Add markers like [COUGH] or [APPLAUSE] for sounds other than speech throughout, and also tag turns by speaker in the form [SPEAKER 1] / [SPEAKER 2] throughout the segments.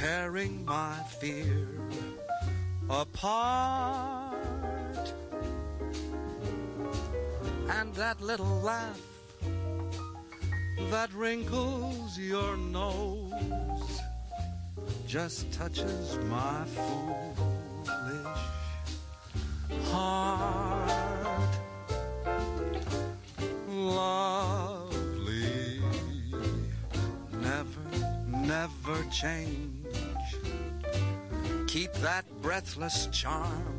[SPEAKER 1] tearing my fear apart. And that little laugh that wrinkles your nose just touches my foolish heart. Lovely, never, never change. Keep that breathless charm.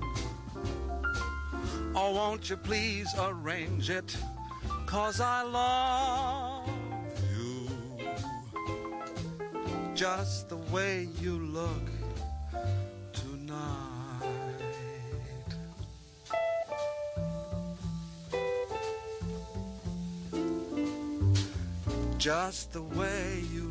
[SPEAKER 1] Oh, won't you please arrange it? Cause I love you just the way you look tonight. Just the way you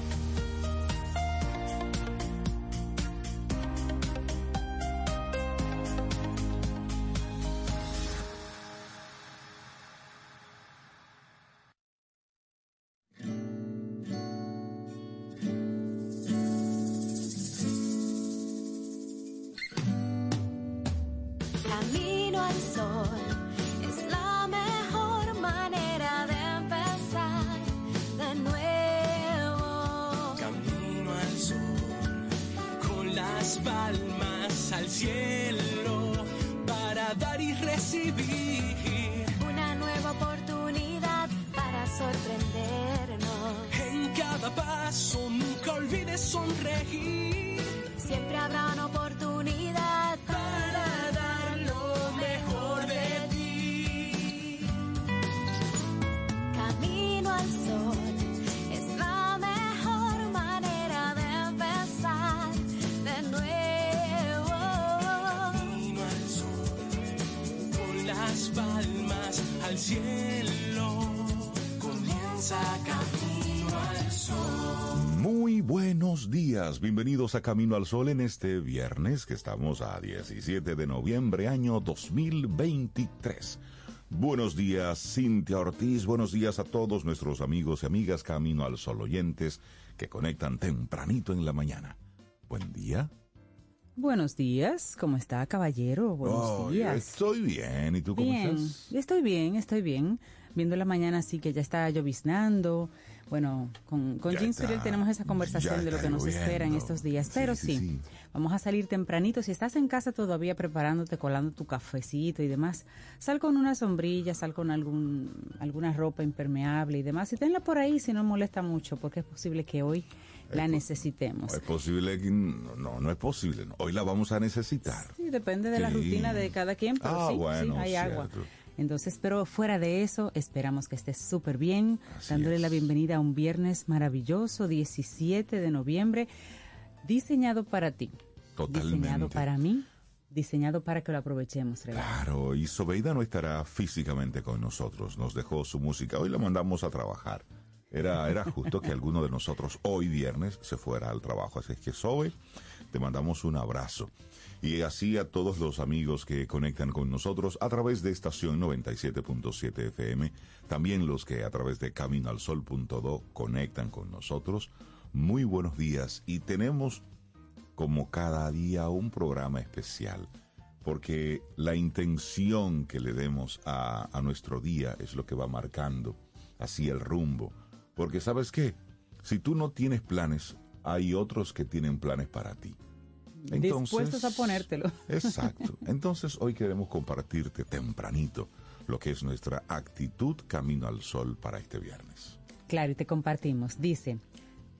[SPEAKER 2] Bienvenidos a Camino al Sol en este viernes que estamos a 17 de noviembre año 2023. Buenos días, Cintia Ortiz, buenos días a todos nuestros amigos y amigas Camino al Sol oyentes que conectan tempranito en la mañana. Buen día.
[SPEAKER 3] Buenos días, ¿cómo está, caballero? Buenos
[SPEAKER 2] Oh,
[SPEAKER 3] días.
[SPEAKER 2] Estoy bien, ¿y tú cómo
[SPEAKER 3] bien,
[SPEAKER 2] estás?
[SPEAKER 3] estoy bien, estoy bien. Viendo la mañana así que ya está lloviznando. Bueno, con, con
[SPEAKER 2] está,
[SPEAKER 3] Suriel tenemos esa conversación de lo que nos
[SPEAKER 2] lloviendo.
[SPEAKER 3] espera en estos días.
[SPEAKER 2] Sí,
[SPEAKER 3] Pero
[SPEAKER 2] sí,
[SPEAKER 3] sí,
[SPEAKER 2] sí.
[SPEAKER 3] vamos a salir tempranito. Si estás en casa todavía preparándote, colando tu cafecito y demás, sal con una sombrilla, sal con algún, alguna ropa impermeable y demás. Y tenla por ahí si no molesta mucho, porque es posible que hoy la necesitemos.
[SPEAKER 2] No es posible que... No, no es posible. Hoy la vamos a necesitar.
[SPEAKER 3] Sí, depende de la
[SPEAKER 2] Sí.
[SPEAKER 3] rutina de cada quien, pero
[SPEAKER 2] Ah,
[SPEAKER 3] sí, sí,
[SPEAKER 2] bueno,
[SPEAKER 3] hay agua. Entonces, pero fuera de eso, esperamos que estés súper bien,
[SPEAKER 2] Así
[SPEAKER 3] dándole
[SPEAKER 2] es.
[SPEAKER 3] la bienvenida a un viernes maravilloso, 17 de noviembre, diseñado para ti,
[SPEAKER 2] Totalmente.
[SPEAKER 3] diseñado para mí, diseñado para que lo aprovechemos.
[SPEAKER 2] Claro, y Sobeida no estará físicamente con nosotros, nos dejó su música, hoy la mandamos a trabajar. Era, era justo que alguno de nosotros hoy viernes se fuera al trabajo, así es que Sobe, te mandamos un abrazo. Y así a todos los amigos que conectan con nosotros a través de estación 97.7 FM, también los que a través de caminoalsol.do conectan con nosotros. Muy buenos días y tenemos como cada día un programa especial, porque la intención que le demos a, a nuestro día es lo que va marcando así el rumbo. Porque sabes qué, si tú no tienes planes, hay otros que tienen planes para ti.
[SPEAKER 3] Dispuestos a ponértelo. [LAUGHS]
[SPEAKER 2] Exacto. Entonces hoy queremos compartirte tempranito lo que es nuestra actitud camino al sol para este viernes.
[SPEAKER 3] Claro, y te compartimos. Dice,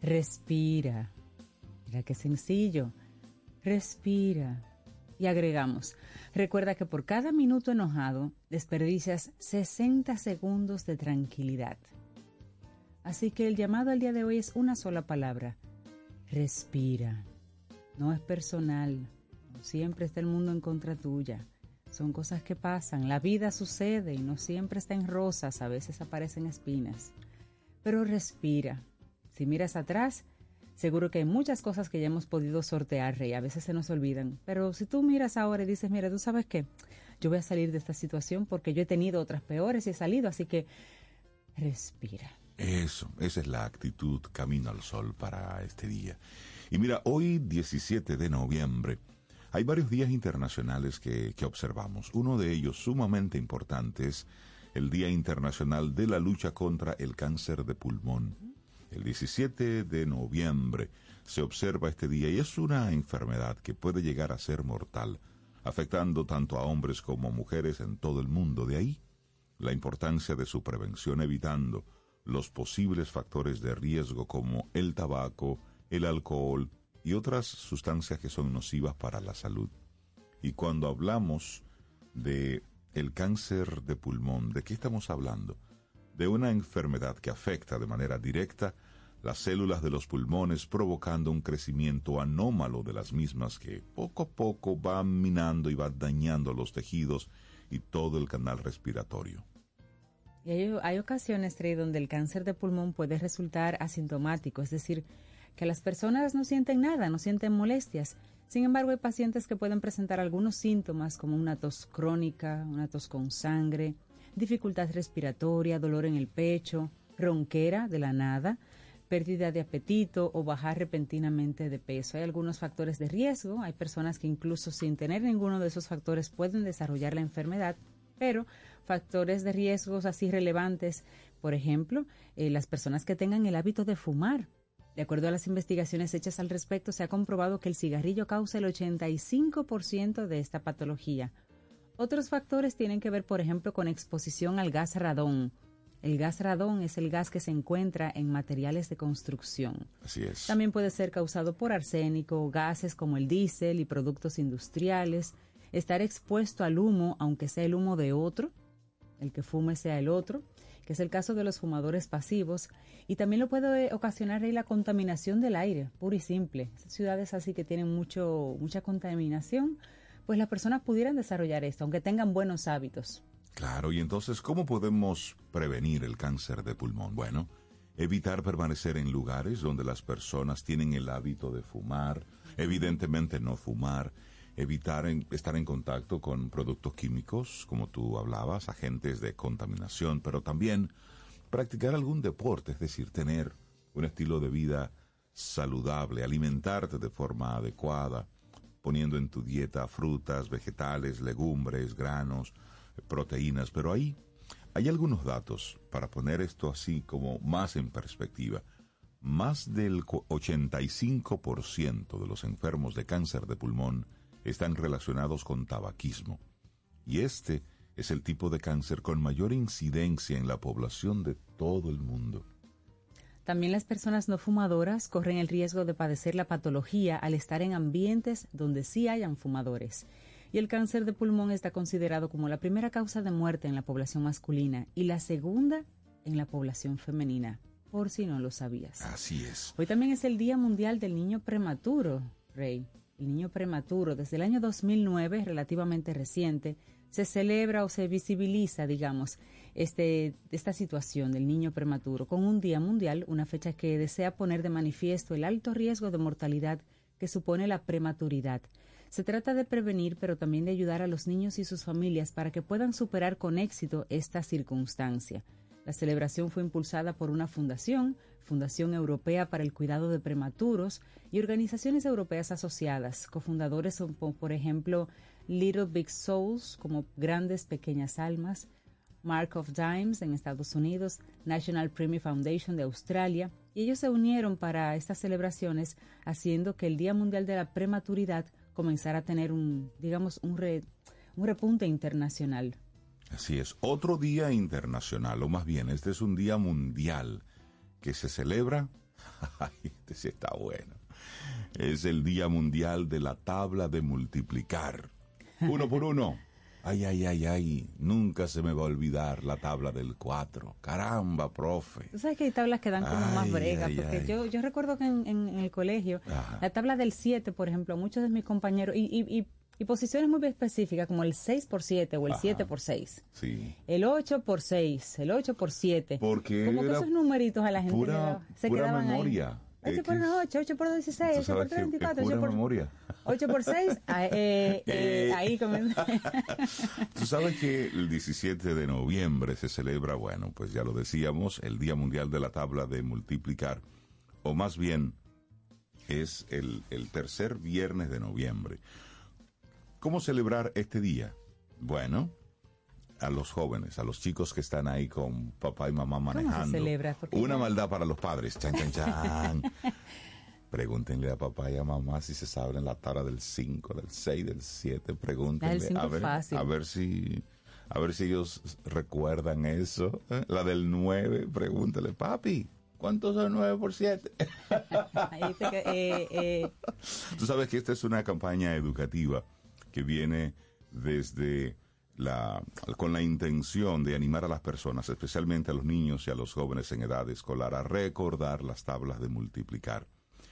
[SPEAKER 3] respira. Mira qué sencillo. Respira. Y agregamos, recuerda que por cada minuto enojado desperdicias 60 segundos de tranquilidad. Así que el llamado al día de hoy es una sola palabra. Respira. No es personal, no siempre está el mundo en contra tuya. Son cosas que pasan, la vida sucede y no siempre está en rosas, a veces aparecen espinas. Pero respira. Si miras atrás, seguro que hay muchas cosas que ya hemos podido sortear, Rey, a veces se nos olvidan. Pero si tú miras ahora y dices, mira, tú sabes qué, yo voy a salir de esta situación porque yo he tenido otras peores y he salido, así que respira.
[SPEAKER 2] Eso, esa es la actitud camino al sol para este día. Y mira, hoy 17 de noviembre hay varios días internacionales que, que observamos. Uno de ellos sumamente importante es el Día Internacional de la Lucha contra el Cáncer de Pulmón. El 17 de noviembre se observa este día y es una enfermedad que puede llegar a ser mortal, afectando tanto a hombres como a mujeres en todo el mundo. De ahí la importancia de su prevención evitando los posibles factores de riesgo como el tabaco, el alcohol y otras sustancias que son nocivas para la salud. Y cuando hablamos de el cáncer de pulmón, ¿de qué estamos hablando? De una enfermedad que afecta de manera directa las células de los pulmones provocando un crecimiento anómalo de las mismas que poco a poco van minando y van dañando los tejidos y todo el canal respiratorio.
[SPEAKER 3] Y hay, ocasiones, Trey, donde el cáncer de pulmón puede resultar asintomático, es decir, que las personas no sienten nada, no sienten molestias. Sin embargo, hay pacientes que pueden presentar algunos síntomas como una tos crónica, una tos con sangre, dificultad respiratoria, dolor en el pecho, ronquera de la nada, pérdida de apetito o bajar repentinamente de peso. Hay algunos factores de riesgo, hay personas que incluso sin tener ninguno de esos factores pueden desarrollar la enfermedad, pero factores de riesgos así relevantes, por ejemplo, eh, las personas que tengan el hábito de fumar, de acuerdo a las investigaciones hechas al respecto, se ha comprobado que el cigarrillo causa el 85% de esta patología. Otros factores tienen que ver, por ejemplo, con exposición al gas radón. El gas radón es el gas que se encuentra en materiales de construcción.
[SPEAKER 2] Así es.
[SPEAKER 3] También puede ser causado por arsénico, gases como el diésel y productos industriales, estar expuesto al humo, aunque sea el humo de otro, el que fume sea el otro, que es el caso de los fumadores pasivos, y también lo puede ocasionar ahí la contaminación del aire, puro y simple. ciudades así que tienen mucho, mucha contaminación, pues las personas pudieran desarrollar esto, aunque tengan buenos hábitos.
[SPEAKER 2] Claro, y entonces, ¿cómo podemos prevenir el cáncer de pulmón? Bueno, evitar permanecer en lugares donde las personas tienen el hábito de fumar, evidentemente no fumar, evitar estar en contacto con productos químicos, como tú hablabas, agentes de contaminación, pero también practicar algún deporte, es decir, tener un estilo de vida saludable, alimentarte de forma adecuada, poniendo en tu dieta frutas, vegetales, legumbres, granos, proteínas, pero ahí hay algunos datos para poner esto así como más en perspectiva. Más del 85% de los enfermos de cáncer de pulmón están relacionados con tabaquismo. Y este es el tipo de cáncer con mayor incidencia en la población de todo el mundo.
[SPEAKER 3] También las personas no fumadoras corren el riesgo de padecer la patología al estar en ambientes donde sí hayan fumadores. Y el cáncer de pulmón está considerado como la primera causa de muerte en la población masculina y la segunda en la población femenina, por si no lo sabías.
[SPEAKER 2] Así es.
[SPEAKER 3] Hoy también es el Día Mundial del Niño Prematuro, Rey el niño prematuro, desde el año 2009, relativamente reciente, se celebra o se visibiliza, digamos, este, esta situación del niño prematuro con un Día Mundial, una fecha que desea poner de manifiesto el alto riesgo de mortalidad que supone la prematuridad. Se trata de prevenir, pero también de ayudar a los niños y sus familias para que puedan superar con éxito esta circunstancia. La celebración fue impulsada por una fundación, Fundación Europea para el Cuidado de Prematuros, y organizaciones europeas asociadas. Cofundadores son, por ejemplo, Little Big Souls, como Grandes Pequeñas Almas, Mark of Dimes en Estados Unidos, National Premium Foundation de Australia, y ellos se unieron para estas celebraciones, haciendo que el Día Mundial de la Prematuridad comenzara a tener un, digamos, un, un repunte internacional.
[SPEAKER 2] Así es, otro día internacional, o más bien, este es un día mundial que se celebra. [LAUGHS] Este sí está bueno. Es el Día Mundial de la Tabla de Multiplicar. Uno por uno. Ay, ay, ay, ay, nunca se me va a olvidar la tabla del 4. Caramba, profe.
[SPEAKER 3] Tú sabes que hay tablas que dan como más brega, porque Yo, yo recuerdo que en, el colegio, la tabla del 7, por ejemplo, muchos de mis compañeros, y, y, y posiciones muy específicas como el 6 por 7 o el
[SPEAKER 2] Ajá.
[SPEAKER 3] 7 por 6.
[SPEAKER 2] Sí.
[SPEAKER 3] El 8 por 6, el 8 por 7.
[SPEAKER 2] Porque
[SPEAKER 3] Como que esos numeritos a la gente
[SPEAKER 2] pura-
[SPEAKER 3] se
[SPEAKER 2] pura
[SPEAKER 3] quedaban
[SPEAKER 2] memoria.
[SPEAKER 3] ahí.
[SPEAKER 2] Eh,
[SPEAKER 3] 8 por
[SPEAKER 2] que es-
[SPEAKER 3] 8, 8 por 16,
[SPEAKER 2] Tú
[SPEAKER 3] 8 por
[SPEAKER 2] sabes que es
[SPEAKER 3] 34,
[SPEAKER 2] pura
[SPEAKER 3] 8 por,
[SPEAKER 2] memoria.
[SPEAKER 3] 8 por 6. ah, eh, eh,
[SPEAKER 2] Eh.
[SPEAKER 3] ahí comienza. [LAUGHS]
[SPEAKER 2] Tú sabes que el 17 de noviembre se celebra, bueno, pues ya lo decíamos, el Día Mundial de la Tabla de Multiplicar, o más bien es el, el tercer viernes de noviembre. ¿Cómo celebrar este día? Bueno, a los jóvenes, a los chicos que están ahí con papá y mamá
[SPEAKER 3] se
[SPEAKER 2] manejando.
[SPEAKER 3] celebra? Porque
[SPEAKER 2] Una
[SPEAKER 3] ya-
[SPEAKER 2] maldad para los padres. Chan, chan, chan. [LAUGHS] Pregúntenle a papá y a mamá si se saben la tabla del 5, del 6, del 7. Pregúntenle. a ver,
[SPEAKER 3] fácil.
[SPEAKER 2] a ver si a ver si ellos recuerdan eso. ¿eh? La del 9, pregúntele, papi, ¿cuántos son 9 por 7? [LAUGHS]
[SPEAKER 3] Ahí te que- eh, eh,
[SPEAKER 2] Tú sabes que esta es una campaña educativa que viene desde la con la intención de animar a las personas, especialmente a los niños y a los jóvenes en edad escolar, a recordar las tablas de multiplicar.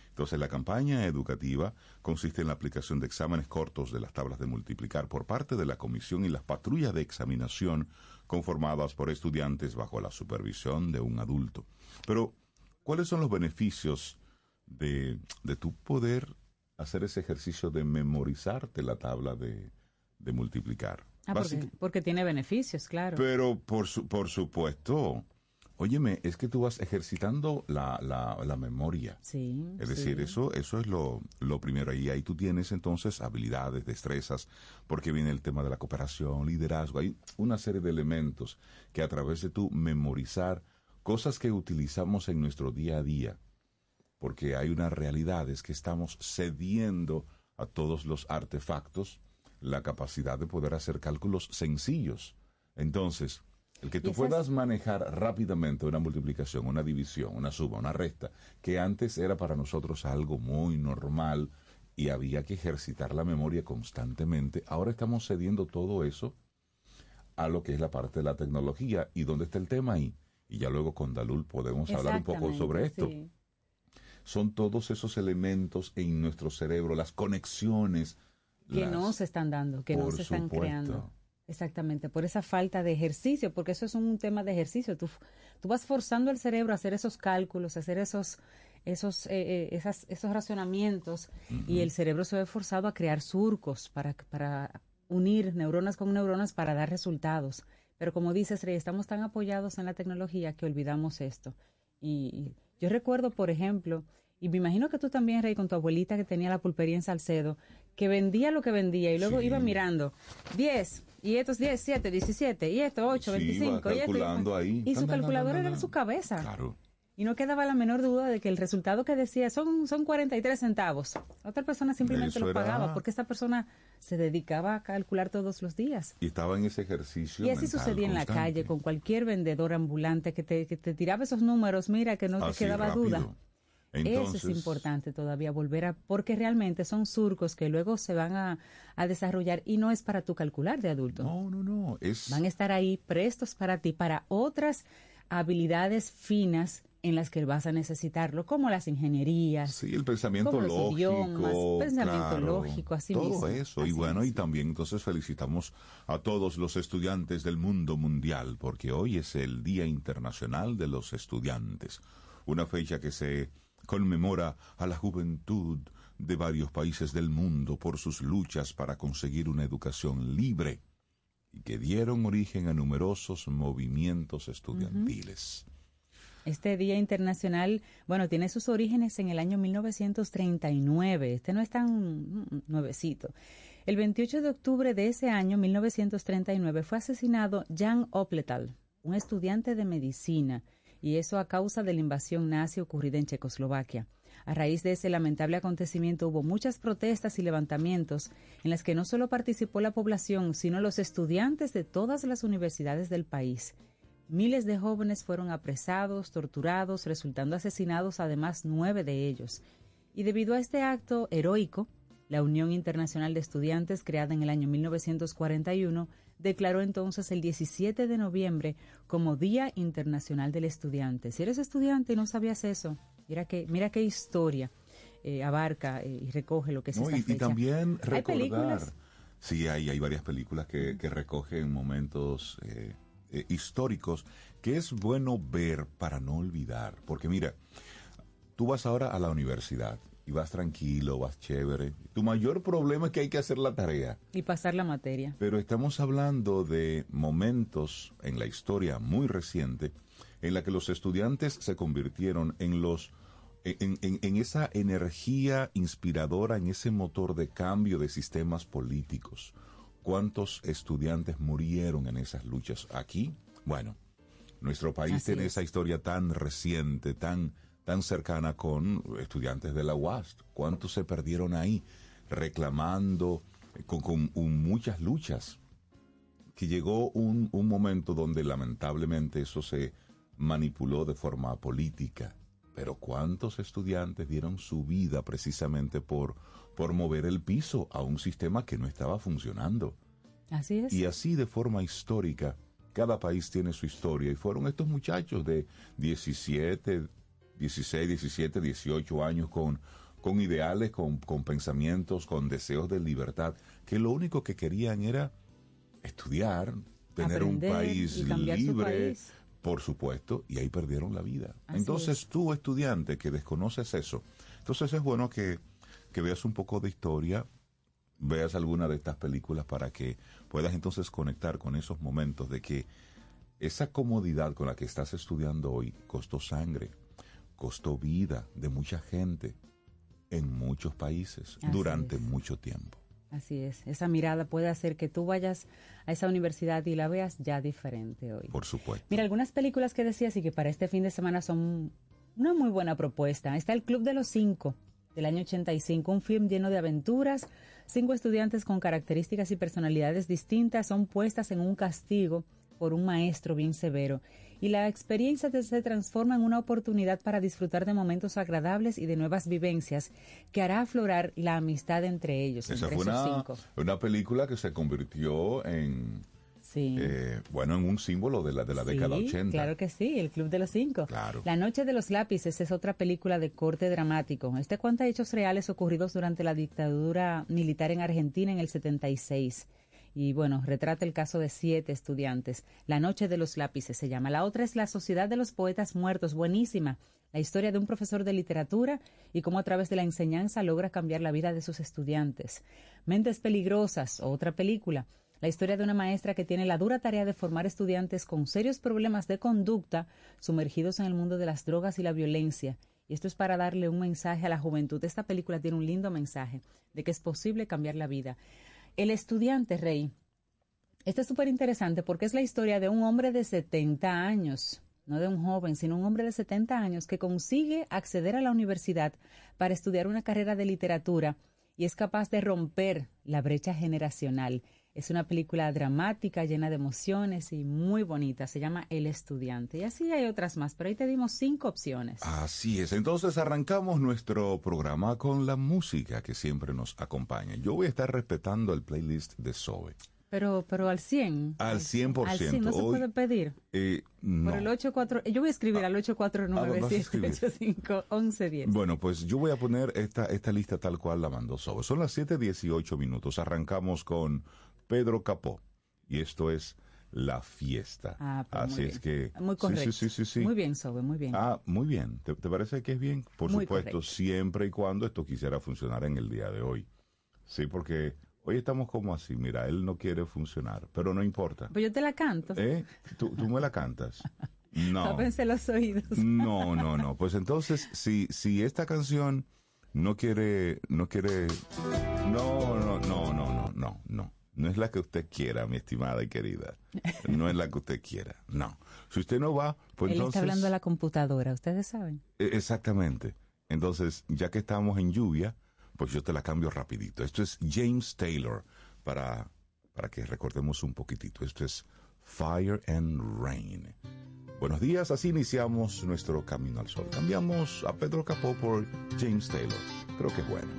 [SPEAKER 2] Entonces, la campaña educativa consiste en la aplicación de exámenes cortos de las tablas de multiplicar por parte de la comisión y las patrullas de examinación conformadas por estudiantes bajo la supervisión de un adulto. Pero, ¿cuáles son los beneficios de, de tu poder hacer ese ejercicio de memorizarte la tabla de, de multiplicar?
[SPEAKER 3] ah, porque, porque tiene beneficios, claro.
[SPEAKER 2] pero por, su- por supuesto, óyeme, es que tú vas ejercitando la, la, la memoria.
[SPEAKER 3] sí.
[SPEAKER 2] Es
[SPEAKER 3] sí.
[SPEAKER 2] decir, eso, eso es lo, lo primero. Y ahí tú tienes entonces habilidades, destrezas, porque viene el tema de la cooperación, liderazgo. Hay una serie de elementos que a través de tu memorizar cosas que utilizamos en nuestro día a día, porque hay una realidad, es que estamos cediendo a todos los artefactos la capacidad de poder hacer cálculos sencillos. Entonces, el que tú puedas manejar rápidamente una multiplicación, una división, una suma, una resta, que antes era para nosotros algo muy normal y había que ejercitar la memoria constantemente, ahora estamos cediendo todo eso a lo que es la parte de la tecnología. ¿Y dónde está el tema ahí? Y ya luego con Dalul podemos hablar un poco sobre esto
[SPEAKER 3] sí.
[SPEAKER 2] Son todos esos elementos en nuestro cerebro, las conexiones.
[SPEAKER 3] que
[SPEAKER 2] las-
[SPEAKER 3] no se están dando, que no se están
[SPEAKER 2] supuesto.
[SPEAKER 3] creando. Exactamente, por esa falta de ejercicio, porque eso es un tema de ejercicio. Tú, tú vas forzando el cerebro a hacer esos cálculos, a hacer esos, esos, eh, eh, esas- esos racionamientos, y el cerebro se ve forzado a crear surcos para, para unir neuronas con neuronas para dar resultados. Pero como dices, Rey, estamos tan apoyados en la tecnología que olvidamos esto. Y, y yo recuerdo, por ejemplo, y me imagino que tú también, Rey, con tu abuelita que tenía la pulpería en Salcedo, que vendía lo que vendía y luego
[SPEAKER 2] Sí.
[SPEAKER 3] iba mirando 10 y estos 10, 7, 17 y esto 8,
[SPEAKER 2] Sí,
[SPEAKER 3] 25
[SPEAKER 2] va
[SPEAKER 3] y esto.
[SPEAKER 2] calculando ahí.
[SPEAKER 3] Y su calculadora
[SPEAKER 2] tan,
[SPEAKER 3] era en
[SPEAKER 2] tan.
[SPEAKER 3] su cabeza.
[SPEAKER 2] Claro.
[SPEAKER 3] Y no quedaba la menor duda de que el resultado que decía son, son 43 centavos. Otra persona simplemente
[SPEAKER 2] Eso
[SPEAKER 3] lo
[SPEAKER 2] era-
[SPEAKER 3] pagaba porque esta persona se dedicaba a calcular todos los días.
[SPEAKER 2] Y estaba en ese ejercicio.
[SPEAKER 3] Y así
[SPEAKER 2] mental
[SPEAKER 3] sucedía en la calle con cualquier vendedor ambulante que te, que te tiraba esos números, mira, que no te quedaba
[SPEAKER 2] rápido.
[SPEAKER 3] duda.
[SPEAKER 2] Entonces,
[SPEAKER 3] Eso es importante todavía, volver a, porque realmente son surcos que luego se van a, a desarrollar y no es para tu calcular de adulto.
[SPEAKER 2] No, no, no. Es,
[SPEAKER 3] Van a estar ahí prestos para ti, para otras habilidades finas en las que vas a necesitarlo, como las ingenierías.
[SPEAKER 2] Sí, el pensamiento
[SPEAKER 3] como los
[SPEAKER 2] lógico.
[SPEAKER 3] idiomas, pensamiento
[SPEAKER 2] claro,
[SPEAKER 3] lógico, así
[SPEAKER 2] Todo
[SPEAKER 3] mismo,
[SPEAKER 2] eso. y bueno, y
[SPEAKER 3] mismo.
[SPEAKER 2] también entonces felicitamos a todos los estudiantes del mundo mundial, porque hoy es el Día Internacional de los Estudiantes. Una fecha que se conmemora a la juventud de varios países del mundo por sus luchas para conseguir una educación libre y que dieron origen a numerosos movimientos estudiantiles.
[SPEAKER 3] Este Día Internacional, bueno, tiene sus orígenes en el año 1939. Este no es tan mm, nuevecito. El 28 de octubre de ese año, 1939, fue asesinado Jan Opletal, un estudiante de medicina, y eso a causa de la invasión nazi ocurrida en Checoslovaquia. A raíz de ese lamentable acontecimiento hubo muchas protestas y levantamientos en las que no solo participó la población, sino los estudiantes de todas las universidades del país. Miles de jóvenes fueron apresados, torturados, resultando asesinados además nueve de ellos. Y debido a este acto heroico, la Unión Internacional de Estudiantes, creada en el año 1941, declaró entonces el 17 de noviembre como Día Internacional del Estudiante. Si eres estudiante y no sabías eso, mira qué, mira qué historia eh, abarca eh, y recoge lo que es
[SPEAKER 2] No,
[SPEAKER 3] esta
[SPEAKER 2] y, también
[SPEAKER 3] Hay
[SPEAKER 2] recordar,
[SPEAKER 3] películas.
[SPEAKER 2] Sí, hay, hay varias películas que, que recogen momentos eh, históricos que es bueno ver para no olvidar. Porque mira, tú vas ahora a la universidad y vas tranquilo, vas chévere. Tu mayor problema es que hay que hacer la tarea.
[SPEAKER 3] Y pasar la materia.
[SPEAKER 2] Pero estamos hablando de momentos en la historia muy reciente en la que los estudiantes se convirtieron en los en, en- en esa energía inspiradora, en ese motor de cambio de sistemas políticos. ¿Cuántos estudiantes murieron en esas luchas? Aquí, bueno, nuestro país
[SPEAKER 3] Así
[SPEAKER 2] tiene
[SPEAKER 3] es.
[SPEAKER 2] esa historia tan reciente, tan, tan cercana con estudiantes de la UAS. ¿Cuántos se perdieron ahí reclamando, eh, con, muchas luchas? Que llegó un, un momento donde lamentablemente eso se manipuló de forma política. Pero ¿cuántos estudiantes dieron su vida precisamente por, por mover el piso a un sistema que no estaba funcionando?
[SPEAKER 3] Así es.
[SPEAKER 2] Y así de forma histórica, cada país tiene su historia y fueron estos muchachos de 17, 16, 17, 18 años con, con ideales, con, con pensamientos, con deseos de libertad, que lo único que querían era estudiar, tener
[SPEAKER 3] Aprender
[SPEAKER 2] un país libre,
[SPEAKER 3] país.
[SPEAKER 2] por supuesto, y ahí perdieron la vida.
[SPEAKER 3] Así
[SPEAKER 2] entonces
[SPEAKER 3] es.
[SPEAKER 2] tú, estudiante, que desconoces eso, entonces es bueno que, que veas un poco de historia, veas alguna de estas películas para que puedas entonces conectar con esos momentos de que esa comodidad con la que estás estudiando hoy costó sangre, costó vida de mucha gente en muchos países
[SPEAKER 3] Así
[SPEAKER 2] durante
[SPEAKER 3] es.
[SPEAKER 2] mucho tiempo.
[SPEAKER 3] Así es. Esa mirada puede hacer que tú vayas a esa universidad y la veas ya diferente hoy.
[SPEAKER 2] Por supuesto.
[SPEAKER 3] Mira, algunas películas que decías y que para este fin de semana son una muy buena propuesta. Está El Club de los Cinco, del año 85, un film lleno de aventuras. Cinco estudiantes con características y personalidades distintas son puestas en un castigo por un maestro bien severo. Y la experiencia se transforma en una oportunidad para disfrutar de momentos agradables y de nuevas vivencias que hará aflorar la amistad entre ellos,
[SPEAKER 2] Esa
[SPEAKER 3] entre
[SPEAKER 2] fue
[SPEAKER 3] esos
[SPEAKER 2] una,
[SPEAKER 3] cinco.
[SPEAKER 2] una película que se convirtió en,
[SPEAKER 3] Sí.
[SPEAKER 2] eh, bueno, en un símbolo de la, de la década
[SPEAKER 3] Sí,
[SPEAKER 2] 80.
[SPEAKER 3] Claro que sí, el Club de los Cinco.
[SPEAKER 2] Claro.
[SPEAKER 3] La Noche de los Lápices es otra película de corte dramático. Este cuenta hechos reales ocurridos durante la dictadura militar en Argentina en el 76. Y bueno, retrata el caso de siete estudiantes. La Noche de los Lápices se llama. La otra es La Sociedad de los Poetas Muertos, buenísima. La historia de un profesor de literatura y cómo a través de la enseñanza logra cambiar la vida de sus estudiantes. Mentes Peligrosas, otra película. La historia de una maestra que tiene la dura tarea de formar estudiantes con serios problemas de conducta sumergidos en el mundo de las drogas y la violencia. Y esto es para darle un mensaje a la juventud. Esta película tiene un lindo mensaje de que es posible cambiar la vida. El estudiante, Rey, este es súper interesante porque es la historia de un hombre de 70 años, no de un joven, sino un hombre de 70 años que consigue acceder a la universidad para estudiar una carrera de literatura y es capaz de romper la brecha generacional. Es una película dramática, llena de emociones y muy bonita. Se llama El estudiante. Y así hay otras más, pero ahí te dimos cinco opciones.
[SPEAKER 2] Así es, entonces arrancamos nuestro programa con la música que siempre nos acompaña. Yo voy a estar respetando el playlist de Zoe.
[SPEAKER 3] Pero, pero al 100.
[SPEAKER 2] Al 100%.
[SPEAKER 3] Al 100, no se
[SPEAKER 2] Hoy-
[SPEAKER 3] puede pedir.
[SPEAKER 2] Eh, no.
[SPEAKER 3] Por el 84, yo voy a escribir al
[SPEAKER 2] ah, vas a escribir.
[SPEAKER 3] 849-785-1110.
[SPEAKER 2] Bueno, pues yo voy a poner esta, esta lista tal cual la mandó Zoe. Son las 7.18 minutos. Arrancamos con Pedro Capó. Y esto es La Fiesta.
[SPEAKER 3] Ah, pues
[SPEAKER 2] Así
[SPEAKER 3] muy
[SPEAKER 2] es
[SPEAKER 3] bien.
[SPEAKER 2] que...
[SPEAKER 3] Muy correcto.
[SPEAKER 2] Sí, sí, sí, sí.
[SPEAKER 3] Muy bien, Sobe, muy bien.
[SPEAKER 2] Ah, muy bien. ¿Te, te parece que es bien? Por
[SPEAKER 3] Muy
[SPEAKER 2] supuesto,
[SPEAKER 3] correcto.
[SPEAKER 2] siempre y cuando esto quisiera funcionar en el día de hoy. Sí, porque hoy estamos como así. Mira, él no quiere funcionar, pero no importa.
[SPEAKER 3] Pues yo te la canto.
[SPEAKER 2] ¿Eh? ¿Tú, tú me la cantas? [LAUGHS] No.
[SPEAKER 3] Tápense los oídos.
[SPEAKER 2] No, no, no. Pues entonces, si, si esta canción no quiere, no quiere, no, no, no, no, no, no, no. No es la que usted quiera, mi estimada y querida. No es la que usted quiera. No. Si usted no va, pues
[SPEAKER 3] Él
[SPEAKER 2] entonces.
[SPEAKER 3] está hablando a la computadora, ustedes saben.
[SPEAKER 2] Exactamente. Entonces, ya que estamos en lluvia, pues yo te la cambio rapidito. Esto es James Taylor para, para que recordemos un poquitito. Esto es Fire and Rain. Buenos días, así iniciamos nuestro camino al sol. Cambiamos a Pedro Capó por James Taylor. Creo que es bueno.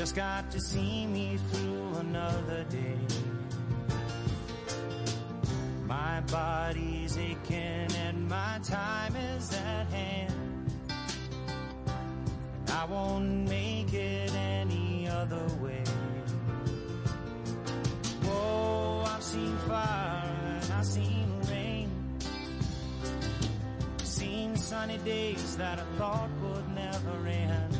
[SPEAKER 4] Just got to see me through another day. My body's aching and my time is at hand. I won't make it any other way. Whoa, I've seen fire and I've seen rain. Seen sunny days that I thought would never end.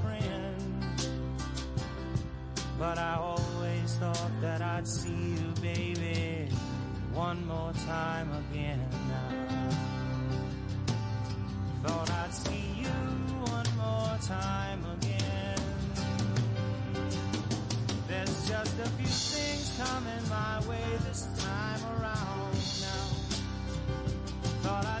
[SPEAKER 4] But I always thought that I'd see you, baby, one more time again now. Thought I'd see you one more time again. There's just a few things coming my way this time around now. Thought I'd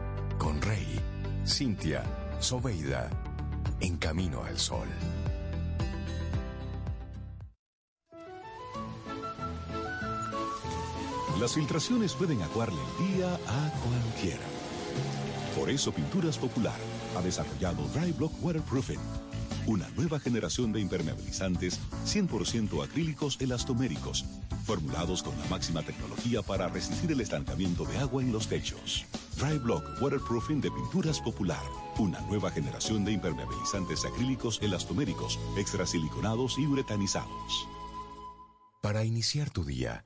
[SPEAKER 5] con Rey, Cintia, Soveida, en camino al sol.
[SPEAKER 6] Las filtraciones pueden aguarle el día a cualquiera. Por eso Pinturas Popular ha desarrollado Dry Block Waterproofing, una nueva generación de impermeabilizantes 100% acrílicos elastoméricos, formulados con la máxima tecnología para resistir el estancamiento de agua en los techos. Dry Block Waterproofing de Pinturas Popular, una nueva generación de impermeabilizantes acrílicos elastoméricos, extrasiliconados y uretanizados.
[SPEAKER 5] Para iniciar tu día,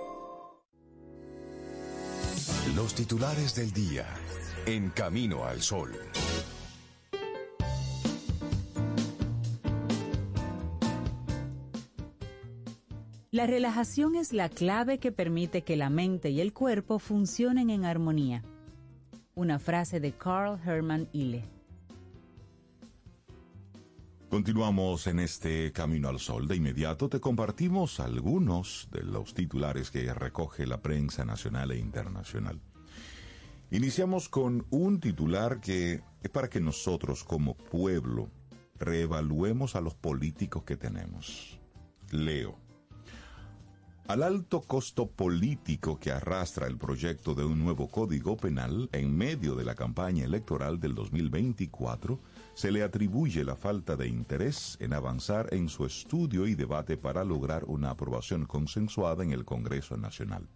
[SPEAKER 5] Los titulares del día. En Camino al Sol.
[SPEAKER 3] La relajación es la clave que permite que la mente y el cuerpo funcionen en armonía. Una frase de Carl Hermann Ille.
[SPEAKER 2] Continuamos en este Camino al Sol. De inmediato te compartimos algunos de los titulares que recoge la prensa nacional e internacional. Iniciamos con un titular que es para que nosotros como pueblo reevaluemos a los políticos que tenemos. Leo. Al alto costo político que arrastra el proyecto de un nuevo código penal en medio de la campaña electoral del 2024, se le atribuye la falta de interés en avanzar en su estudio y debate para lograr una aprobación consensuada en el Congreso Nacional.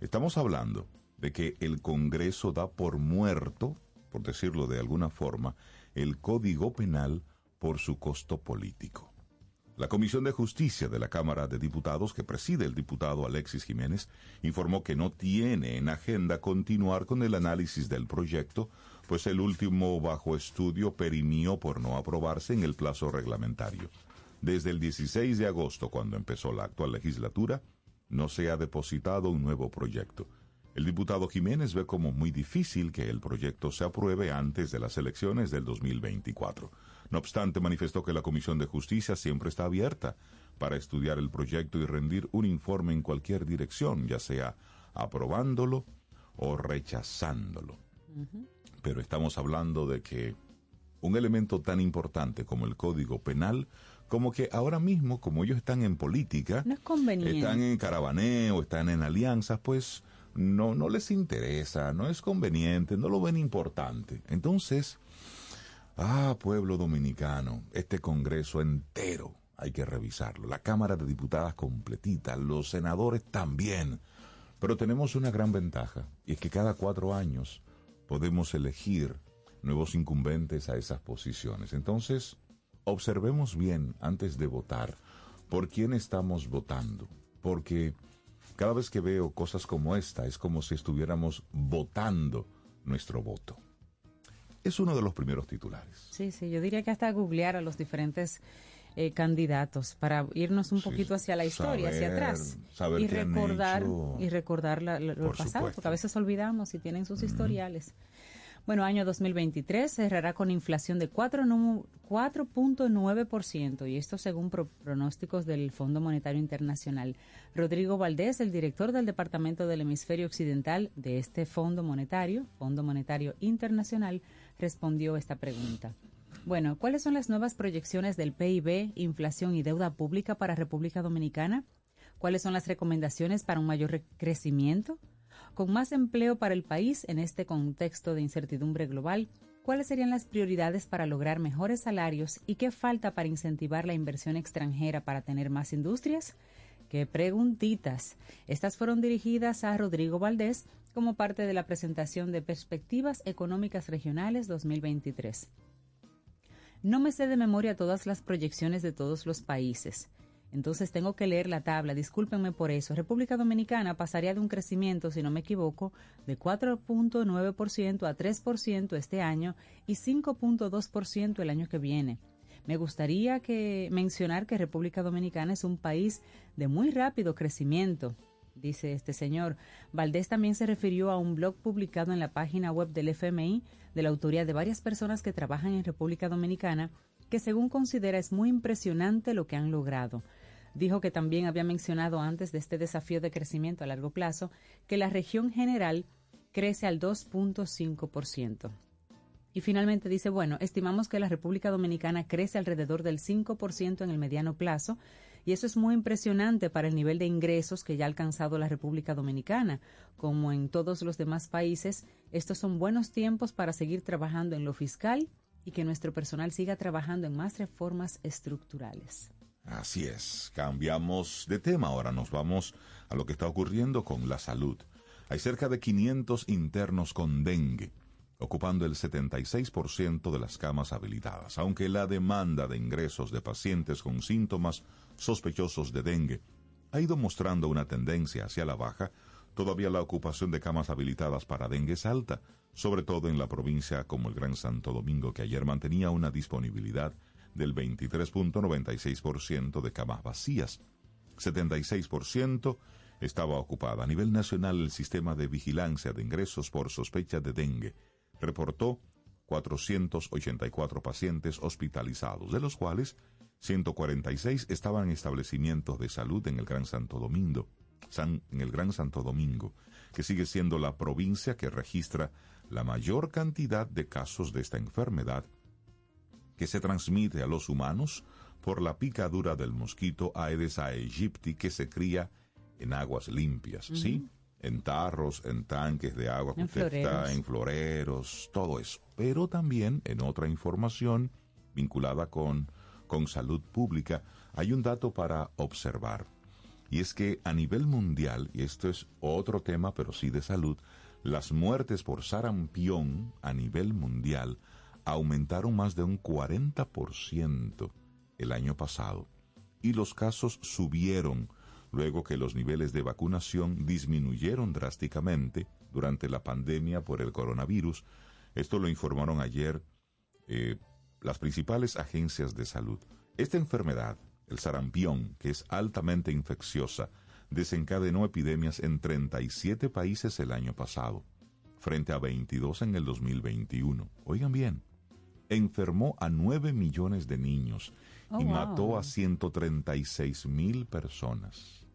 [SPEAKER 2] Estamos hablando de que el Congreso da por muerto, por decirlo de alguna forma, el Código Penal por su costo político. La Comisión de Justicia de la Cámara de Diputados, que preside el diputado Alexis Jiménez, informó que no tiene en agenda continuar con el análisis del proyecto, pues el último bajo estudio perimió por no aprobarse en el plazo reglamentario. Desde el 16 de agosto, cuando empezó la actual legislatura, no se ha depositado un nuevo proyecto. El diputado Jiménez ve como muy difícil que el proyecto se apruebe antes de las elecciones del 2024. No obstante, manifestó que la Comisión de Justicia siempre está abierta para estudiar el proyecto y rendir un informe en cualquier dirección, ya sea aprobándolo o rechazándolo. Pero estamos hablando de que un elemento tan importante como el Código Penal, como que ahora mismo, como ellos están en política, están en caravaneo, están en alianzas, pues no, no les interesa, no es conveniente, no lo ven importante. Entonces, Ah, pueblo dominicano, este Congreso entero hay que revisarlo. La Cámara de Diputadas completita, los senadores también. Pero tenemos una gran ventaja, y es que cada cuatro años podemos elegir nuevos incumbentes a esas posiciones. Entonces, observemos bien antes de votar por quién estamos votando, porque cada vez que veo cosas como esta es como si estuviéramos votando nuestro voto es uno de los primeros titulares.
[SPEAKER 3] Sí, sí, yo diría que hasta googlear a los diferentes eh, candidatos para irnos un poquito hacia la historia, hacia atrás y recordar y recordar lo pasado, porque a veces olvidamos y tienen sus historiales. Bueno, año 2023 cerrará con inflación de 4.9% y esto según pronósticos del Fondo Monetario Internacional. Rodrigo Valdés, el director del Departamento del Hemisferio Occidental de este Fondo Monetario, Fondo Monetario Internacional, respondió esta pregunta. Bueno, ¿cuáles son las nuevas proyecciones del PIB, inflación y deuda pública para República Dominicana? ¿Cuáles son las recomendaciones para un mayor crecimiento? Con más empleo para el país en este contexto de incertidumbre global, ¿cuáles serían las prioridades para lograr mejores salarios y qué falta para incentivar la inversión extranjera para tener más industrias? Qué preguntitas. Estas fueron dirigidas a Rodrigo Valdés como parte de la presentación de Perspectivas Económicas Regionales 2023. No me sé de memoria todas las proyecciones de todos los países. Entonces tengo que leer la tabla, discúlpenme por eso. República Dominicana pasaría de un crecimiento, si no me equivoco, de 4.9% a 3% este año y 5.2% el año que viene. Me gustaría que mencionar que República Dominicana es un país de muy rápido crecimiento, dice este señor. Valdés también se refirió a un blog publicado en la página web del FMI de la autoría de varias personas que trabajan en República Dominicana, que según considera es muy impresionante lo que han logrado. Dijo que también había mencionado antes de este desafío de crecimiento a largo plazo que la región general crece al 2.5%. Y finalmente dice, bueno, estimamos que la República Dominicana crece alrededor del 5% en el mediano plazo y eso es muy impresionante para el nivel de ingresos que ya ha alcanzado la República Dominicana. Como en todos los demás países, estos son buenos tiempos para seguir trabajando en lo fiscal y que nuestro personal siga trabajando en más reformas estructurales.
[SPEAKER 2] Así es, cambiamos de tema, ahora nos vamos a lo que está ocurriendo con la salud. Hay cerca de 500 internos con dengue ocupando el 76% de las camas habilitadas, aunque la demanda de ingresos de pacientes con síntomas sospechosos de dengue ha ido mostrando una tendencia hacia la baja, todavía la ocupación de camas habilitadas para dengue es alta, sobre todo en la provincia como el Gran Santo Domingo, que ayer mantenía una disponibilidad del 23.96% de camas vacías. 76% estaba ocupada. A nivel nacional, el sistema de vigilancia de ingresos por sospecha de dengue reportó 484 pacientes hospitalizados, de los cuales 146 estaban en establecimientos de salud en el Gran Santo Domingo, San, en el Gran Santo Domingo, que sigue siendo la provincia que registra la mayor cantidad de casos de esta enfermedad que se transmite a los humanos por la picadura del mosquito Aedes aegypti que se cría en aguas limpias, ¿sí? En tarros, en tanques de agua que
[SPEAKER 3] En
[SPEAKER 2] está, en floreros, todo eso. Pero también en otra información vinculada con, con salud pública, hay un dato para observar. Y es que a nivel mundial, y esto es otro tema, pero sí de salud, las muertes por sarampión a nivel mundial aumentaron más de un 40% el año pasado. Y los casos subieron luego que los niveles de vacunación disminuyeron drásticamente durante la pandemia por el coronavirus. Esto lo informaron ayer eh, las principales agencias de salud. Esta enfermedad, el sarampión, que es altamente infecciosa, desencadenó epidemias en 37 países el año pasado, frente a 22 en el 2021. Oigan bien, enfermó a 9 millones de niños
[SPEAKER 3] Oh,
[SPEAKER 2] y
[SPEAKER 3] wow.
[SPEAKER 2] mató a 136 mil personas.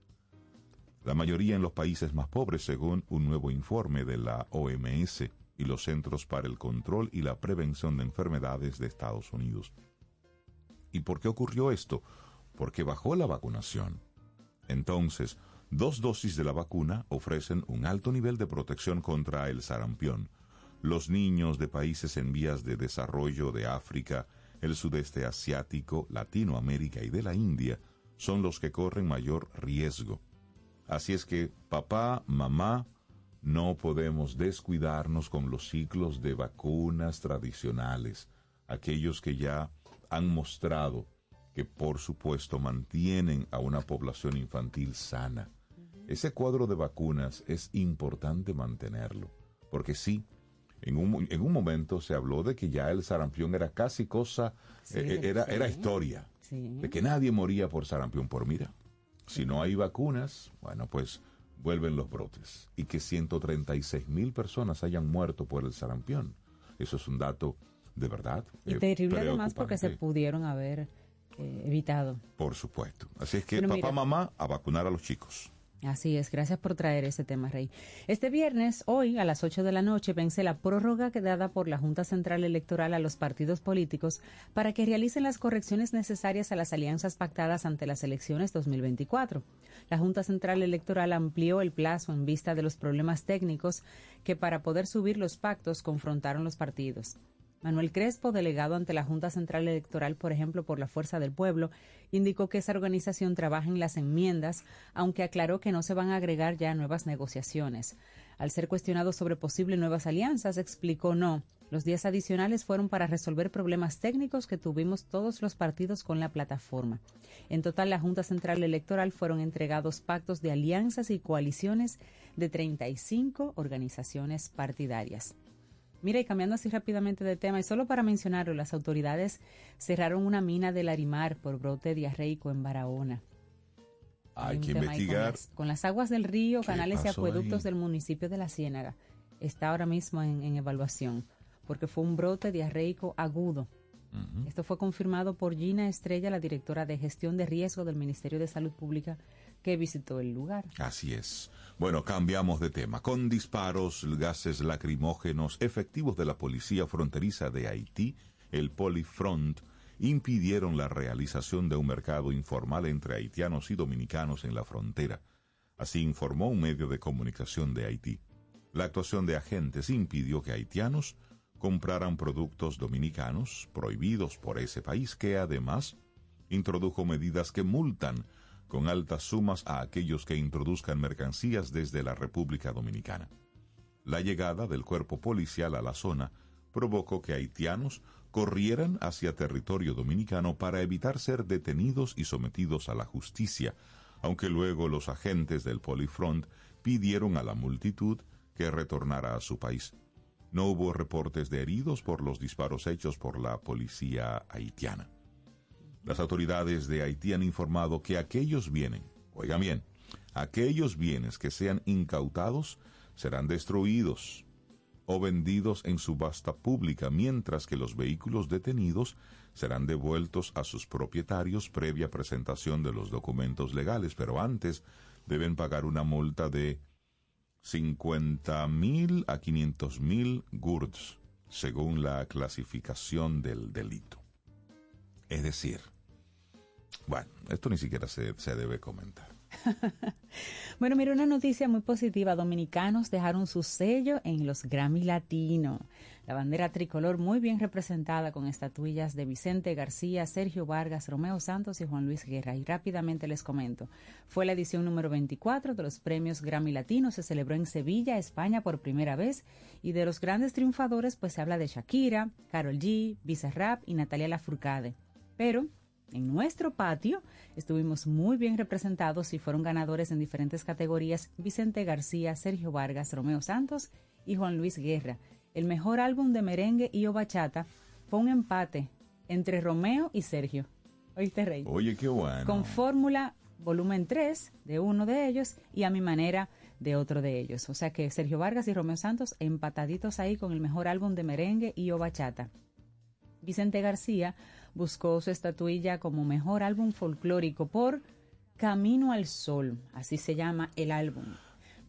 [SPEAKER 2] La mayoría en los países más pobres, según un nuevo informe de la OMS y los Centros para el Control y la Prevención de Enfermedades de Estados Unidos. ¿Y por qué ocurrió esto? Porque bajó la vacunación. Entonces, dos dosis de la vacuna ofrecen un alto nivel de protección contra el sarampión. Los niños de países en vías de desarrollo de África, el sudeste asiático, Latinoamérica y de la India son los que corren mayor riesgo. Así es que papá, mamá, no podemos descuidarnos con los ciclos de vacunas tradicionales, aquellos que ya han mostrado que por supuesto mantienen a una población infantil sana. Ese cuadro de vacunas es importante mantenerlo, porque sí, en un, en un momento se habló de que ya el sarampión era casi cosa,
[SPEAKER 3] Sí,
[SPEAKER 2] eh, era,
[SPEAKER 3] sí.
[SPEAKER 2] era historia,
[SPEAKER 3] Sí.
[SPEAKER 2] de que nadie moría por sarampión. Por mira, si no hay vacunas, bueno, pues vuelven los brotes. Y que 136 mil personas hayan muerto por el sarampión. Eso es un dato de verdad.
[SPEAKER 3] Y
[SPEAKER 2] eh,
[SPEAKER 3] terrible además porque se pudieron haber eh, evitado.
[SPEAKER 2] Por supuesto. Así es que
[SPEAKER 3] Pero
[SPEAKER 2] papá,
[SPEAKER 3] mira.
[SPEAKER 2] mamá, a vacunar a los chicos.
[SPEAKER 3] Así es, gracias por traer ese tema, Rey. Este viernes, hoy, a las 8 de la noche, vence la prórroga dada por la Junta Central Electoral a los partidos políticos para que realicen las correcciones necesarias a las alianzas pactadas ante las elecciones 2024. La Junta Central Electoral amplió el plazo en vista de los problemas técnicos que para poder subir los pactos confrontaron los partidos. Manuel Crespo, delegado ante la Junta Central Electoral, por ejemplo, por la Fuerza del Pueblo, indicó que esa organización trabaja en las enmiendas, aunque aclaró que no se van a agregar ya nuevas negociaciones. Al ser cuestionado sobre posibles nuevas alianzas, explicó no. Los días adicionales fueron para resolver problemas técnicos que tuvimos todos los partidos con la plataforma. En total, la Junta Central Electoral fueron entregados pactos de alianzas y coaliciones de 35 organizaciones partidarias. Mira, y cambiando así rápidamente de tema, y solo para mencionarlo, las autoridades cerraron una mina del Arimar por brote diarreico en Barahona.
[SPEAKER 2] Hay que
[SPEAKER 3] con
[SPEAKER 2] investigar.
[SPEAKER 3] las- Con las, aguas del río,
[SPEAKER 2] ¿Qué
[SPEAKER 3] canales y acueductos
[SPEAKER 2] ahí?
[SPEAKER 3] del municipio de La Ciénaga. Está ahora mismo en, en evaluación, porque fue un brote diarreico agudo. Esto fue confirmado por Gina Estrella, la directora de gestión de riesgo del Ministerio de Salud Pública, que visitó el lugar.
[SPEAKER 2] Así es. Bueno, cambiamos de tema. Con disparos, gases lacrimógenos, efectivos de la Policía Fronteriza de Haití, el Polifront, impidieron la realización de un mercado informal entre haitianos y dominicanos en la frontera. Así informó un medio de comunicación de Haití. La actuación de agentes impidió que haitianos compraran productos dominicanos prohibidos por ese país que además introdujo medidas que multan con altas sumas a aquellos que introduzcan mercancías desde la República Dominicana. La llegada del cuerpo policial a la zona provocó que haitianos corrieran hacia territorio dominicano para evitar ser detenidos y sometidos a la justicia, aunque luego los agentes del Polifront pidieron a la multitud que retornara a su país. No hubo reportes de heridos por los disparos hechos por la policía haitiana. Las autoridades de Haití han informado que aquellos bienes, oigan bien, aquellos bienes que sean incautados serán destruidos o vendidos en subasta pública, mientras que los vehículos detenidos serán devueltos a sus propietarios previa presentación de los documentos legales, pero antes deben pagar una multa de 50 mil a 500 mil gurds, según la clasificación del delito. Es decir, bueno, esto ni siquiera se, se debe comentar. [LAUGHS]
[SPEAKER 3] bueno, mira, una noticia muy positiva. Dominicanos dejaron su sello en los Grammy Latino. La bandera tricolor muy bien representada con estatuillas de Vicente García, Sergio Vargas, Romeo Santos y Juan Luis Guerra. Y rápidamente les comento. Fue la edición número 24 de los premios Grammy Latino. Se celebró en Sevilla, España por primera vez. Y de los grandes triunfadores, pues se habla de Shakira, Carol G, Bizarrap y Natalia Lafourcade. Pero en nuestro patio estuvimos muy bien representados y fueron ganadores en diferentes categorías Vicente García, Sergio Vargas, Romeo Santos y Juan Luis Guerra. El mejor álbum de merengue y o bachata fue un empate entre Romeo y Sergio. ¿Oíste, Rey?
[SPEAKER 2] Oye, qué bueno.
[SPEAKER 3] Con fórmula volumen 3 de uno de ellos y a mi manera de otro de ellos. O sea que Sergio Vargas y Romeo Santos empataditos ahí con el mejor álbum de merengue y o bachata. Vicente García buscó su estatuilla como mejor álbum folclórico por Camino al Sol, así se llama el álbum.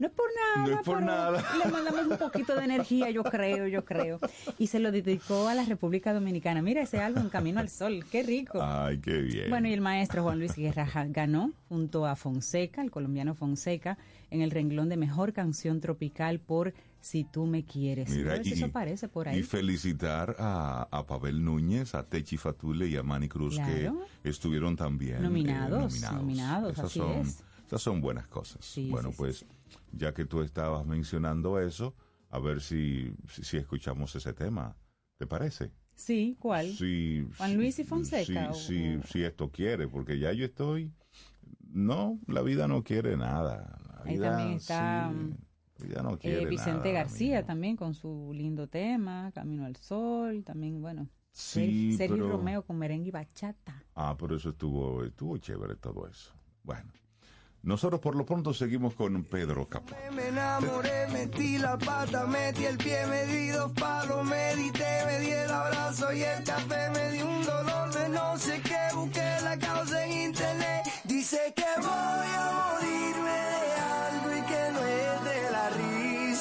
[SPEAKER 3] No es por nada,
[SPEAKER 2] No es por
[SPEAKER 3] pero
[SPEAKER 2] nada.
[SPEAKER 3] le mandamos un poquito de energía, yo creo, yo creo. Y se lo dedicó a la República Dominicana. Mira ese álbum, Camino al Sol, qué rico.
[SPEAKER 2] Ay, qué bien.
[SPEAKER 3] Bueno, y el maestro Juan Luis Guerra ganó junto a Fonseca, el colombiano Fonseca, en el renglón de mejor canción tropical por Si tú me quieres.
[SPEAKER 2] Mira,
[SPEAKER 3] a ver si eso aparece por ahí.
[SPEAKER 2] y felicitar a, a Pavel Núñez, a Techi Fatule y a Manny Cruz
[SPEAKER 3] Claro.
[SPEAKER 2] que estuvieron también eh,
[SPEAKER 3] Nominados, nominados,
[SPEAKER 2] Esas
[SPEAKER 3] así
[SPEAKER 2] son,
[SPEAKER 3] es.
[SPEAKER 2] Esas son buenas cosas.
[SPEAKER 3] Sí,
[SPEAKER 2] bueno,
[SPEAKER 3] sí, sí.
[SPEAKER 2] pues ya que tú estabas mencionando eso, a ver si, si, si escuchamos ese tema. ¿Te parece?
[SPEAKER 3] Sí, ¿cuál?
[SPEAKER 2] Sí,
[SPEAKER 3] Juan
[SPEAKER 2] sí,
[SPEAKER 3] Luis y Fonseca,
[SPEAKER 2] Sí,
[SPEAKER 3] o-
[SPEAKER 2] sí, sí, esto quiere, porque ya yo estoy... No, la vida no quiere nada. La
[SPEAKER 3] Ahí
[SPEAKER 2] vida,
[SPEAKER 3] también está,
[SPEAKER 2] vida no
[SPEAKER 3] Eh,
[SPEAKER 2] quiere
[SPEAKER 3] Vicente
[SPEAKER 2] nada
[SPEAKER 3] García
[SPEAKER 2] mismo.
[SPEAKER 3] también con su lindo tema, Camino al Sol, también, bueno.
[SPEAKER 2] Sí,
[SPEAKER 3] Ser- Sergio
[SPEAKER 2] pero-
[SPEAKER 3] Romeo con merengue y bachata.
[SPEAKER 2] Ah, pero eso estuvo, estuvo chévere todo eso. Bueno, nosotros por lo pronto seguimos con Pedro Capó.
[SPEAKER 7] Me enamoré, metí la pata, metí el pie, me di dos palos, medité, me di el abrazo y el café, me di un dolor de no sé qué, busqué la causa en internet. Dice que voy a morirme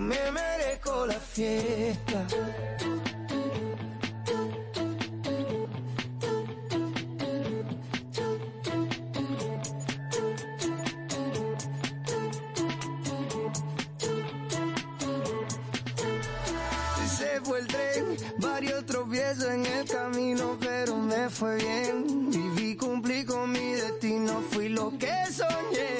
[SPEAKER 7] Me merezco la fiesta. Se fue varios tropiezos en el camino, pero me fue bien. Viví, cumplí con mi destino, fui lo que soñé.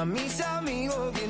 [SPEAKER 7] a mis amigos que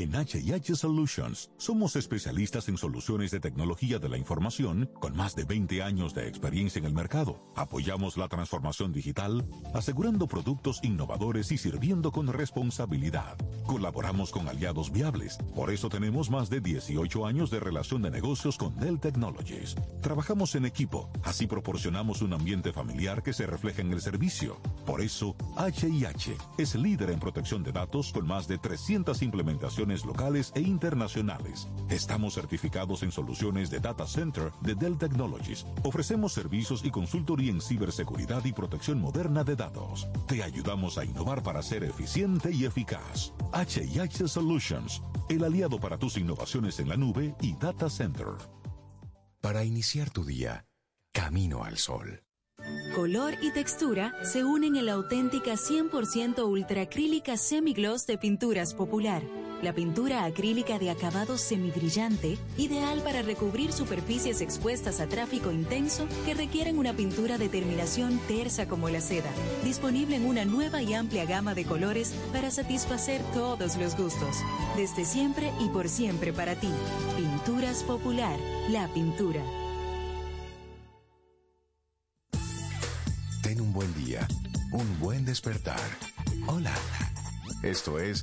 [SPEAKER 6] En HH Solutions somos especialistas en soluciones de tecnología de la información con más de 20 años de experiencia en el mercado. Apoyamos la transformación digital, asegurando productos innovadores y sirviendo con responsabilidad. Colaboramos con aliados viables, por eso tenemos más de 18 años de relación de negocios con Dell Technologies. Trabajamos en equipo, así proporcionamos un ambiente familiar que se refleja en el servicio. Por eso, HIH es líder en protección de datos con más de 300 implementaciones locales e internacionales. Estamos certificados en soluciones de Data Center de Dell Technologies. Ofrecemos servicios y consultoría en ciberseguridad y protección moderna de datos. Te ayudamos a innovar para ser eficiente y eficaz. HIH Solutions, el aliado para tus innovaciones en la nube y Data Center.
[SPEAKER 5] Para iniciar tu día, Camino al Sol.
[SPEAKER 8] Color y textura se unen en la auténtica 100% ultracrílica semigloss de Pinturas Popular. La pintura acrílica de acabado semibrillante, ideal para recubrir superficies expuestas a tráfico intenso que requieren una pintura de terminación tersa como la seda. Disponible en una nueva y amplia gama de colores para satisfacer todos los gustos. Desde siempre y por siempre para ti. Pinturas Popular, la pintura.
[SPEAKER 5] Ten un buen día, un buen despertar. Hola. Esto es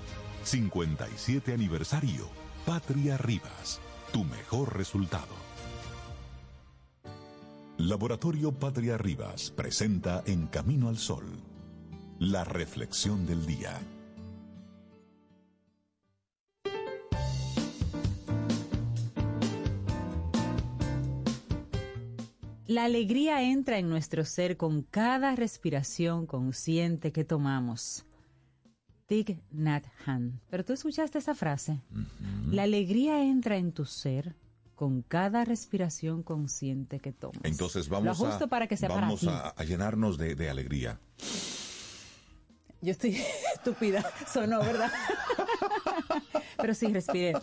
[SPEAKER 6] 57 aniversario, Patria Rivas, tu mejor resultado. Laboratorio Patria Rivas presenta En Camino al Sol, la reflexión del día.
[SPEAKER 3] La alegría entra en nuestro ser con cada respiración consciente que tomamos. Thich Nhat Hanh. Pero tú escuchaste esa frase. La alegría entra en tu ser con cada respiración consciente que tomas.
[SPEAKER 2] Entonces
[SPEAKER 3] Lo
[SPEAKER 2] vamos,
[SPEAKER 3] justo
[SPEAKER 2] a,
[SPEAKER 3] para que sea
[SPEAKER 2] vamos a llenarnos de, de alegría.
[SPEAKER 3] Yo estoy [LAUGHS] estúpida, sonó, ¿verdad? [LAUGHS] Pero sí, respiré.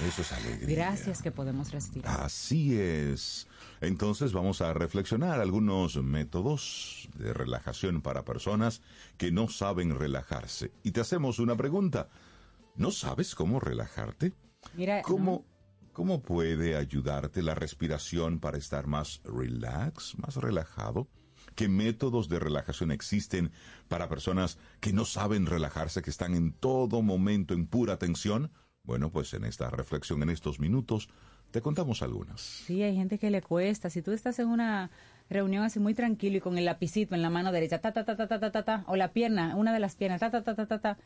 [SPEAKER 2] Eso es alegría.
[SPEAKER 3] Gracias que podemos respirar.
[SPEAKER 2] Así es. Entonces vamos a reflexionar algunos métodos de relajación para personas que no saben relajarse. Y te hacemos una pregunta. ¿No sabes cómo relajarte?
[SPEAKER 3] Mira,
[SPEAKER 2] ¿Cómo, ¿Cómo puede ayudarte la respiración para estar más relax, más relajado? ¿Qué métodos de relajación existen para personas que no saben relajarse, que están en todo momento en pura tensión? Bueno, pues en esta reflexión, en estos minutos, te contamos algunas.
[SPEAKER 3] Sí, hay gente que le cuesta. Si tú estás en una reunión así muy tranquilo y con el lapicito en la mano derecha, ta, ta, ta, ta, ta, ta, ta, ta, o la pierna, una de las piernas, ta, ta, ta, ta, ta, ta.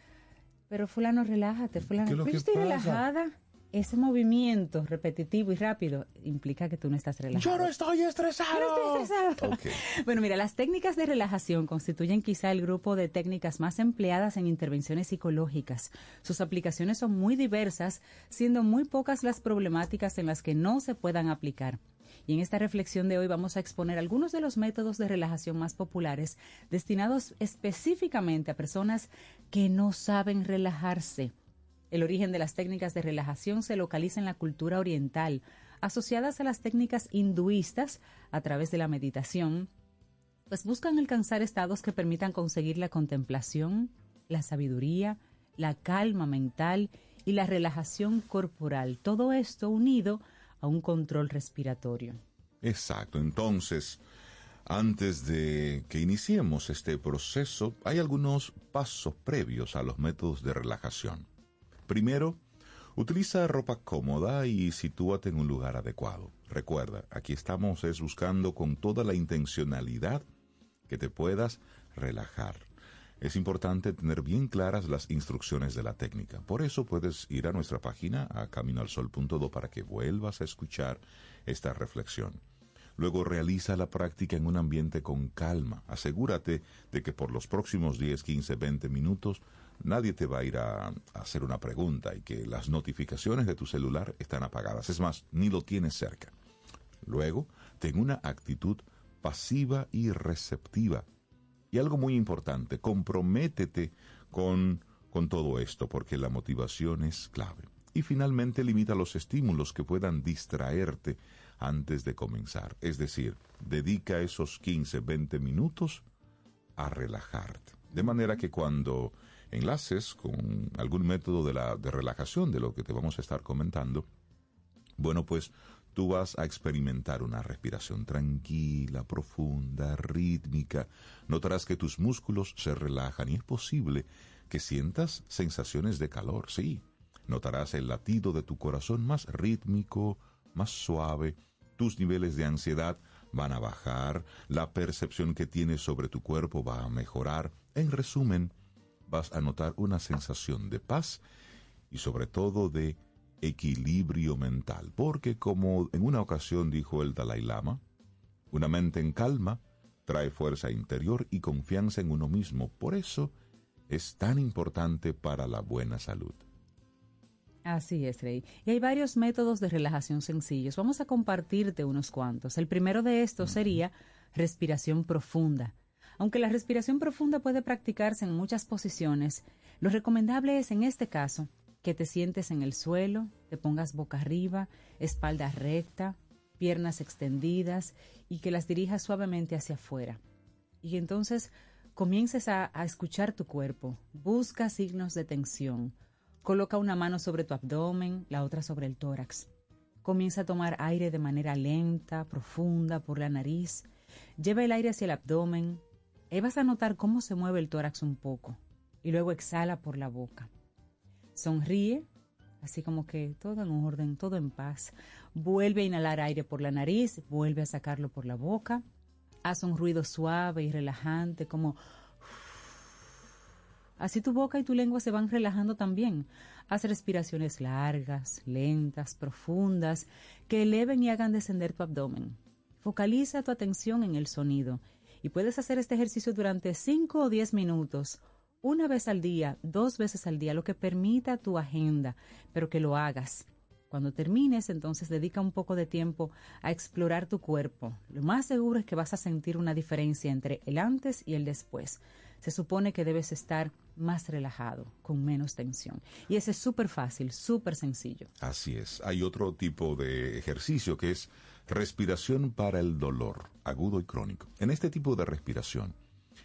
[SPEAKER 3] Pero fulano, relájate, fulano.
[SPEAKER 2] ¿Qué es lo
[SPEAKER 3] Pero
[SPEAKER 2] que
[SPEAKER 3] yo estoy
[SPEAKER 2] pasa?
[SPEAKER 3] relajada. Ese movimiento repetitivo y rápido implica que tú no estás relajado.
[SPEAKER 2] estoy estresado.
[SPEAKER 3] Yo no estoy estresado. [LAUGHS] Bueno, mira, las técnicas de relajación constituyen quizá el grupo de técnicas más empleadas en intervenciones psicológicas. Sus aplicaciones son muy diversas, siendo muy pocas las problemáticas en las que no se puedan aplicar. Y en esta reflexión de hoy vamos a exponer algunos de los métodos de relajación más populares destinados específicamente a personas que no saben relajarse. El origen de las técnicas de relajación se localiza en la cultura oriental, asociadas a las técnicas hinduistas a través de la meditación, pues buscan alcanzar estados que permitan conseguir la contemplación, la sabiduría, la calma mental y la relajación corporal. Todo esto unido a un control respiratorio.
[SPEAKER 2] Exacto. Entonces, antes de que iniciemos este proceso, hay algunos pasos previos a los métodos de relajación. Primero, utiliza ropa cómoda y sitúate en un lugar adecuado. Recuerda, aquí estamos es buscando con toda la intencionalidad que te puedas relajar. Es importante tener bien claras las instrucciones de la técnica. Por eso puedes ir a nuestra página a caminoalsol.do para que vuelvas a escuchar esta reflexión. Luego realiza la práctica en un ambiente con calma. Asegúrate de que por los próximos 10, 15, 20 minutos nadie te va a ir a, hacer una pregunta y que las notificaciones de tu celular están apagadas. Es más, ni lo tienes cerca. Luego, ten una actitud pasiva y receptiva. Y algo muy importante, comprométete con, con todo esto, porque la motivación es clave. Y finalmente limita los estímulos que puedan distraerte antes de comenzar. Es decir, dedica esos 15, 20 minutos a relajarte. De manera que cuando enlaces con algún método de, la, de relajación de lo que te vamos a estar comentando, bueno, pues tú vas a experimentar una respiración tranquila, profunda, rítmica. Notarás que tus músculos se relajan y es posible que sientas sensaciones de calor, sí. Notarás el latido de tu corazón más rítmico, más suave. Tus niveles de ansiedad van a bajar, la percepción que tienes sobre tu cuerpo va a mejorar. En resumen, vas a notar una sensación de paz y sobre todo de equilibrio mental, porque como en una ocasión dijo el Dalai Lama, una mente en calma trae fuerza interior y confianza en uno mismo. Por eso es tan importante para la buena salud.
[SPEAKER 3] Así es, Rey. Y hay varios métodos de relajación sencillos. Vamos a compartirte unos cuantos. El primero de estos sería respiración profunda. Aunque la respiración profunda puede practicarse en muchas posiciones, lo recomendable es en este caso que te sientes en el suelo, te pongas boca arriba, espalda recta, piernas extendidas y que las dirijas suavemente hacia afuera. Y entonces comiences a, escuchar tu cuerpo, busca signos de tensión, coloca una mano sobre tu abdomen, la otra sobre el tórax. Comienza a tomar aire de manera lenta, profunda por la nariz, lleva el aire hacia el abdomen, y vas a notar cómo se mueve el tórax un poco, y luego exhala por la boca. Sonríe, así como que todo en orden, todo en paz. Vuelve a inhalar aire por la nariz, vuelve a sacarlo por la boca. Haz un ruido suave y relajante, como... Así tu boca y tu lengua se van relajando también. Haz respiraciones largas, lentas, profundas, que eleven y hagan descender tu abdomen. Focaliza tu atención en el sonido y puedes hacer este ejercicio durante 5 o 10 minutos una vez al día, dos veces al día, lo que permita tu agenda, pero que lo hagas. Cuando termines, entonces dedica un poco de tiempo a explorar tu cuerpo. Lo más seguro es que vas a sentir una diferencia entre el antes y el después. Se supone que debes estar más relajado, con menos tensión. Y ese es súper fácil, súper sencillo.
[SPEAKER 2] Así es. Hay otro tipo de ejercicio que es respiración para el dolor, agudo y crónico. En este tipo de respiración,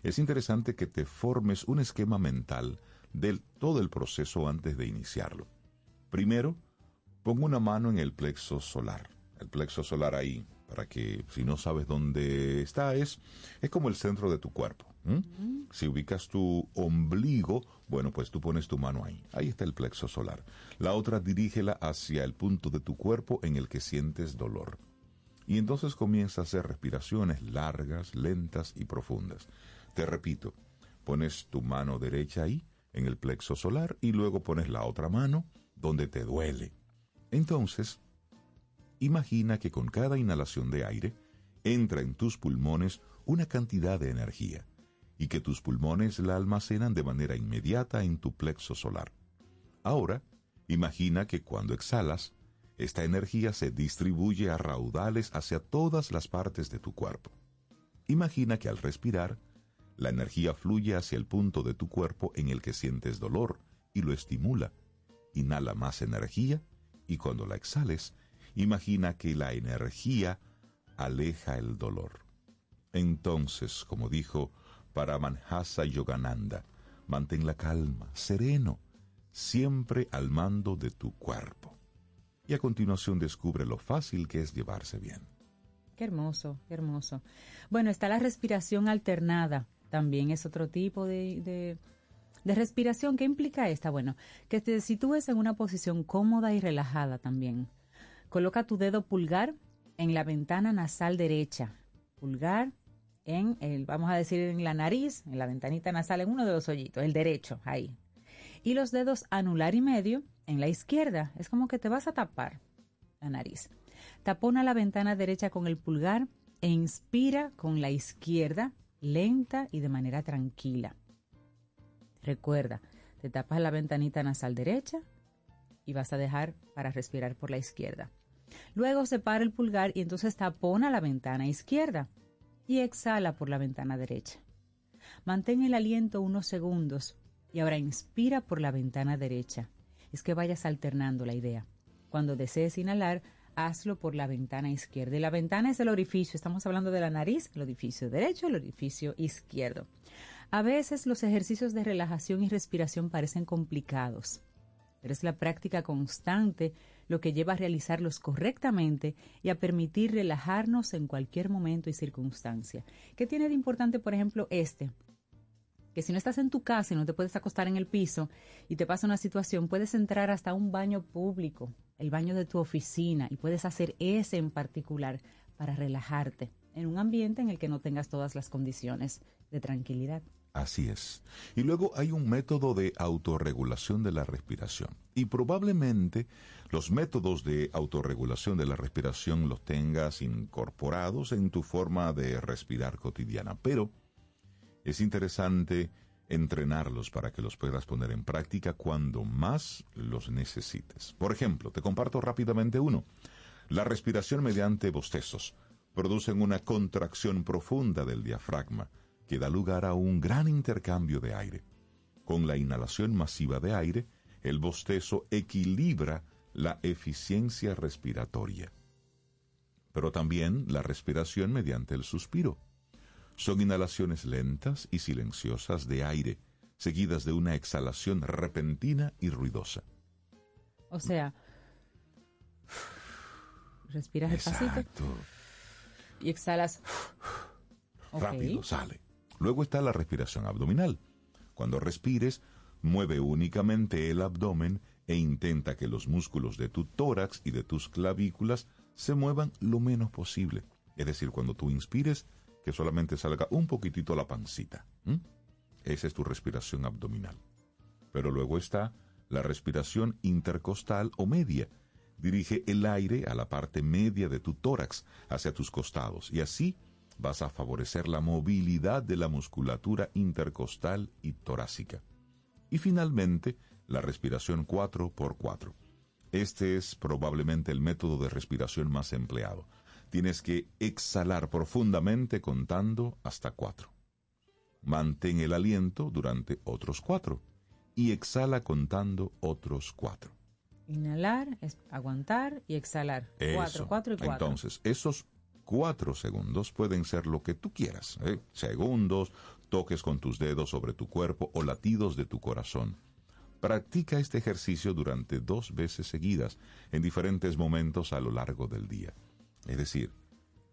[SPEAKER 2] es interesante que te formes un esquema mental de todo el proceso antes de iniciarlo. Primero, pon una mano en el plexo solar. El plexo solar ahí, para que si no sabes dónde está, es, es como el centro de tu cuerpo. ¿Mm? Si ubicas tu ombligo, bueno, pues tú pones tu mano ahí. Ahí está el plexo solar. La otra dirígela hacia el punto de tu cuerpo en el que sientes dolor. Y entonces comienza a hacer respiraciones largas, lentas y profundas. Te repito, pones tu mano derecha ahí, en el plexo solar, y luego pones la otra mano donde te duele. Entonces, imagina que con cada inhalación de aire entra en tus pulmones una cantidad de energía y que tus pulmones la almacenan de manera inmediata en tu plexo solar. Ahora, imagina que cuando exhalas, Esta energía se distribuye a raudales hacia todas las partes de tu cuerpo. Imagina que al respirar, la energía fluye hacia el punto de tu cuerpo en el que sientes dolor y lo estimula. Inhala más energía y cuando la exhales, imagina que la energía aleja el dolor. Entonces, como dijo Paramanhasa Yogananda, mantén la calma, sereno, siempre al mando de tu cuerpo. Y a continuación descubre lo fácil que es llevarse bien.
[SPEAKER 3] Qué hermoso, qué hermoso. Bueno, está la respiración alternada. También es otro tipo de, de, respiración. ¿Qué implica esta? Bueno, que te sitúes en una posición cómoda y relajada también. Coloca tu dedo pulgar en la ventana nasal derecha. Pulgar en el, vamos a decir, en la nariz, en la ventanita nasal, en uno de los hoyitos, el derecho, ahí. Y los dedos anular y medio en la izquierda. Es como que te vas a tapar la nariz. Tapona la ventana derecha con el pulgar e inspira con la izquierda, lenta y de manera tranquila. Recuerda, te tapas la ventanita nasal derecha y vas a dejar para respirar por la izquierda. Luego separa el pulgar y entonces tapona la ventana izquierda y exhala por la ventana derecha. Mantén el aliento unos segundos y ahora inspira por la ventana derecha. Es que vayas alternando la idea. Cuando desees inhalar, hazlo por la ventana izquierda. Y la ventana es el orificio, estamos hablando de la nariz, el orificio derecho, el orificio izquierdo. A veces los ejercicios de relajación y respiración parecen complicados, pero es la práctica constante lo que lleva a realizarlos correctamente y a permitir relajarnos en cualquier momento y circunstancia. ¿Qué tiene de importante, por ejemplo, este? Que si no estás en tu casa y no te puedes acostar en el piso y te pasa una situación, puedes entrar hasta un baño público, el baño de tu oficina, y puedes hacer ese en particular para relajarte en un ambiente en el que no tengas todas las condiciones de tranquilidad.
[SPEAKER 2] Así es. Y luego hay un método de autorregulación de la respiración. Y probablemente los métodos de autorregulación de la respiración los tengas incorporados en tu forma de respirar cotidiana. Pero es interesante entrenarlos para que los puedas poner en práctica cuando más los necesites. Por ejemplo, te comparto rápidamente uno. La respiración mediante bostezos producen una contracción profunda del diafragma que da lugar a un gran intercambio de aire. Con la inhalación masiva de aire, el bostezo equilibra la eficiencia respiratoria. Pero también la respiración mediante el suspiro. Son inhalaciones lentas y silenciosas de aire, seguidas de una exhalación repentina y ruidosa.
[SPEAKER 3] O sea, respiras despacito y exhalas.
[SPEAKER 2] Rápido, sale. Luego está la respiración abdominal. Cuando respires, mueve únicamente el abdomen e intenta que los músculos de tu tórax y de tus clavículas se muevan lo menos posible. Es decir, cuando tú inspires, que solamente salga un poquitito la pancita. Esa es tu respiración abdominal. Pero luego está la respiración intercostal o media. Dirige el aire a la parte media de tu tórax, hacia tus costados, y así vas a favorecer la movilidad de la musculatura intercostal y torácica. Y finalmente, la respiración 4x4. Este es probablemente el método de respiración más empleado. Tienes que exhalar profundamente contando hasta 4. Mantén el aliento durante otros 4 y exhala contando otros 4.
[SPEAKER 3] Inhalar, aguantar y exhalar. 4, 4 y 4.
[SPEAKER 2] Entonces, esos cuatro segundos pueden ser lo que tú quieras. ¿eh? Segundos, toques con tus dedos sobre tu cuerpo o latidos de tu corazón. Practica este ejercicio durante dos veces seguidas, en diferentes momentos a lo largo del día. Es decir,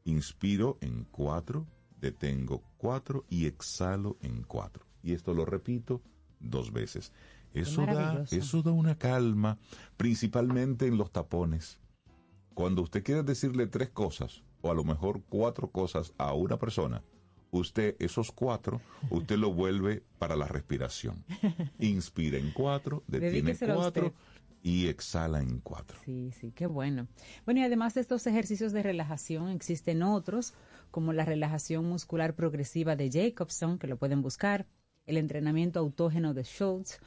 [SPEAKER 2] inspiro en cuatro, detengo cuatro y exhalo en cuatro. Y esto lo repito dos veces. Eso da, eso da una calma, principalmente en los tapones. Cuando usted quiere decirle tres cosas, o a lo mejor cuatro cosas a una persona, usted esos cuatro, usted lo vuelve para la respiración. [LAUGHS] Inspira en cuatro, detiene en cuatro y exhala en cuatro.
[SPEAKER 3] Sí, sí, qué bueno. Bueno, y además de estos ejercicios de relajación, existen otros, como la relajación muscular progresiva de Jacobson, que lo pueden buscar, el entrenamiento autógeno de Schultz,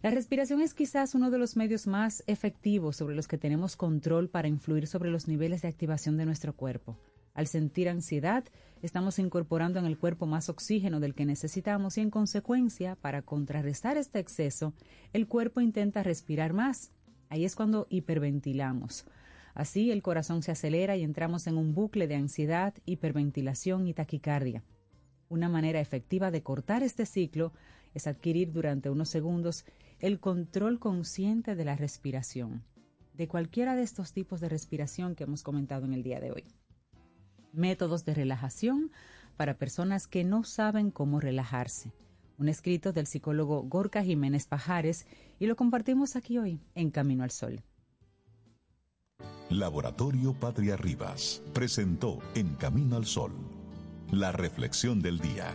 [SPEAKER 3] La respiración es quizás uno de los medios más efectivos sobre los que tenemos control para influir sobre los niveles de activación de nuestro cuerpo. Al sentir ansiedad, estamos incorporando en el cuerpo más oxígeno del que necesitamos y en consecuencia, para contrarrestar este exceso, el cuerpo intenta respirar más. Ahí es cuando hiperventilamos. Así el corazón se acelera y entramos en un bucle de ansiedad, hiperventilación y taquicardia. Una manera efectiva de cortar este ciclo es adquirir durante unos segundos el control consciente de la respiración, de cualquiera de estos tipos de respiración que hemos comentado en el día de hoy. Métodos de relajación para personas que no saben cómo relajarse. Un escrito del psicólogo Gorka Jiménez Pajares y lo compartimos aquí hoy en Camino al Sol.
[SPEAKER 6] Laboratorio Patria Rivas presentó En Camino al Sol, la reflexión del día.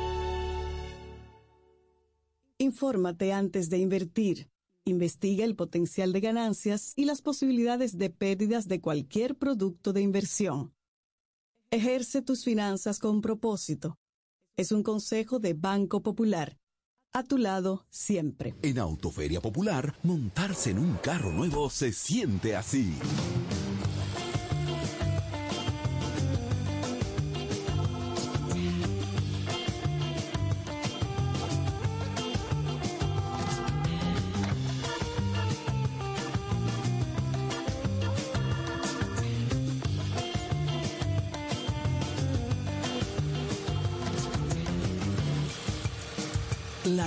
[SPEAKER 9] Infórmate antes de invertir. Investiga el potencial de ganancias y las posibilidades de pérdidas de cualquier producto de inversión. Ejerce tus finanzas con propósito. Es un consejo de Banco Popular. A tu lado siempre.
[SPEAKER 10] En Autoferia Popular, montarse en un carro nuevo se siente así.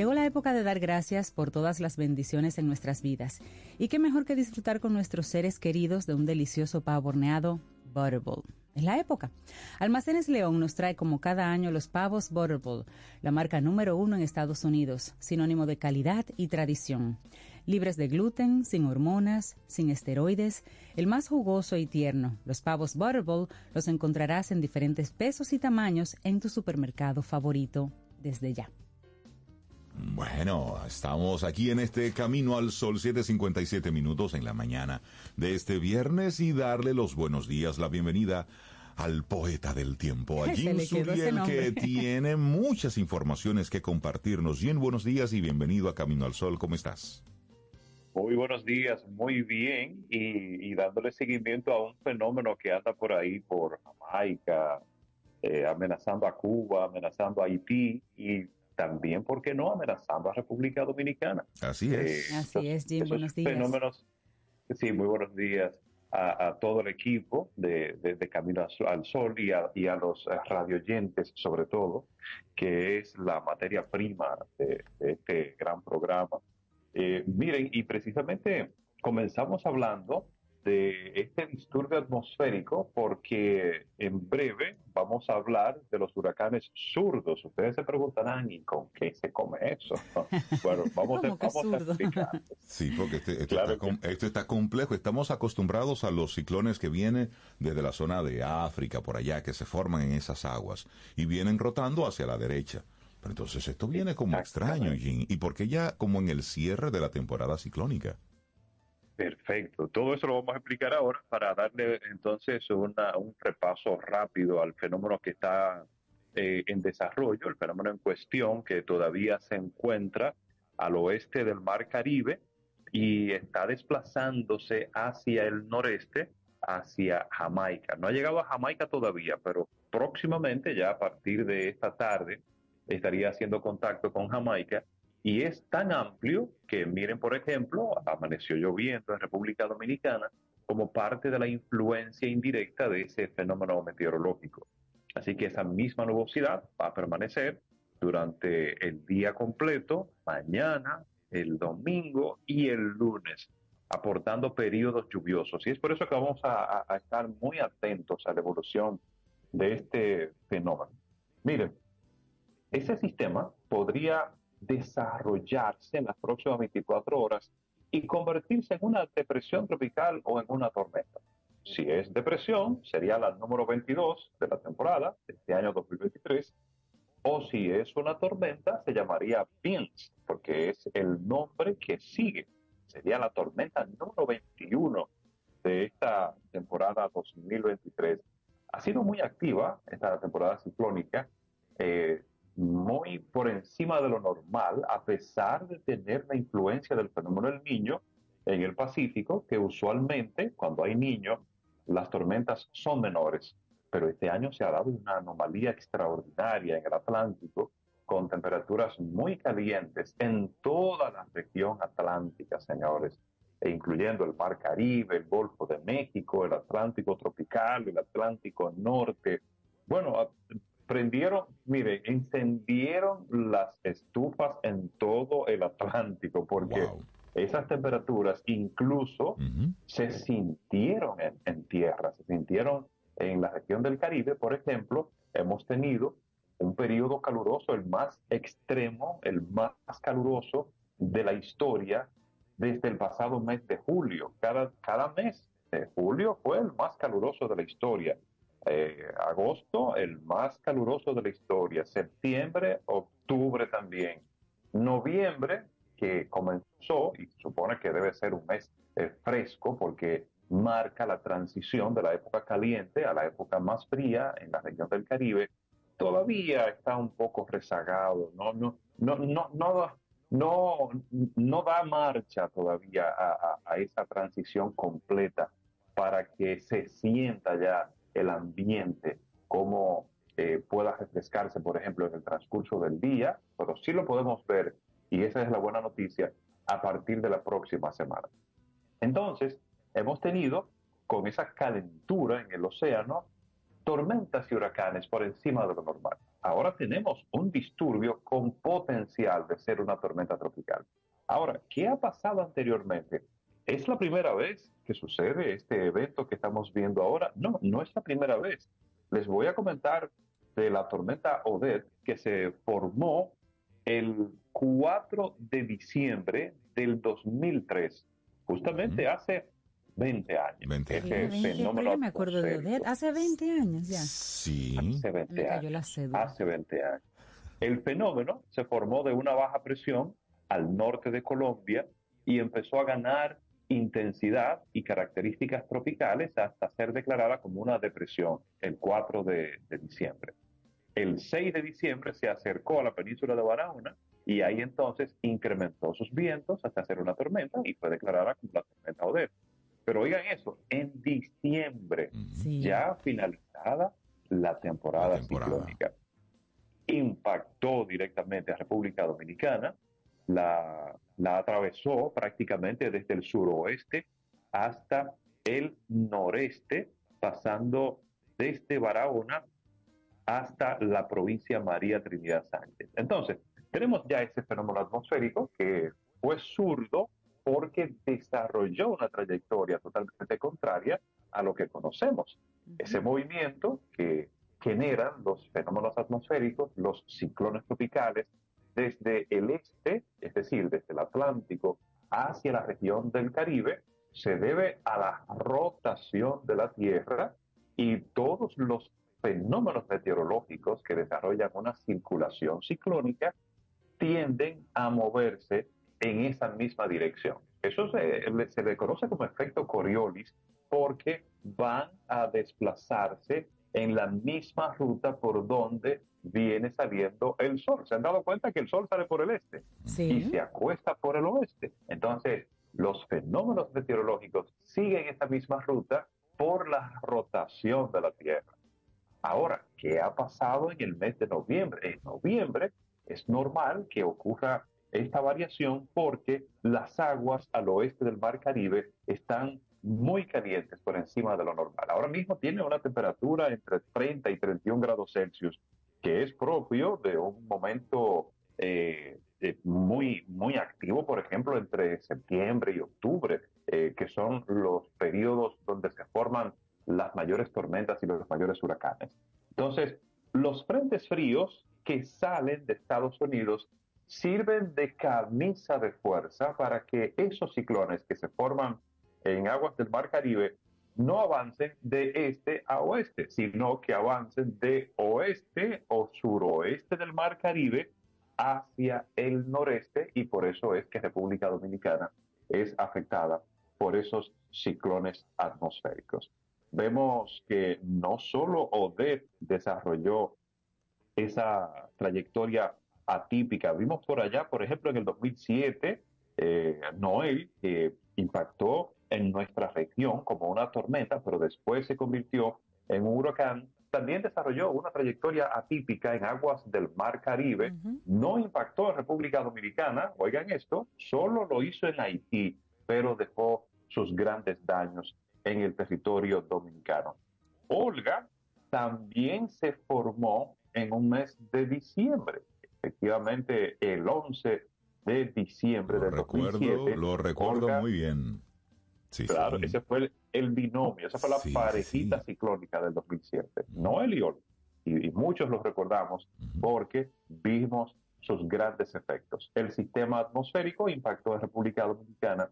[SPEAKER 3] Llegó la época de dar gracias por todas las bendiciones en nuestras vidas. Y qué mejor que disfrutar con nuestros seres queridos de un delicioso pavo horneado Butterball. Es la época. Almacenes León nos trae como cada año los pavos Butterball, la marca número uno en Estados Unidos, sinónimo de calidad y tradición. Libres de gluten, sin hormonas, sin esteroides, el más jugoso y tierno. Los pavos Butterball los encontrarás en diferentes pesos y tamaños en tu supermercado favorito desde ya.
[SPEAKER 2] Bueno, estamos aquí en este Camino al Sol, 7.57 minutos en la mañana de este viernes y darle los buenos días, la bienvenida al poeta del tiempo, a Jim Suriel, que [LAUGHS] tiene muchas informaciones que compartirnos. Jim, buenos días y bienvenido a Camino al Sol, ¿cómo estás?
[SPEAKER 11] Muy buenos días, muy bien, y, y dándole seguimiento a un fenómeno que anda por ahí, por Jamaica, eh, amenazando a Cuba, amenazando a Haití. Y también, ¿por qué no?, amenazando a República Dominicana.
[SPEAKER 2] Así es.
[SPEAKER 3] Así es, Jim, buenos días.
[SPEAKER 11] fenómenos, sí, muy buenos días a, a todo el equipo de, de- de Camino al Sol- al Sol y a, y a los eh, radioyentes, sobre todo, que es la materia prima de, de este gran programa. Eh, miren, y precisamente comenzamos hablando de este disturbio atmosférico porque en breve vamos a hablar de los huracanes zurdos. Ustedes se preguntarán, ¿y con qué se come eso? [LAUGHS] Bueno, vamos, a,
[SPEAKER 3] ¿Cómo que
[SPEAKER 11] vamos a explicar.
[SPEAKER 2] Sí, porque este- esto,
[SPEAKER 11] Claro
[SPEAKER 2] está, com- esto está complejo. Estamos acostumbrados a los ciclones que vienen desde la zona de África, por allá, que se forman en esas aguas y vienen rotando hacia la derecha. Pero entonces esto viene como extraño, Jim. ¿Y por qué ya como en el cierre de la temporada ciclónica?
[SPEAKER 11] Perfecto. Todo eso lo vamos a explicar ahora para darle entonces un repaso rápido al fenómeno que está eh, en desarrollo, el fenómeno en cuestión que todavía se encuentra al oeste del Mar Caribe y está desplazándose hacia el noreste, hacia Jamaica. No ha llegado a Jamaica todavía, pero próximamente, ya a partir de esta tarde, estaría haciendo contacto con Jamaica Y es tan amplio que, miren, por ejemplo, amaneció lloviendo en República Dominicana como parte de la influencia indirecta de ese fenómeno meteorológico. Así que esa misma nubosidad va a permanecer durante el día completo, mañana, el domingo y el lunes, aportando periodos lluviosos. Y es por eso que vamos a, a estar muy atentos a la evolución de este fenómeno. Miren, ese sistema podría desarrollarse en las próximas 24 horas y convertirse en una depresión tropical o en una tormenta. Si es depresión, sería la número 22 de la temporada de este año 2023, o si es una tormenta, se llamaría Vince, porque es el nombre que sigue. Sería la tormenta número 21 de esta temporada 2023. Ha sido muy activa esta temporada ciclónica, eh, muy por encima de lo normal, a pesar de tener la influencia del fenómeno del niño en el Pacífico, que usualmente cuando hay niños, las tormentas son menores. Pero este año se ha dado una anomalía extraordinaria en el Atlántico, con temperaturas muy calientes en toda la región atlántica, señores, e incluyendo el Mar Caribe, el Golfo de México, el Atlántico tropical, el Atlántico norte. Bueno, prendieron, mire, encendieron las estufas en todo el Atlántico, porque esas temperaturas incluso se sintieron en, en tierra, se sintieron en la región del Caribe, por ejemplo, hemos tenido un periodo caluroso, el más extremo, el más caluroso de la historia desde el pasado mes de julio. Cada, cada mes de julio fue el más caluroso de la historia. Eh, agosto, el más caluroso de la historia. Septiembre, octubre también. Noviembre, que comenzó, y supone que debe ser un mes eh, fresco porque marca la transición de la época caliente a la época más fría en la región del Caribe, todavía está un poco rezagado, no, no, no, no, no, no, da marcha todavía a, esa transición completa para que se sienta ya el ambiente como eh, pueda refrescarse, por ejemplo, en el transcurso del día, pero sí lo podemos ver, y esa es la buena noticia, a partir de la próxima semana. Entonces, hemos tenido, con esa calentura en el océano, tormentas y huracanes por encima de lo normal. Ahora tenemos un disturbio con potencial de ser una tormenta tropical. Ahora, ¿qué ha pasado anteriormente? ¿Es la primera vez que sucede este evento que estamos viendo ahora? No, no es la primera vez. Les voy a comentar de la tormenta Odette que se formó el 4 de diciembre del 2003, justamente hace 20 años.
[SPEAKER 3] 20 años. me acuerdo de Odette. Hace 20 años ya.
[SPEAKER 2] Sí.
[SPEAKER 11] Hace 20 años. Hace 20 años. El fenómeno se formó de una baja presión al norte de Colombia y empezó a ganar intensidad y características tropicales hasta ser declarada como una depresión el 4 de, de diciembre. El 6 de diciembre se acercó a la península de Barahona y ahí entonces incrementó sus vientos hasta ser una tormenta y fue declarada como la tormenta Odette. Pero oigan eso, en diciembre, ya finalizada la temporada, ciclónica, impactó directamente a República Dominicana, la, la atravesó prácticamente desde el suroeste hasta el noreste, pasando desde Barahona hasta la provincia María Trinidad Sánchez. Entonces, tenemos ya ese fenómeno atmosférico que fue zurdo porque desarrolló una trayectoria totalmente contraria a lo que conocemos. Ese movimiento que generan los fenómenos atmosféricos, los ciclones tropicales, desde el este, es decir, desde el Atlántico hacia la región del Caribe, se debe a la rotación de la Tierra y todos los fenómenos meteorológicos que desarrollan una circulación ciclónica tienden a moverse en esa misma dirección. Eso se, se le conoce como efecto Coriolis porque van a desplazarse en la misma ruta por donde viene saliendo el sol. ¿Se han dado cuenta que el sol sale por el este y se acuesta por el oeste? Entonces, los fenómenos meteorológicos siguen esa misma ruta por la rotación de la Tierra. Ahora, ¿qué ha pasado en el mes de noviembre? En noviembre es normal que ocurra esta variación porque las aguas al oeste del Mar Caribe están muy calientes por encima de lo normal. Ahora mismo tiene una temperatura entre 30 y 31 grados Celsius, que es propio de un momento eh, eh, muy, muy activo, por ejemplo, entre septiembre y octubre, eh, que son los periodos donde se forman las mayores tormentas y los mayores huracanes. Entonces, los frentes fríos que salen de Estados Unidos sirven de camisa de fuerza para que esos ciclones que se forman en aguas del Mar Caribe no avancen de este a oeste, sino que avancen de oeste o suroeste del Mar Caribe hacia el noreste y por eso es que República Dominicana es afectada por esos ciclones atmosféricos. Vemos que no solo ODET desarrolló esa trayectoria atípica, vimos por allá, por ejemplo, en el 2007, eh, Noel, que impactó en nuestra región como una tormenta, pero después se convirtió en un huracán, también desarrolló una trayectoria atípica en aguas del Mar Caribe, no impactó en República Dominicana, oigan esto, solo lo hizo en Haití, pero dejó sus grandes daños en el territorio dominicano. Olga también se formó en un mes de diciembre, efectivamente el 11 de diciembre
[SPEAKER 2] lo
[SPEAKER 11] del
[SPEAKER 2] recuerdo,
[SPEAKER 11] 2007.
[SPEAKER 2] Lo recuerdo
[SPEAKER 11] Olga-
[SPEAKER 2] muy bien. Sí,
[SPEAKER 11] claro,
[SPEAKER 2] sí.
[SPEAKER 11] ese fue el, el binomio, esa fue la
[SPEAKER 2] Sí,
[SPEAKER 11] parejita ciclónica del 2007. Noel y Olga. Y, y muchos lo recordamos porque vimos sus grandes efectos. El sistema atmosférico impactó en República Dominicana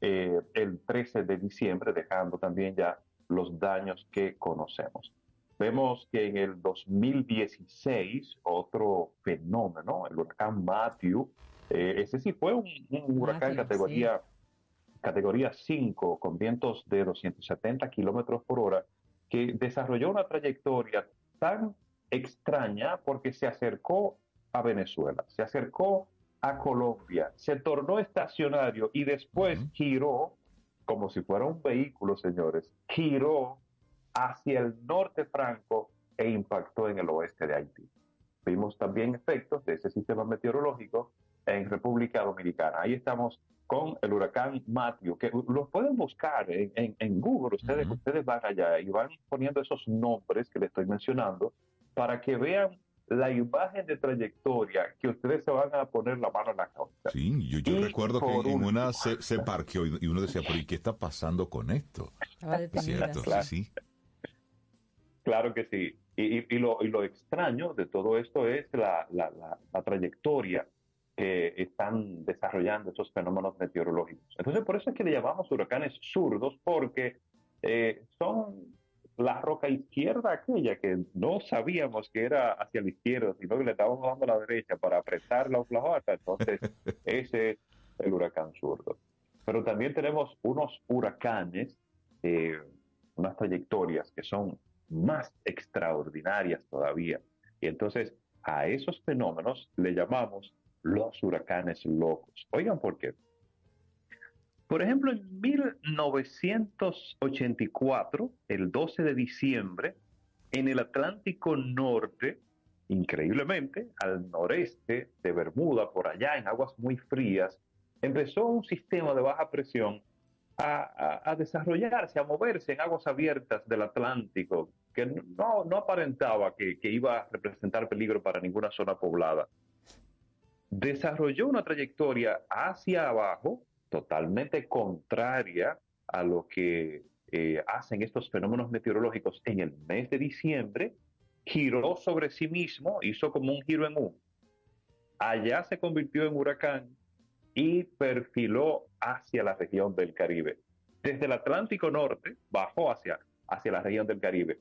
[SPEAKER 11] eh, el 13 de diciembre, dejando también ya los daños que conocemos. Vemos que en el 2016, otro fenómeno, el huracán Matthew, eh, ese sí fue un, un huracán
[SPEAKER 3] Matthew,
[SPEAKER 11] categoría, categoría 5, con vientos de 270 kilómetros por hora, que desarrolló una trayectoria tan extraña porque se acercó a Venezuela, se acercó a Colombia, se tornó estacionario y después giró, como si fuera un vehículo, señores, giró hacia el norte franco e impactó en el oeste de Haití. Vimos también efectos de ese sistema meteorológico en República Dominicana. Ahí estamos con el huracán Matthew, que lo pueden buscar en, en- en Google. Ustedes, ustedes van allá y van poniendo esos nombres que les estoy mencionando para que vean la imagen de trayectoria que ustedes se van a poner la mano en la cabeza.
[SPEAKER 2] Sí, yo, recuerdo que en una se, se parqueó y y uno decía, pero ¿y qué está pasando con esto? Cierto,
[SPEAKER 11] Claro.
[SPEAKER 2] sí, sí.
[SPEAKER 11] Claro que sí. Y, y- y lo, y lo extraño de todo esto es la, la- la- la trayectoria que están desarrollando estos fenómenos meteorológicos. Entonces, por eso es que le llamamos huracanes zurdos, porque eh, son la roca izquierda aquella que no sabíamos que era hacia la izquierda, sino que le estábamos dando a la derecha para apretar la flauta. Entonces, [LAUGHS] ese es el huracán zurdo. Pero también tenemos unos huracanes, eh, unas trayectorias que son más extraordinarias todavía. Y entonces a esos fenómenos le llamamos los huracanes locos. Oigan por qué. Por ejemplo, en 1984, el 12 de diciembre, en el Atlántico Norte, increíblemente, al noreste de Bermuda, por allá en aguas muy frías, empezó un sistema de baja presión a, desarrollarse, a moverse en aguas abiertas del Atlántico, que no, aparentaba que iba a representar peligro para ninguna zona poblada. Desarrolló una trayectoria hacia abajo, totalmente contraria a lo que eh, hacen estos fenómenos meteorológicos en el mes de diciembre, giró sobre sí mismo, hizo como un giro en U. Allá se convirtió en huracán y perfiló hacia la región del Caribe. Desde el Atlántico Norte bajó hacia, hacia la región del Caribe.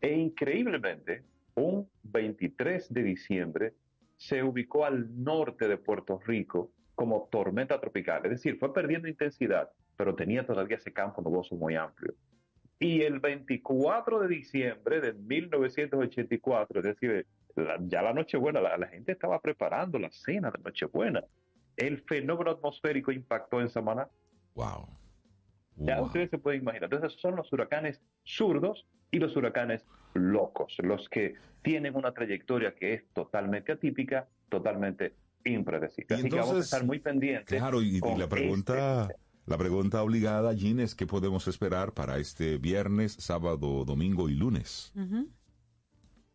[SPEAKER 11] E increíblemente, un 23 de diciembre se ubicó al norte de Puerto Rico como tormenta tropical. Es decir, fue perdiendo intensidad, pero tenía todavía ese campo nuboso muy amplio. Y el 24 de diciembre de 1984, es decir, la- ya la Nochebuena, la, la gente estaba preparando la cena de Nochebuena. El fenómeno atmosférico impactó en Samaná.
[SPEAKER 2] Wow.
[SPEAKER 11] Ya ustedes se pueden imaginar. Entonces son los huracanes zurdos y los huracanes locos, los que tienen una trayectoria que es totalmente atípica, totalmente impredecible.
[SPEAKER 2] Y
[SPEAKER 11] Así que vamos a
[SPEAKER 2] entonces,
[SPEAKER 11] estar muy pendientes.
[SPEAKER 2] Claro, y, la pregunta,
[SPEAKER 11] este-
[SPEAKER 2] la pregunta obligada, Jean, es qué podemos esperar para este viernes, sábado, domingo y lunes.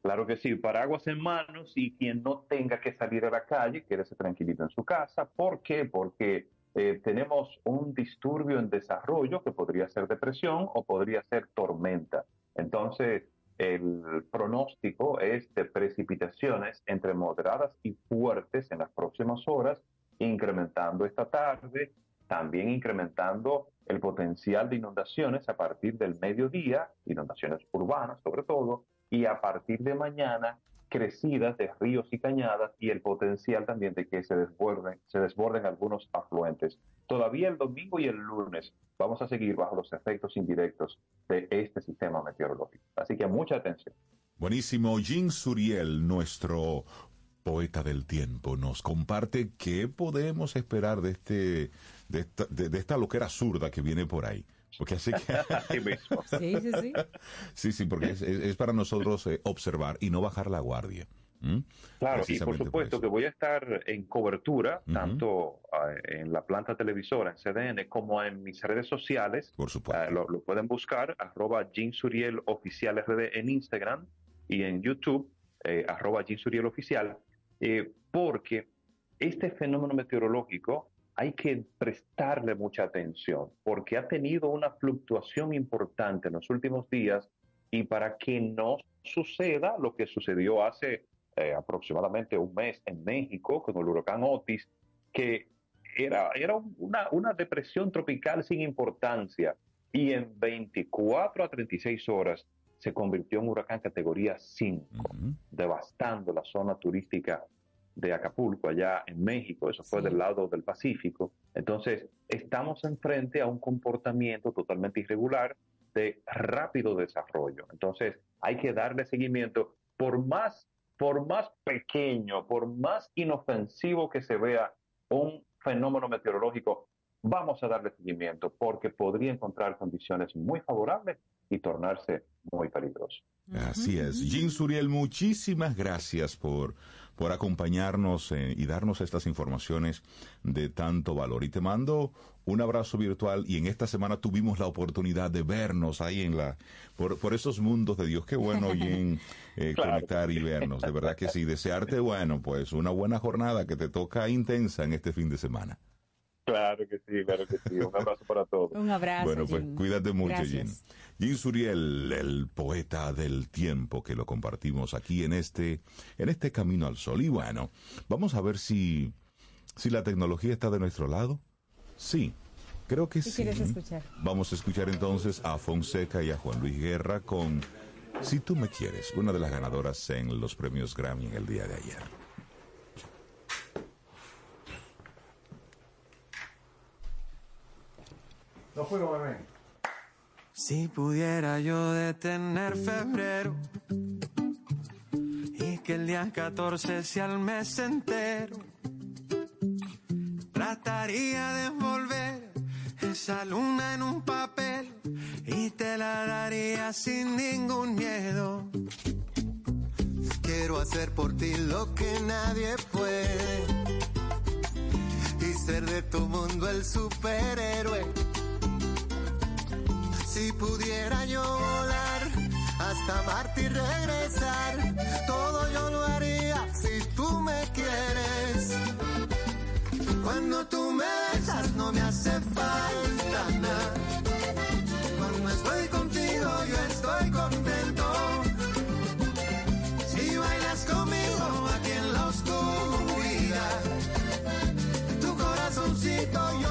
[SPEAKER 11] Claro que sí, paraguas en manos y quien no tenga que salir a la calle, quédese tranquilito en su casa. ¿Por qué? Porque eh, tenemos un disturbio en desarrollo que podría ser depresión o podría ser tormenta. Entonces, el pronóstico es de precipitaciones entre moderadas y fuertes en las próximas horas, incrementando esta tarde, también incrementando el potencial de inundaciones a partir del mediodía, inundaciones urbanas sobre todo, y a partir de mañana crecidas de ríos y cañadas y el potencial también de que se desborden, algunos afluentes. Todavía el domingo y el lunes vamos a seguir bajo los efectos indirectos de este sistema meteorológico. Así que mucha atención.
[SPEAKER 2] Buenísimo. Jean Suriel, nuestro poeta del tiempo, nos comparte qué podemos esperar de este esta, de esta loquera zurda que viene por ahí. Porque así que... [LAUGHS]
[SPEAKER 11] Así mismo. [LAUGHS]
[SPEAKER 3] Sí, sí, sí.
[SPEAKER 2] Sí, sí, porque es, es- es para nosotros eh, observar y no bajar la guardia. ¿Mm?
[SPEAKER 11] Claro, y por supuesto que voy a estar en cobertura, tanto eh, en la planta televisora, en CDN, como en mis redes sociales.
[SPEAKER 2] Por supuesto.
[SPEAKER 11] lo, lo pueden buscar, arroba Jean Suriel Oficial RD en Instagram y en YouTube, eh, arroba Jean Suriel Oficial, eh, porque este fenómeno meteorológico hay que prestarle mucha atención, porque ha tenido una fluctuación importante en los últimos días y para que no suceda lo que sucedió hace eh, aproximadamente un mes en México con el huracán Otis, que era, era una, una depresión tropical sin importancia y en 24 a 36 horas se convirtió en huracán categoría 5, devastando la zona turística de Acapulco, allá en México, eso fue del lado del Pacífico. Entonces, estamos enfrente a un comportamiento totalmente irregular de rápido desarrollo. Entonces, hay que darle seguimiento por más, por más pequeño, por más inofensivo que se vea un fenómeno meteorológico, vamos a darle seguimiento porque podría encontrar condiciones muy favorables y tornarse muy peligroso.
[SPEAKER 2] Así es. Jean Suriel, muchísimas gracias por, por acompañarnos eh, y darnos estas informaciones de tanto valor. Y te mando un abrazo virtual y en esta semana tuvimos la oportunidad de vernos ahí en la, por, por esos mundos de Dios. Qué bueno, [LAUGHS] Jean, eh,
[SPEAKER 11] Claro.
[SPEAKER 2] conectar y vernos. De verdad que sí. Desearte, bueno, pues una buena jornada que te toca intensa en este fin de semana.
[SPEAKER 11] Claro que sí, claro que sí. Un abrazo para todos.
[SPEAKER 3] Un abrazo.
[SPEAKER 2] Bueno, pues
[SPEAKER 3] Jim.
[SPEAKER 2] cuídate mucho.
[SPEAKER 3] Gracias.
[SPEAKER 2] Jean Suriel, el poeta del tiempo que lo compartimos aquí en este, en este camino al sol. Y bueno, vamos a ver si, si la tecnología está de nuestro lado. Sí, creo que
[SPEAKER 3] ¿Qué
[SPEAKER 2] sí.
[SPEAKER 3] quieres escuchar?
[SPEAKER 2] Vamos a escuchar entonces a Fonseca y a Juan Luis Guerra con Si tú me quieres, una de las ganadoras en los premios Grammy en el día de ayer.
[SPEAKER 12] No puedo, bebé.
[SPEAKER 13] Si pudiera yo detener febrero y que el día 14 sea el mes entero, trataría de envolver esa luna en un papel y te la daría sin ningún miedo.
[SPEAKER 14] Quiero hacer por ti lo que nadie puede y ser de tu mundo el superhéroe. Si pudiera yo volar hasta Marte y regresar, todo yo lo haría si tú me quieres. Cuando tú me besas no me hace falta nada. Cuando estoy contigo yo estoy contento. Si bailas conmigo aquí en la oscuridad, tu corazoncito yo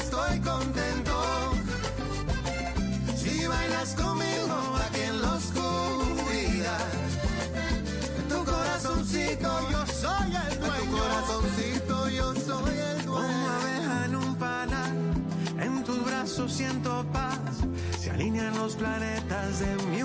[SPEAKER 14] siento paz, se alinean los planetas de mi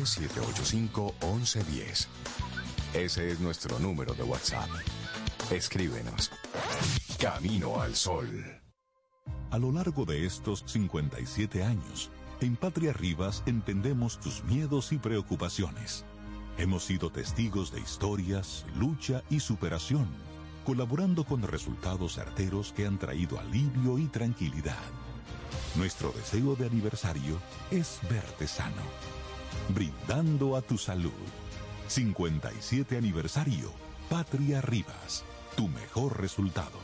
[SPEAKER 5] 849-785-1110. Ese es nuestro número de WhatsApp. Escríbenos. Camino al Sol.
[SPEAKER 6] A lo largo de estos 57 años, en Patria Rivas entendemos tus miedos y preocupaciones. Hemos sido testigos de historias, lucha y superación, colaborando con resultados certeros que han traído alivio y tranquilidad. Nuestro deseo de aniversario es verte sano, brindando a tu salud. 57 aniversario, Patria Rivas, tu mejor resultado.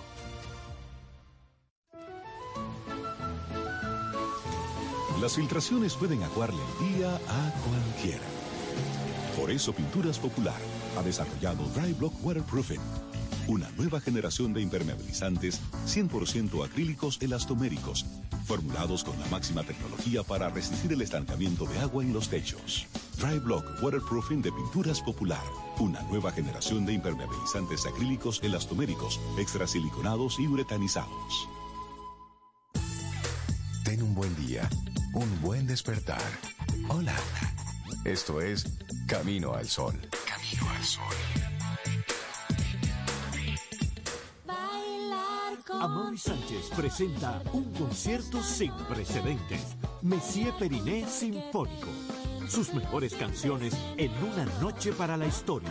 [SPEAKER 6] Las filtraciones pueden aguarle el día a cualquiera. Por eso Pinturas Popular ha desarrollado Dry Block Waterproofing, una nueva generación de impermeabilizantes 100% acrílicos elastoméricos, formulados con la máxima tecnología para resistir el estancamiento de agua en los techos. Dry Block Waterproofing de Pinturas Popular, una nueva generación de impermeabilizantes acrílicos elastoméricos, extrasiliconados y uretanizados.
[SPEAKER 5] Ten un buen día, un buen despertar. Hola. Esto es Camino al Sol. Camino al Sol.
[SPEAKER 15] Amaury Sánchez presenta un concierto sin precedentes. Messier Periné Sinfónico. Sus mejores canciones en una noche para la historia.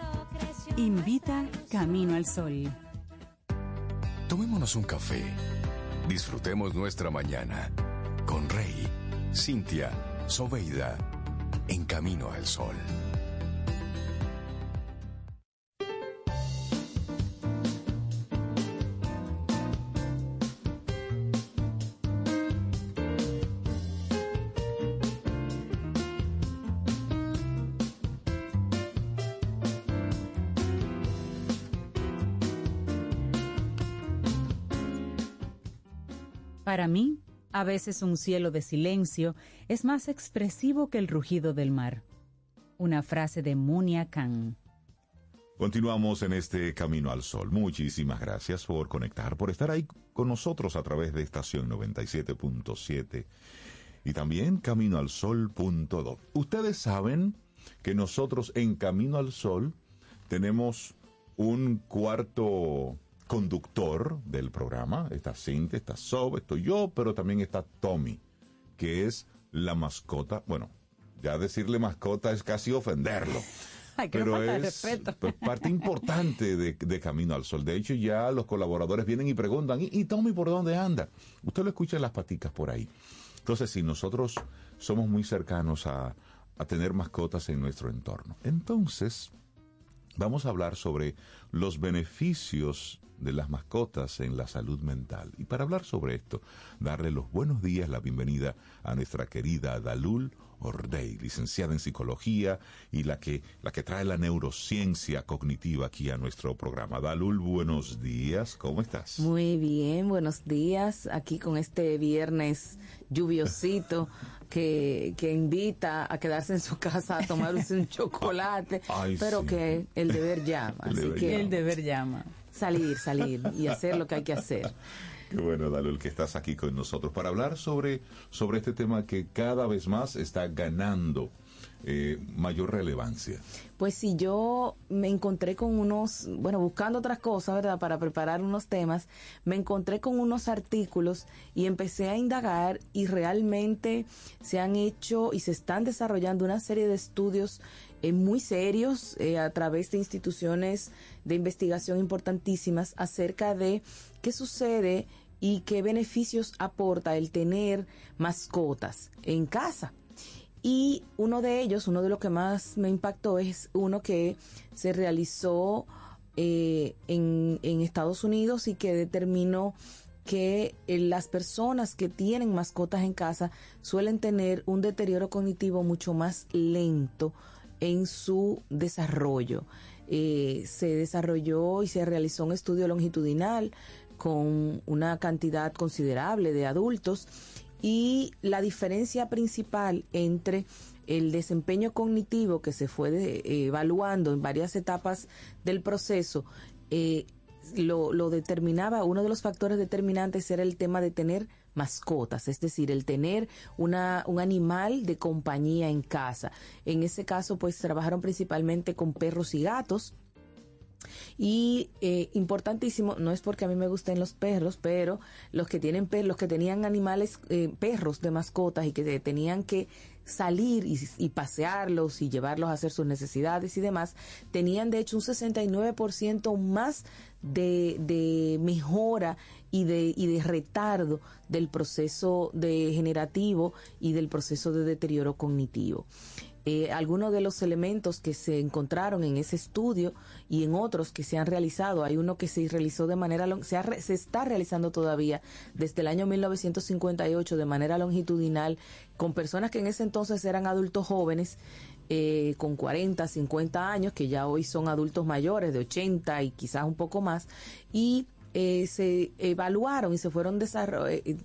[SPEAKER 3] Invita Camino al Sol.
[SPEAKER 5] Tomémonos un café. Disfrutemos nuestra mañana con Rey, Cintia, Soveida, en Camino al Sol.
[SPEAKER 3] Para mí, a veces un cielo de silencio es más expresivo que el rugido del mar. Una frase de Munia Khan.
[SPEAKER 2] Continuamos en este Camino al Sol. Muchísimas gracias por conectar, por estar ahí con nosotros a través de estación 97.7 y también caminoalsol.do. Ustedes saben que nosotros en Camino al Sol tenemos un cuarto conductor del programa. Está Cintia, está Sob, estoy yo, pero también está Tommy, que es la mascota. Bueno, ya decirle mascota es casi ofenderlo. [LAUGHS]
[SPEAKER 3] Ay,
[SPEAKER 2] pero es pues, parte importante de, de Camino al Sol. De hecho, ya los colaboradores vienen y preguntan, ¿y, y Tommy por dónde anda? Usted lo escucha en las paticas por ahí. Entonces, si nosotros somos muy cercanos a, a tener mascotas en nuestro entorno, entonces vamos a hablar sobre los beneficios de las mascotas en la salud mental. Y para hablar sobre esto, darle los buenos días, la bienvenida a nuestra querida Dalul Ordey, licenciada en psicología y la que, la que trae la neurociencia cognitiva aquí a nuestro programa. Dalul, buenos días, ¿cómo estás?
[SPEAKER 16] Muy bien, buenos días. Aquí con este viernes lluviosito que, que invita a quedarse en su casa a tomarse un [LAUGHS] chocolate,
[SPEAKER 2] Ay,
[SPEAKER 16] pero
[SPEAKER 2] sí.
[SPEAKER 16] que el deber llama.
[SPEAKER 2] El
[SPEAKER 16] así
[SPEAKER 2] deber
[SPEAKER 16] que
[SPEAKER 2] llama.
[SPEAKER 3] El deber llama.
[SPEAKER 16] salir, salir y hacer lo que hay que hacer.
[SPEAKER 2] Qué bueno, Dalul, que estás aquí con nosotros para hablar sobre, sobre este tema que cada vez más está ganando eh, mayor relevancia.
[SPEAKER 16] Pues si yo me encontré con unos, bueno, buscando otras cosas, ¿verdad? Para preparar unos temas, me encontré con unos artículos y empecé a indagar y realmente se han hecho y se están desarrollando una serie de estudios eh, muy serios eh, a través de instituciones de investigación importantísimas acerca de qué sucede y qué beneficios aporta el tener mascotas en casa. Y uno de ellos, uno de los que más me impactó es uno que se realizó eh, en, Estados Unidos y que determinó que eh, las personas que tienen mascotas en casa suelen tener un deterioro cognitivo mucho más lento en su desarrollo. Eh, se desarrolló y se realizó un estudio longitudinal con una cantidad considerable de adultos y la diferencia principal entre el desempeño cognitivo que se fue de- eh, evaluando en varias etapas del proceso eh, lo, lo determinaba, uno de los factores determinantes era el tema de tener mascotas, es decir, el tener una, un animal de compañía en casa. En ese caso, pues trabajaron principalmente con perros y gatos. Y eh, importantísimo, no es porque a mí me gusten los perros, pero los que tienen per- los que tenían animales, eh, perros de mascotas y que tenían que salir y, pasearlos y llevarlos a hacer sus necesidades y demás, tenían de hecho un 69% más de, de mejora y de, y de retardo del proceso degenerativo y del proceso de deterioro cognitivo. Eh, algunos de los elementos que se encontraron en ese estudio y en otros que se han realizado, hay uno que se realizó de manera, se, ha se está realizando todavía desde el año 1958 de manera longitudinal con personas que en ese entonces eran adultos jóvenes, eh, con 40, 50 años, que ya hoy son adultos mayores de 80 y quizás un poco más, y eh, se evaluaron y se fueron desarro- eh,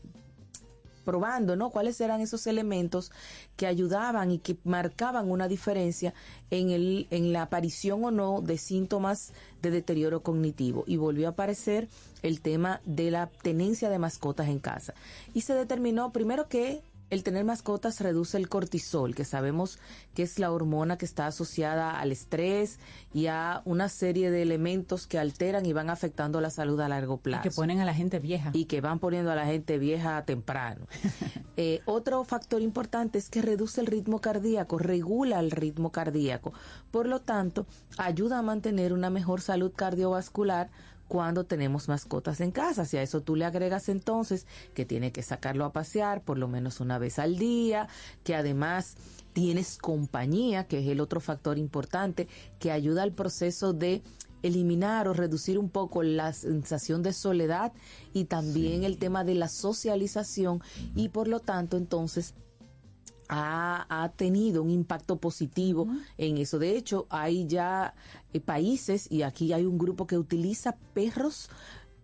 [SPEAKER 16] probando, ¿no? Cuáles eran esos elementos que ayudaban y que marcaban una diferencia en el en la aparición o no de síntomas de deterioro cognitivo y volvió a aparecer el tema de la tenencia de mascotas en casa. Y se determinó primero que el tener mascotas reduce el cortisol, que sabemos que es la hormona que está asociada al estrés y a una serie de elementos que alteran y van afectando la salud a largo
[SPEAKER 3] Y
[SPEAKER 16] plazo
[SPEAKER 3] que ponen a la gente vieja.
[SPEAKER 16] y que van poniendo a la gente vieja temprano. [LAUGHS] Eh, otro factor importante es que reduce el ritmo cardíaco, regula el ritmo cardíaco. Por lo tanto, ayuda a mantener una mejor salud cardiovascular cuando tenemos mascotas en casa. Si a eso tú le agregas entonces que tiene que sacarlo a pasear por lo menos una vez al día, que además tienes compañía, que es el otro factor importante, que ayuda al proceso de eliminar o reducir un poco la sensación de soledad y también el tema de la socialización y por lo tanto entonces ha, ha tenido un impacto positivo en eso. De hecho, hay ya eh, países y aquí hay un grupo que utiliza perros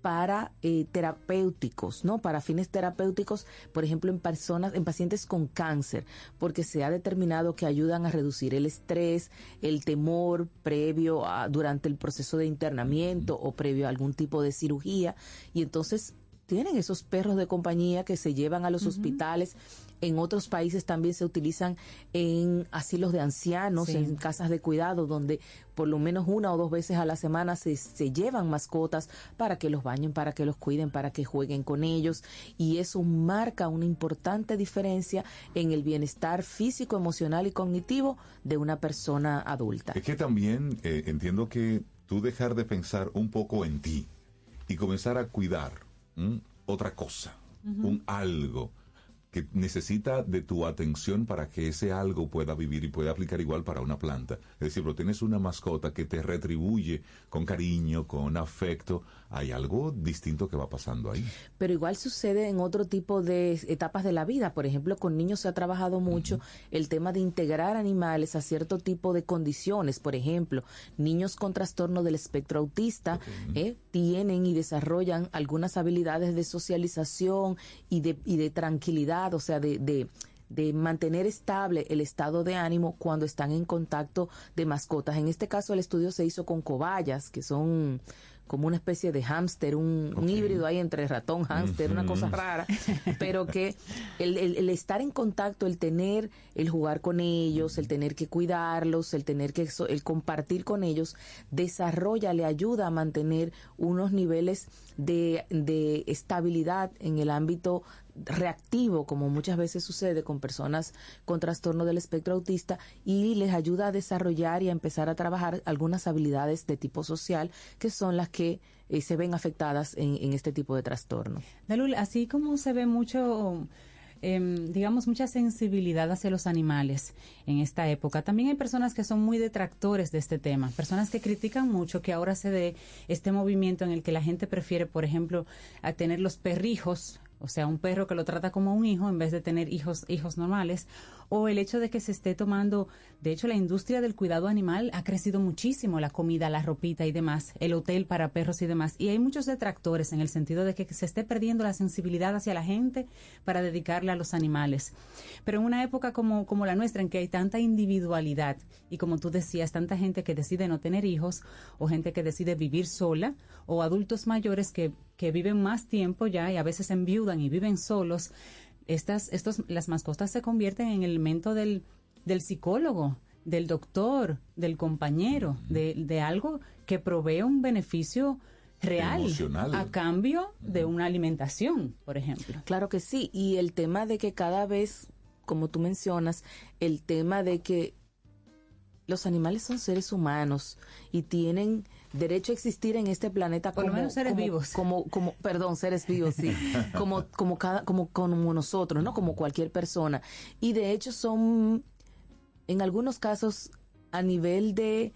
[SPEAKER 16] para eh, terapéuticos, ¿no? Para fines terapéuticos, por ejemplo, en personas, en pacientes con cáncer, porque se ha determinado que ayudan a reducir el estrés, el temor previo a, durante el proceso de internamiento o previo a algún tipo de cirugía, y entonces tienen esos perros de compañía que se llevan a los hospitales. En otros países también se utilizan en asilos de ancianos,
[SPEAKER 3] Sí.
[SPEAKER 16] en casas de cuidado, donde por lo menos una o dos veces a la semana se, se llevan mascotas para que los bañen, para que los cuiden, para que jueguen con ellos. Y eso marca una importante diferencia en el bienestar físico, emocional y cognitivo de una persona adulta.
[SPEAKER 2] Es que también eh, entiendo que tú dejar de pensar un poco en ti y comenzar a cuidar ¿m? otra cosa, un algo que necesita de tu atención para que ese algo pueda vivir y pueda aplicar igual para una planta. Es decir, pero tienes una mascota que te retribuye con cariño, con afecto, hay algo distinto que va pasando ahí.
[SPEAKER 16] Pero igual sucede en otro tipo de etapas de la vida. Por ejemplo, con niños se ha trabajado mucho el tema de integrar animales a cierto tipo de condiciones. Por ejemplo, niños con trastorno del espectro autista eh, tienen y desarrollan algunas habilidades de socialización y de, y de tranquilidad, o sea, de, de de mantener estable el estado de ánimo cuando están en contacto de mascotas. En este caso el estudio se hizo con cobayas, que son como una especie de hámster, un, un híbrido ahí entre ratón, hámster, una cosa rara, [LAUGHS] pero que el, el- el estar en contacto, el tener, el jugar con ellos, el tener que cuidarlos, el tener que, el compartir con ellos, desarrolla, le ayuda a mantener unos niveles de, de estabilidad en el ámbito reactivo, como muchas veces sucede con personas con trastorno del espectro autista, y les ayuda a desarrollar y a empezar a trabajar algunas habilidades de tipo social que son las que eh, se ven afectadas en, este tipo de trastorno.
[SPEAKER 3] Dalul, así como se ve mucho, em, digamos, mucha sensibilidad hacia los animales en esta época, también hay personas que son muy detractores de este tema, personas que critican mucho que ahora se dé este movimiento en el que la gente prefiere, por ejemplo, a tener los perrijos, o sea, un perro que lo trata como un hijo en vez de tener hijos, hijos normales, o el hecho de que se esté tomando, de hecho, la industria del cuidado animal ha crecido muchísimo, la comida, la ropita y demás, el hotel para perros y demás, y hay muchos detractores en el sentido de que se esté perdiendo la sensibilidad hacia la gente para dedicarle a los animales. Pero en una época como, como la nuestra, en que hay tanta individualidad y como tú decías, tanta gente que decide no tener hijos o gente que decide vivir sola o adultos mayores que, que viven más tiempo ya y a veces enviudan y viven solos, estas, estos, las mascotas se convierten en el elemento del, del psicólogo, del doctor, del compañero, de, de algo que provee un beneficio real
[SPEAKER 2] Emocional.
[SPEAKER 3] a cambio de una alimentación, por ejemplo.
[SPEAKER 16] Claro que sí, y el tema de que cada vez, como tú mencionas, el tema de que los animales son seres humanos y tienen derecho a existir en este planeta
[SPEAKER 3] Por
[SPEAKER 16] como,
[SPEAKER 3] menos seres
[SPEAKER 16] como-
[SPEAKER 3] vivos.
[SPEAKER 16] como como perdón seres vivos sí. [LAUGHS] Como como cada como como nosotros no como cualquier persona. Y de hecho son en algunos casos a nivel de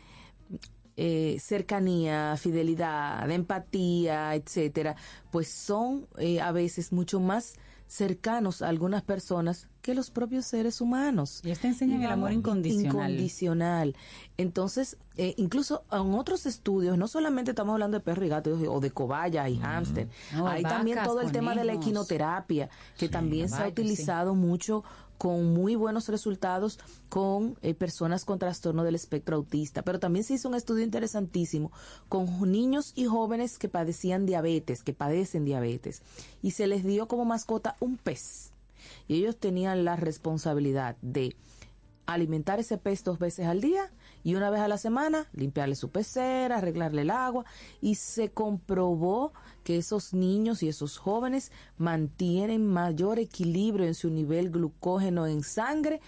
[SPEAKER 16] eh, cercanía, fidelidad, empatía, etcétera, pues son eh, a veces mucho más cercanos a algunas personas que los propios seres humanos.
[SPEAKER 3] Y te enseñan el amor incondicional.
[SPEAKER 16] Incondicional. Entonces, eh, incluso en otros estudios, no solamente estamos hablando de perro y gato o de cobaya y hámster,
[SPEAKER 3] No,
[SPEAKER 16] hay también todo el tema de la equinoterapia, que también se ha
[SPEAKER 3] sí.
[SPEAKER 16] utilizado mucho con muy buenos resultados con eh, personas con trastorno del espectro autista. Pero también se hizo un estudio interesantísimo con niños y jóvenes que padecían diabetes, que padecen diabetes, y se les dio como mascota un pez. Y ellos tenían la responsabilidad de alimentar ese pez dos veces al día y una vez a la semana limpiarle su pecera, arreglarle el agua y se comprobó que esos niños y esos jóvenes mantienen mayor equilibrio en su nivel glucógeno en sangre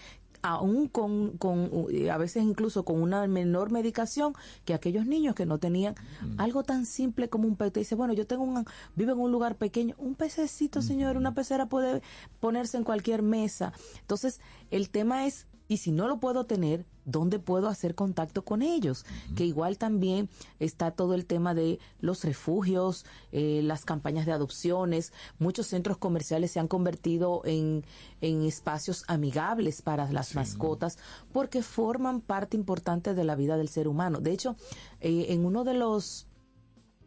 [SPEAKER 16] aún con, con eh, a veces incluso con una menor medicación que aquellos niños que no tenían algo tan simple como un pez. Te dice, bueno, yo tengo un, vivo en un lugar pequeño, un pececito, señor, una pecera puede ponerse en cualquier mesa. Entonces, el tema es y si no lo puedo tener, ¿dónde puedo hacer contacto con ellos? Que igual también está todo el tema de los refugios, eh, las campañas de adopciones. Muchos centros comerciales se han convertido en, en espacios amigables para las mascotas porque forman parte importante de la vida del ser humano. De hecho, eh, en uno de los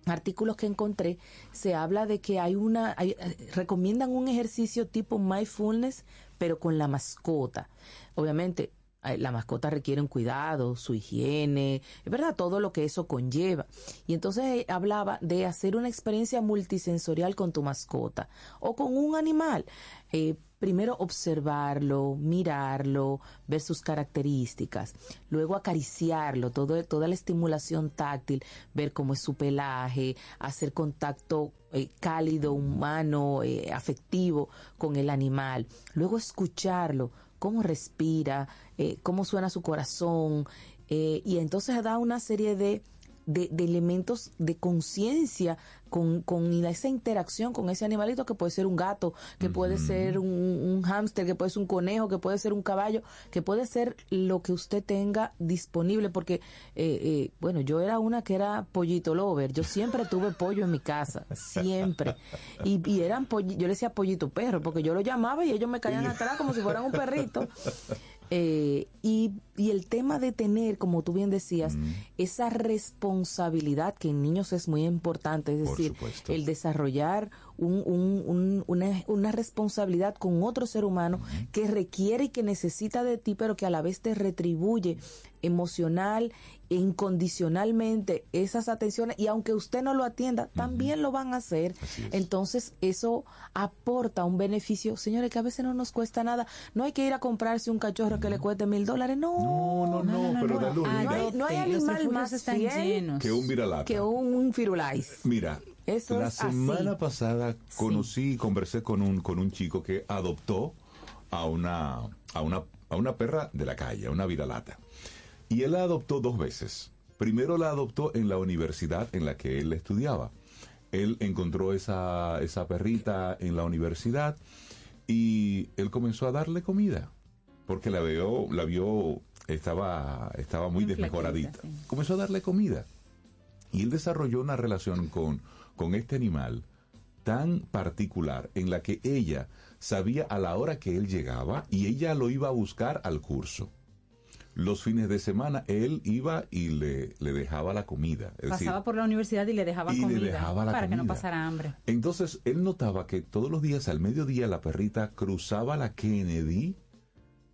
[SPEAKER 16] artículos que encontré se habla de que hay una hay- eh, recomiendan un ejercicio tipo mindfulness pero con la mascota obviamente eh, la mascota requiere un cuidado, su higiene, es verdad, todo lo que eso conlleva. Y entonces eh, hablaba de hacer una experiencia multisensorial con tu mascota o con un animal. Eh, primero observarlo, mirarlo, ver sus características, luego acariciarlo, todo, toda la estimulación táctil, ver cómo es su pelaje, hacer contacto eh, cálido, humano, eh, afectivo con el animal, luego escucharlo, cómo respira, eh, cómo suena su corazón, eh, y entonces da una serie de, de, de elementos de conciencia con, con esa interacción con ese animalito que puede ser un gato, que puede ser un, un hámster, que puede ser un conejo, que puede ser un caballo, que puede ser lo que usted tenga disponible, porque, eh, eh, bueno, yo era una que era pollito lover, yo siempre tuve pollo en mi casa, siempre, y, y eran polli- yo le decía pollito perro, porque yo lo llamaba y ellos me caían atrás como si fueran un perrito. [LAUGHS] Eh, y, y el tema de tener, como tú bien decías, esa responsabilidad que en niños es muy importante, es
[SPEAKER 2] Por
[SPEAKER 16] decir,
[SPEAKER 2] supuesto.
[SPEAKER 16] el desarrollar un- un- un- una, una responsabilidad con otro ser humano que requiere y que necesita de ti, pero que a la vez te retribuye emocional e incondicionalmente esas atenciones y aunque usted no lo atienda, también lo van a hacer. Entonces eso aporta un beneficio, señores, que a veces no nos cuesta nada. No hay que ir a comprarse un cachorro que le cueste mil dólares, no.
[SPEAKER 2] No, no, no, pero dale un
[SPEAKER 16] no, hay,
[SPEAKER 2] mira.
[SPEAKER 16] no hay
[SPEAKER 3] Los
[SPEAKER 16] animal más
[SPEAKER 3] están
[SPEAKER 16] fiel
[SPEAKER 3] llenos.
[SPEAKER 2] Que un viralata.
[SPEAKER 16] que un firulais.
[SPEAKER 2] Mira,
[SPEAKER 16] Eso
[SPEAKER 2] la
[SPEAKER 16] es así.
[SPEAKER 2] semana pasada conocí y conversé con un, con un chico que adoptó a una, a una, a una perra de la calle, a una viralata. Y él la adoptó dos veces. Primero la adoptó en la universidad en la que él estudiaba. Él encontró esa, esa perrita en la universidad y él comenzó a darle comida. Porque la vio, la vio, estaba, estaba muy
[SPEAKER 3] Muy
[SPEAKER 2] desmejoradita.
[SPEAKER 3] sí.
[SPEAKER 2] Comenzó a darle comida. Y él desarrolló una relación con, con este animal tan particular en la que ella sabía a la hora que él llegaba y ella lo iba a buscar al curso. Los fines de semana él iba y le, le dejaba la comida. Es decir,
[SPEAKER 3] Pasaba por la universidad y le dejaba
[SPEAKER 2] y le
[SPEAKER 3] comida
[SPEAKER 2] dejaba la
[SPEAKER 3] para que no pasara hambre.
[SPEAKER 2] entonces él notaba que todos los días al mediodía la perrita cruzaba la Kennedy,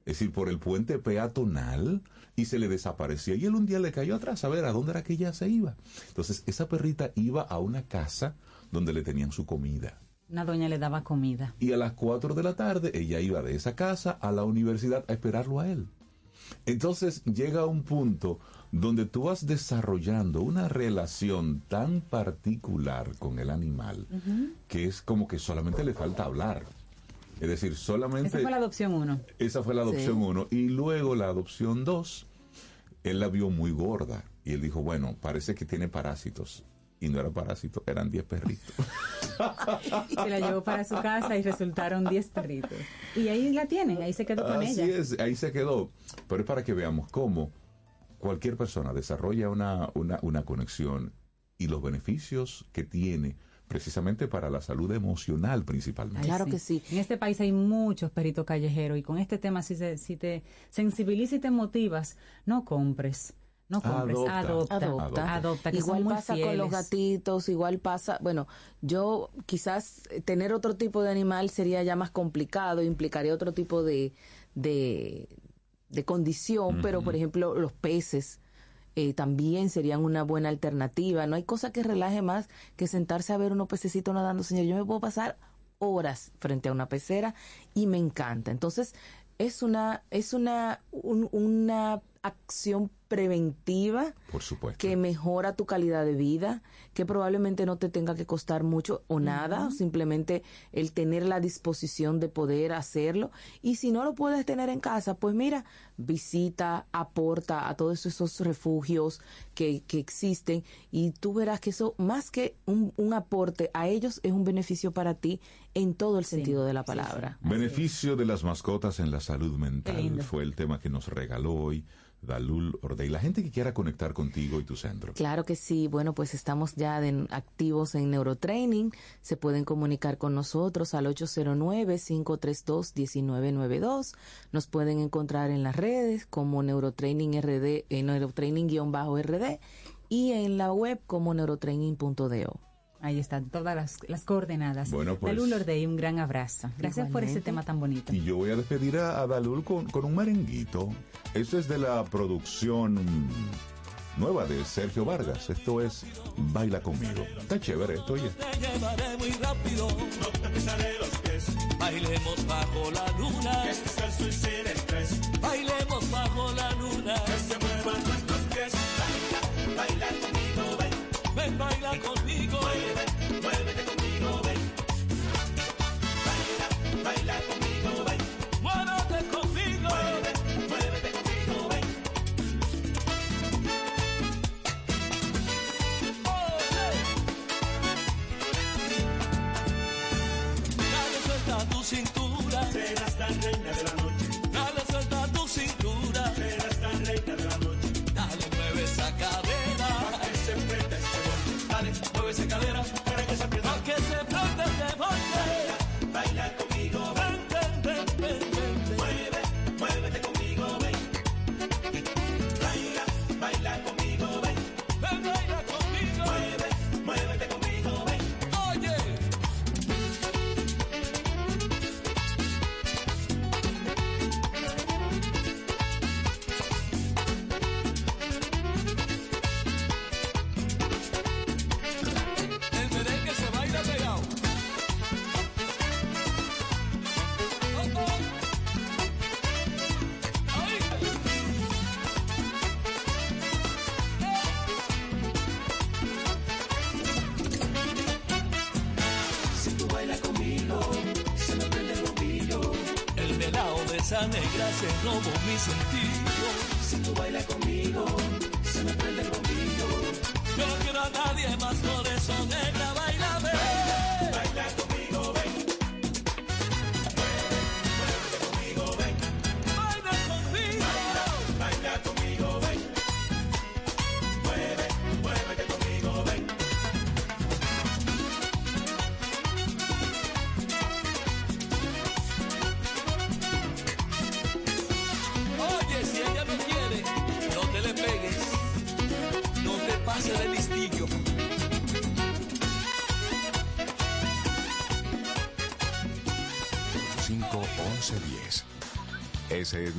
[SPEAKER 2] es decir, por el puente peatonal y se le desaparecía. Y él un día le cayó atrás a ver a dónde era que ella se iba. Entonces esa perrita iba a una casa donde le tenían su comida.
[SPEAKER 3] Una doña le daba comida.
[SPEAKER 2] Y a las 4 de la tarde ella iba de esa casa a la universidad a esperarlo a él. Entonces llega un punto donde tú vas desarrollando una relación tan particular con el animal que es como que solamente le falta hablar. Es decir, solamente...
[SPEAKER 3] Esa fue la adopción uno.
[SPEAKER 2] Esa fue la adopción
[SPEAKER 3] Sí.
[SPEAKER 2] 1. Y luego la adopción 2, él la vio muy gorda. Y él dijo, bueno, parece que tiene parásitos. Y no era parásito, eran 10 perritos. [LAUGHS]
[SPEAKER 3] Se la llevó para su casa y resultaron 10 perritos. Y ahí la tiene, ahí se quedó con
[SPEAKER 2] Así
[SPEAKER 3] ella.
[SPEAKER 2] es, ahí se quedó. Pero es para que veamos cómo cualquier persona desarrolla una, una, una conexión y los beneficios que tiene precisamente para la salud emocional principalmente.
[SPEAKER 3] Ay, sí. En este país hay muchos perritos callejeros y con este tema si, se- si te sensibiliza y te motivas, no compres. No compres,
[SPEAKER 16] Adopta.
[SPEAKER 3] adopta. Adopta.
[SPEAKER 16] Adopta.
[SPEAKER 3] que
[SPEAKER 16] igual
[SPEAKER 3] son muy
[SPEAKER 16] pasa con los gatitos, igual pasa, bueno, yo quizás tener otro tipo de animal sería ya más complicado, implicaría otro tipo de, de, de condición, pero por ejemplo los peces eh, también serían una buena alternativa. No hay cosa que relaje más que sentarse a ver unos pececitos nadando, señor. Yo me puedo pasar horas frente a una pecera y me encanta. Entonces, es una, es una, un- una acción preventiva
[SPEAKER 2] Por supuesto.
[SPEAKER 16] que mejora tu calidad de vida, que probablemente no te tenga que costar mucho o nada, simplemente el tener la disposición de poder hacerlo. Y si no lo puedes tener en casa, pues mira, visita, aporta a todos esos refugios que, que existen y tú verás que eso, más que un, un aporte a ellos, es un beneficio para ti en todo el sentido de la palabra.
[SPEAKER 2] Beneficio de las mascotas en la salud mental fue el tema que nos regaló hoy Dalul. La gente que quiera conectar contigo y tu centro.
[SPEAKER 16] Claro que sí. Bueno, pues estamos ya activos en Neurotraining. Se pueden comunicar con nosotros al 809-532-1992. Nos pueden encontrar en las redes como Neurotraining RD, eh, Neurotraining-RD y en la web como neurotraining.do.
[SPEAKER 3] Ahí están todas las, las coordenadas.
[SPEAKER 2] Bueno, pues-
[SPEAKER 3] Dalul Ordey, un gran abrazo. Gracias por ese tema tan bonito.
[SPEAKER 2] Y yo voy a despedir a, a Dalul con, con un merenguito. Esto es de la producción nueva de Sergio Vargas. Esto es Baila conmigo. Está chévere esto, oye.
[SPEAKER 17] Te llevaré muy rápido. No te los pies. Bailemos bajo la luna. Que descalzo y sin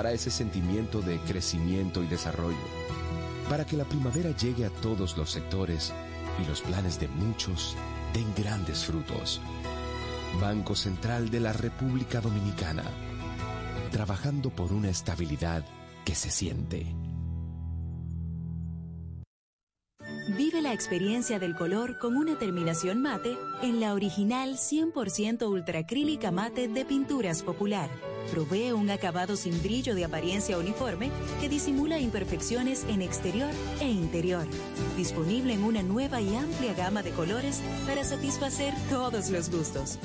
[SPEAKER 18] Para ese sentimiento de crecimiento y desarrollo. Para que la primavera llegue a todos los sectores y los planes de muchos den grandes frutos. Banco Central de la República Dominicana. Trabajando por una estabilidad que se siente.
[SPEAKER 8] Vive la experiencia del color con una terminación mate en la original 100% ultracrílica mate de Pinturas Popular. Provee un acabado sin brillo de apariencia uniforme que disimula imperfecciones en exterior e interior. Disponible en una nueva y amplia gama de colores para satisfacer todos los gustos.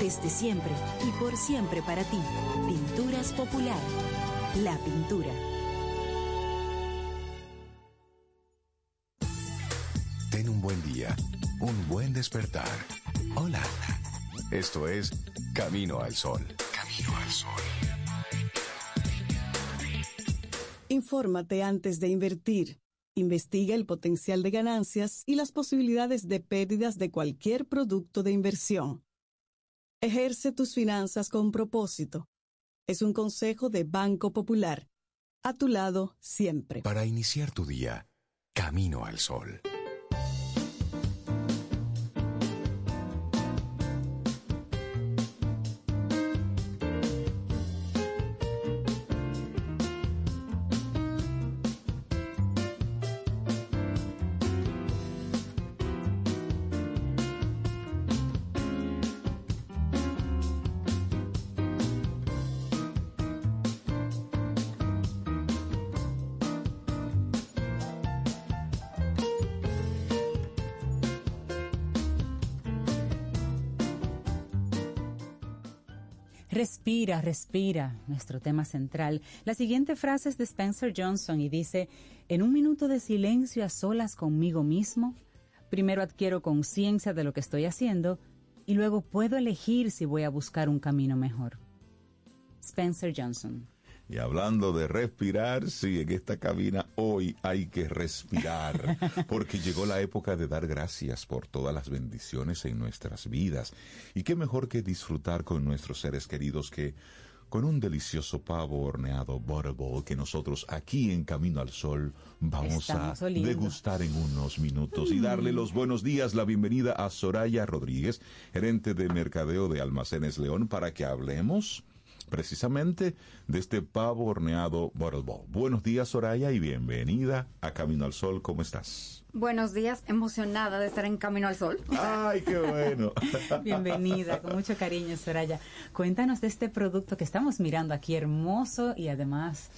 [SPEAKER 8] Desde siempre y por siempre para ti. Pinturas Popular. La pintura.
[SPEAKER 5] Ten un buen día, un buen despertar. Hola. Esto es Camino al Sol. Camino al Sol.
[SPEAKER 9] Infórmate antes de invertir. Investiga el potencial de ganancias y las posibilidades de pérdidas de cualquier producto de inversión. Ejerce tus finanzas con propósito. Es un consejo de Banco Popular. A tu lado siempre.
[SPEAKER 5] Para iniciar tu día, Camino al Sol.
[SPEAKER 3] Respira, respira, nuestro tema central. La siguiente frase es de Spencer Johnson y dice, en un minuto de silencio a solas conmigo mismo, primero adquiero conciencia de lo que estoy haciendo y luego puedo elegir si voy a buscar un camino mejor. Spencer Johnson.
[SPEAKER 2] Y hablando de respirar, sí, en esta cabina hoy hay que respirar, [LAUGHS] porque llegó la época de dar gracias por todas las bendiciones en nuestras vidas. Y qué mejor que disfrutar con nuestros seres queridos que con un delicioso pavo horneado Butterball que nosotros aquí en Camino al Sol vamos
[SPEAKER 3] Estamos
[SPEAKER 2] a
[SPEAKER 3] oliendo.
[SPEAKER 2] degustar en unos minutos y darle los buenos días, la bienvenida a Soraya Rodríguez, gerente de mercadeo de Almacenes León, para que hablemos precisamente de este pavo horneado Butterball. Buenos días Soraya y bienvenida a Camino al Sol, ¿cómo estás?
[SPEAKER 19] Buenos días, emocionada de estar en Camino al Sol. [LAUGHS]
[SPEAKER 2] Ay, qué bueno.
[SPEAKER 3] Bienvenida, con mucho cariño, Soraya. Cuéntanos de este producto que estamos mirando aquí, hermoso y además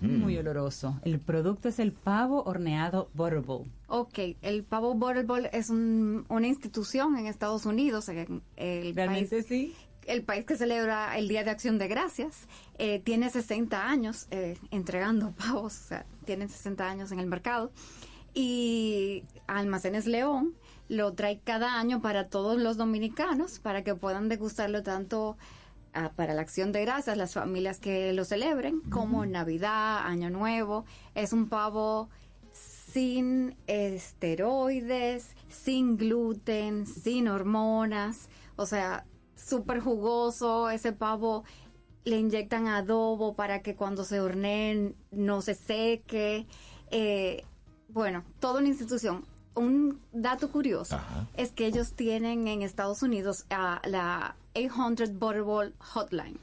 [SPEAKER 2] Mm.
[SPEAKER 3] muy oloroso. El producto es el pavo horneado Butterball.
[SPEAKER 19] Ok, el pavo Butterball es un- una institución en Estados Unidos, en el
[SPEAKER 3] Realmente
[SPEAKER 19] país,
[SPEAKER 3] sí.
[SPEAKER 19] El país que celebra el Día de Acción de Gracias. Eh, tiene 60 años eh, entregando [LAUGHS] pavos, o sea, tienen 60 años en el mercado. Y Almacenes León lo trae cada año para todos los dominicanos, para que puedan degustarlo tanto ah, para la acción de gracias, las familias que lo celebren, como Navidad, Año Nuevo. Es un pavo sin esteroides, sin gluten, sin hormonas, o sea, súper jugoso, ese pavo le inyectan adobo para que cuando se horneen no se seque. Eh, bueno, toda una institución. Un dato curioso es que ellos tienen en Estados Unidos la 800 Butterball Hotline.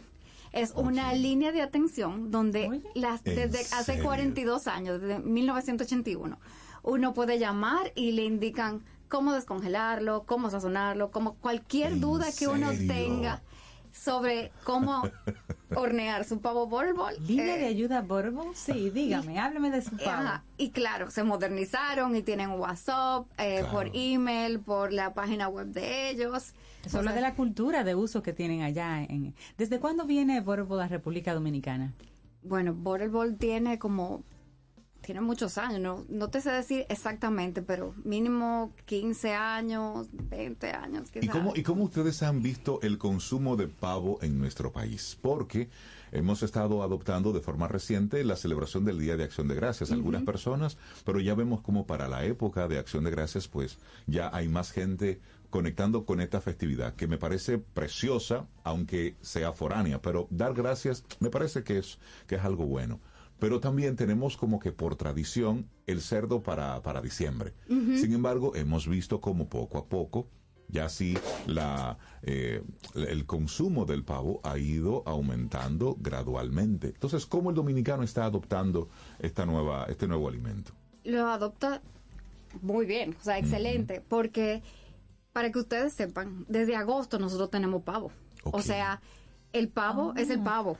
[SPEAKER 19] Es una línea de atención donde las,
[SPEAKER 20] ¿En
[SPEAKER 19] desde hace
[SPEAKER 20] serio?
[SPEAKER 19] 42 años, desde 1981, uno puede llamar y le indican cómo descongelarlo, cómo sazonarlo, como cualquier duda que uno tenga sobre cómo [LAUGHS] hornear su pavo Butterball.
[SPEAKER 3] ¿Línea
[SPEAKER 19] eh,
[SPEAKER 3] de ayuda Butterball? Sí, dígame, háblame de su pavo.
[SPEAKER 19] Ajá, Y claro, se modernizaron y tienen WhatsApp, eh, por email, por la página web de ellos.
[SPEAKER 3] Eso habla de la cultura de uso que tienen allá. En, ¿Desde cuándo viene Butterball a República Dominicana?
[SPEAKER 19] Bueno, Butterball tiene como, tiene muchos años, no, no te sé decir exactamente, pero mínimo 15 años, 20 años.
[SPEAKER 2] ¿Y cómo, ¿Y cómo ustedes han visto el consumo de pavo en nuestro país? Porque hemos estado adoptando de forma reciente la celebración del Día de Acción de Gracias. Algunas
[SPEAKER 20] Ujú.
[SPEAKER 2] personas, pero ya vemos como para la época de Acción de Gracias, pues ya hay más gente conectando con esta festividad, que me parece preciosa, aunque sea foránea, pero dar gracias me parece que es, que es algo bueno. Pero también tenemos como que por tradición el cerdo para, para diciembre. Sin embargo, hemos visto como poco a poco ya sí la, eh, el consumo del pavo ha ido aumentando gradualmente. Entonces, ¿cómo el dominicano está adoptando esta nueva, este nuevo alimento?
[SPEAKER 19] Lo adopta muy bien, o sea, excelente, porque para que ustedes sepan, desde agosto nosotros tenemos pavo. O sea, el pavo es el pavo.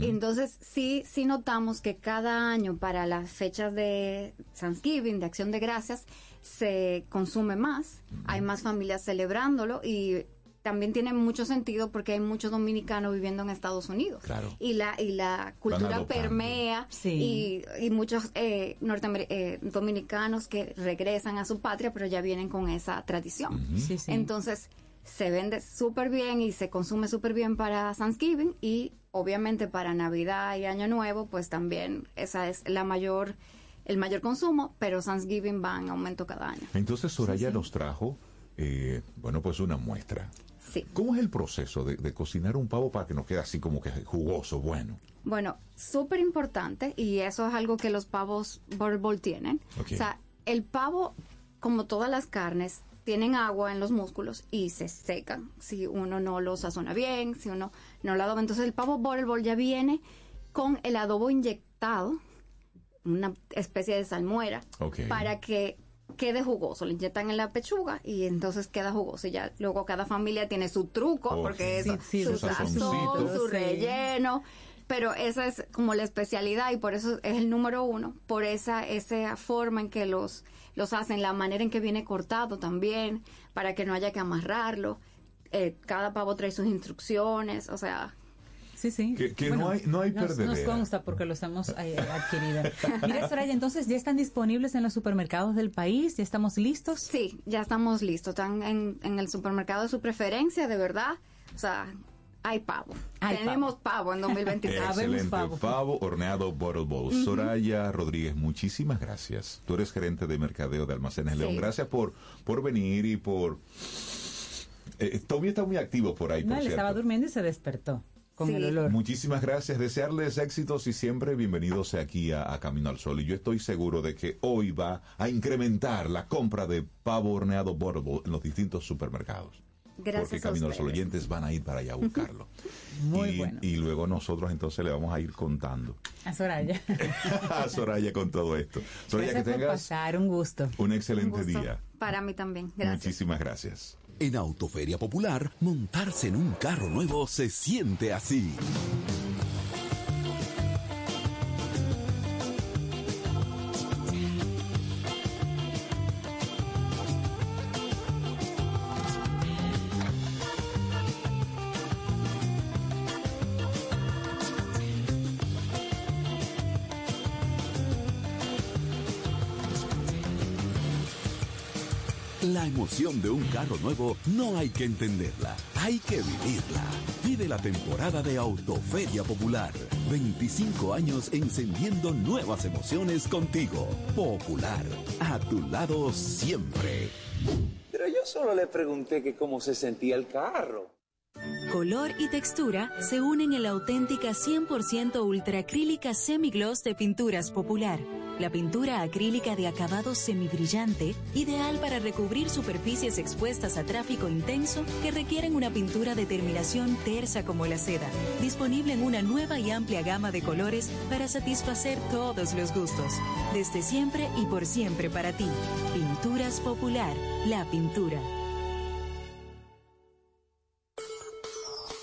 [SPEAKER 19] Entonces, sí, sí notamos que cada año para las fechas de Thanksgiving, de Acción de Gracias, se consume más, hay más familias celebrándolo y también tiene mucho sentido porque hay muchos dominicanos viviendo en Estados Unidos.
[SPEAKER 2] Claro.
[SPEAKER 19] Y la, y la cultura permea
[SPEAKER 3] Sí.
[SPEAKER 19] y, y muchos eh, eh, dominicanos que regresan a su patria, pero ya vienen con esa tradición.
[SPEAKER 3] Sí, sí.
[SPEAKER 19] Entonces, se vende súper bien y se consume súper bien para Thanksgiving y obviamente para Navidad y Año Nuevo, pues también esa es la mayor, el mayor consumo, pero Thanksgiving va en aumento cada año.
[SPEAKER 2] Entonces, Soraya nos trajo, eh, bueno, pues una muestra.
[SPEAKER 19] Sí.
[SPEAKER 2] ¿Cómo es el proceso de, de cocinar un pavo para que nos quede así como que jugoso, bueno?
[SPEAKER 19] Bueno, súper importante y eso es algo que los pavos Butterball tienen.
[SPEAKER 2] Ok.
[SPEAKER 19] O sea, el pavo, como todas las carnes, tienen agua en los músculos y se secan si uno no lo sazona bien, si uno no lo adoba. Entonces el pavo Butterball ya viene con el adobo inyectado, una especie de salmuera, para que quede jugoso. Le inyectan en la pechuga y entonces queda jugoso. Y ya luego cada familia tiene su truco,
[SPEAKER 20] Oh,
[SPEAKER 19] porque
[SPEAKER 20] sí,
[SPEAKER 19] es
[SPEAKER 20] sí,
[SPEAKER 19] su sazón, su relleno. Pero esa es como la especialidad y por eso es el número uno, por esa, esa forma en que los, los hacen, la manera en que viene cortado también, para que no haya que amarrarlo. eh, cada pavo trae sus instrucciones, o sea,
[SPEAKER 3] Sí, sí.
[SPEAKER 2] Que, que no hay, no hay
[SPEAKER 3] nos consta porque los hemos eh, adquirido. Mira, Soraya, entonces ya están disponibles en los supermercados del país, ya estamos listos.
[SPEAKER 19] Sí, ya estamos listos. Están en, en el supermercado de su preferencia, de verdad. O sea, hay pavo.
[SPEAKER 3] Hay
[SPEAKER 19] Tenemos pavo, en [LAUGHS] 2023.
[SPEAKER 2] Excelente. Pavo. horneado Bottle Bowl. Soraya Rodríguez, muchísimas gracias. Tú eres gerente de mercadeo de Almacenes
[SPEAKER 19] Sí.
[SPEAKER 2] León. Gracias por, por venir y por... Eh, está muy activo por ahí,
[SPEAKER 3] No,
[SPEAKER 2] por
[SPEAKER 3] él
[SPEAKER 2] cierto.
[SPEAKER 3] estaba durmiendo y se despertó con el olor.
[SPEAKER 2] Muchísimas gracias, desearles éxitos y siempre bienvenidos aquí a, a Camino al Sol. Y yo estoy seguro de que hoy va a incrementar la compra de pavo horneado Butterball en los distintos supermercados.
[SPEAKER 19] Gracias
[SPEAKER 2] porque
[SPEAKER 19] a
[SPEAKER 2] Camino Sol
[SPEAKER 19] ustedes.
[SPEAKER 2] oyentes van a ir para allá a buscarlo. [LAUGHS]
[SPEAKER 3] Muy
[SPEAKER 2] y,
[SPEAKER 3] bueno.
[SPEAKER 2] y luego nosotros entonces le vamos a ir contando
[SPEAKER 3] A Soraya. [LAUGHS]
[SPEAKER 2] a Soraya con todo esto. Soraya,
[SPEAKER 3] Gracias
[SPEAKER 2] que
[SPEAKER 3] por
[SPEAKER 2] tengas
[SPEAKER 3] pasar, un gusto.
[SPEAKER 2] un excelente
[SPEAKER 19] Un gusto.
[SPEAKER 2] día.
[SPEAKER 19] Para mí también. Gracias.
[SPEAKER 2] Muchísimas gracias.
[SPEAKER 6] En Autoferia Popular, montarse en un carro nuevo se siente así. Emoción de un carro nuevo no hay que entenderla, hay que vivirla. Vive la temporada de Autoferia Popular. 25 años encendiendo nuevas emociones contigo. Popular, a tu lado siempre.
[SPEAKER 21] Pero yo solo le pregunté que cómo se sentía el carro.
[SPEAKER 8] Color y textura se unen en la auténtica 100% ultracrílica semigloss de Pinturas Popular. La pintura acrílica de acabado semibrillante, ideal para recubrir superficies expuestas a tráfico intenso que requieren una pintura de terminación tersa como la seda. Disponible en una nueva y amplia gama de colores para satisfacer todos los gustos. Desde siempre y por siempre para ti. Pinturas Popular, la pintura.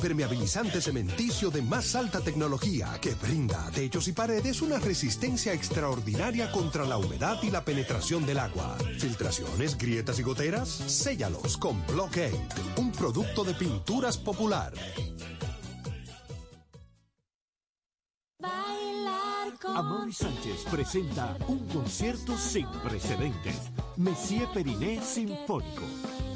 [SPEAKER 22] Impermeabilizante cementicio de más alta tecnología que brinda a techos y paredes una resistencia extraordinaria contra la humedad y la penetración del agua. Filtraciones, grietas y goteras, séllalos con Blockade, un producto de pinturas popular.
[SPEAKER 15] Amaury Sánchez presenta un concierto sin precedentes. Messier Periné Sinfónico.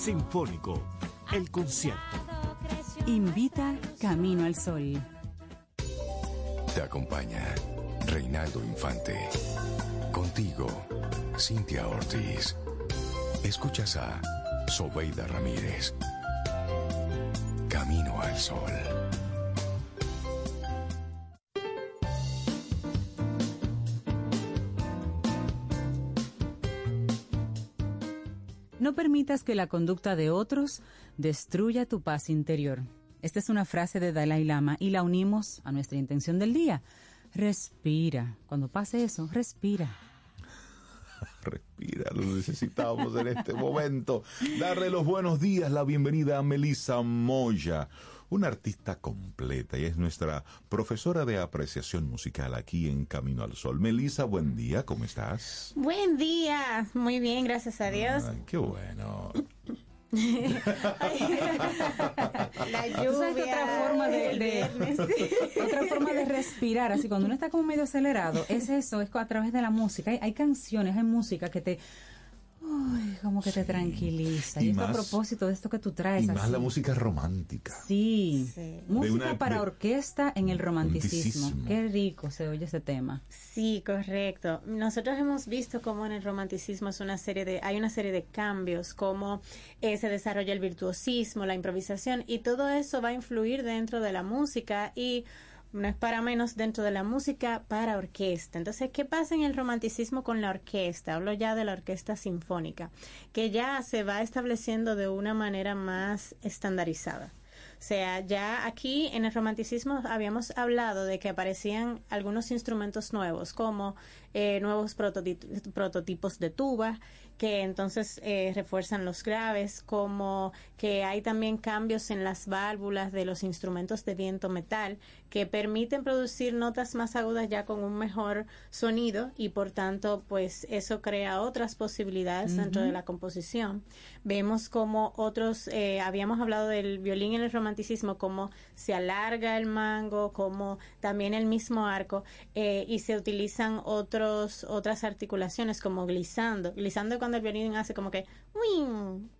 [SPEAKER 15] Sinfónico. El concierto.
[SPEAKER 3] Invita Camino al Sol.
[SPEAKER 23] Te acompaña Reinaldo Infante. Contigo, Cintia Ortiz. Escuchas a Sobeida Ramírez. Camino al Sol.
[SPEAKER 3] No permitas que la conducta de otros destruya tu paz interior. Esta es una frase de Dalai Lama y la unimos a nuestra intención del día. Respira. Cuando pase eso, respira. [LAUGHS]
[SPEAKER 2] Respira, lo necesitamos en este momento. Darle los buenos días, la bienvenida a Melissa Moya, una artista completa y es nuestra profesora de apreciación musical aquí en Camino al Sol. Melissa, buen día, ¿cómo estás?
[SPEAKER 20] Buen día, muy bien, gracias a Dios.
[SPEAKER 2] Ay, qué bueno. [LAUGHS]
[SPEAKER 20] La
[SPEAKER 3] que otra
[SPEAKER 20] lluvia,
[SPEAKER 3] forma de, de- [LAUGHS] otra forma de respirar, así cuando uno está como medio acelerado, es eso, es a través de la música. Hay, hay canciones, hay música que te uy, como que te tranquiliza.
[SPEAKER 2] Y
[SPEAKER 3] Y, esto a propósito de esto que tú traes.
[SPEAKER 2] Y más
[SPEAKER 3] así.
[SPEAKER 2] la música romántica.
[SPEAKER 3] Sí. Música para
[SPEAKER 2] de-
[SPEAKER 3] orquesta en el romanticismo.
[SPEAKER 20] Romanticismo.
[SPEAKER 3] Qué rico se oye ese tema.
[SPEAKER 20] Sí, correcto. Nosotros hemos visto cómo en el romanticismo es una serie de, hay una serie de cambios, cómo eh, se desarrolla el virtuosismo, la improvisación, y todo eso va a influir dentro de la música y no es para menos dentro de la música para orquesta. Entonces, ¿qué pasa en el romanticismo con la orquesta? Hablo ya de la orquesta sinfónica, que ya se va estableciendo de una manera más estandarizada. O sea, ya aquí en el romanticismo habíamos hablado de que aparecían algunos instrumentos nuevos, como eh, nuevos prototi- prototipos de tuba, que entonces eh, refuerzan los graves, como que hay también cambios en las válvulas de los instrumentos de viento metal, que permiten producir notas más agudas ya con un mejor sonido y por tanto, pues eso crea otras posibilidades dentro de la composición. Vemos como otros, eh, habíamos hablado del violín en el romanticismo, cómo se alarga el mango, como también el mismo arco, eh, y se utilizan otros, otras articulaciones como glissando. Glissando es cuando el violín hace como que "Uing",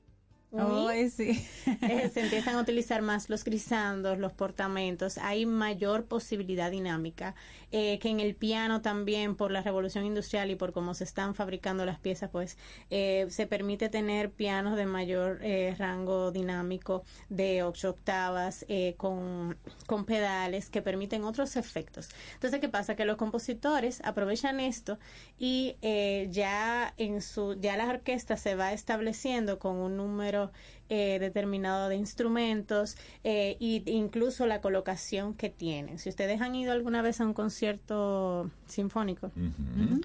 [SPEAKER 3] Sí. [LAUGHS]
[SPEAKER 20] eh, se [LAUGHS] empiezan a utilizar más los grisandos, los portamentos, hay mayor posibilidad dinámica, eh, que en el piano también por la revolución industrial y por cómo se están fabricando las piezas, pues eh, se permite tener pianos de mayor eh, rango dinámico de ocho octavas eh, con, con pedales que permiten otros efectos. Entonces, ¿qué pasa? Que los compositores aprovechan esto y eh, ya en su ya la orquesta se va estableciendo con un número eh, determinado de instrumentos e incluso la colocación que tienen. Si ustedes han ido alguna vez a un concierto sinfónico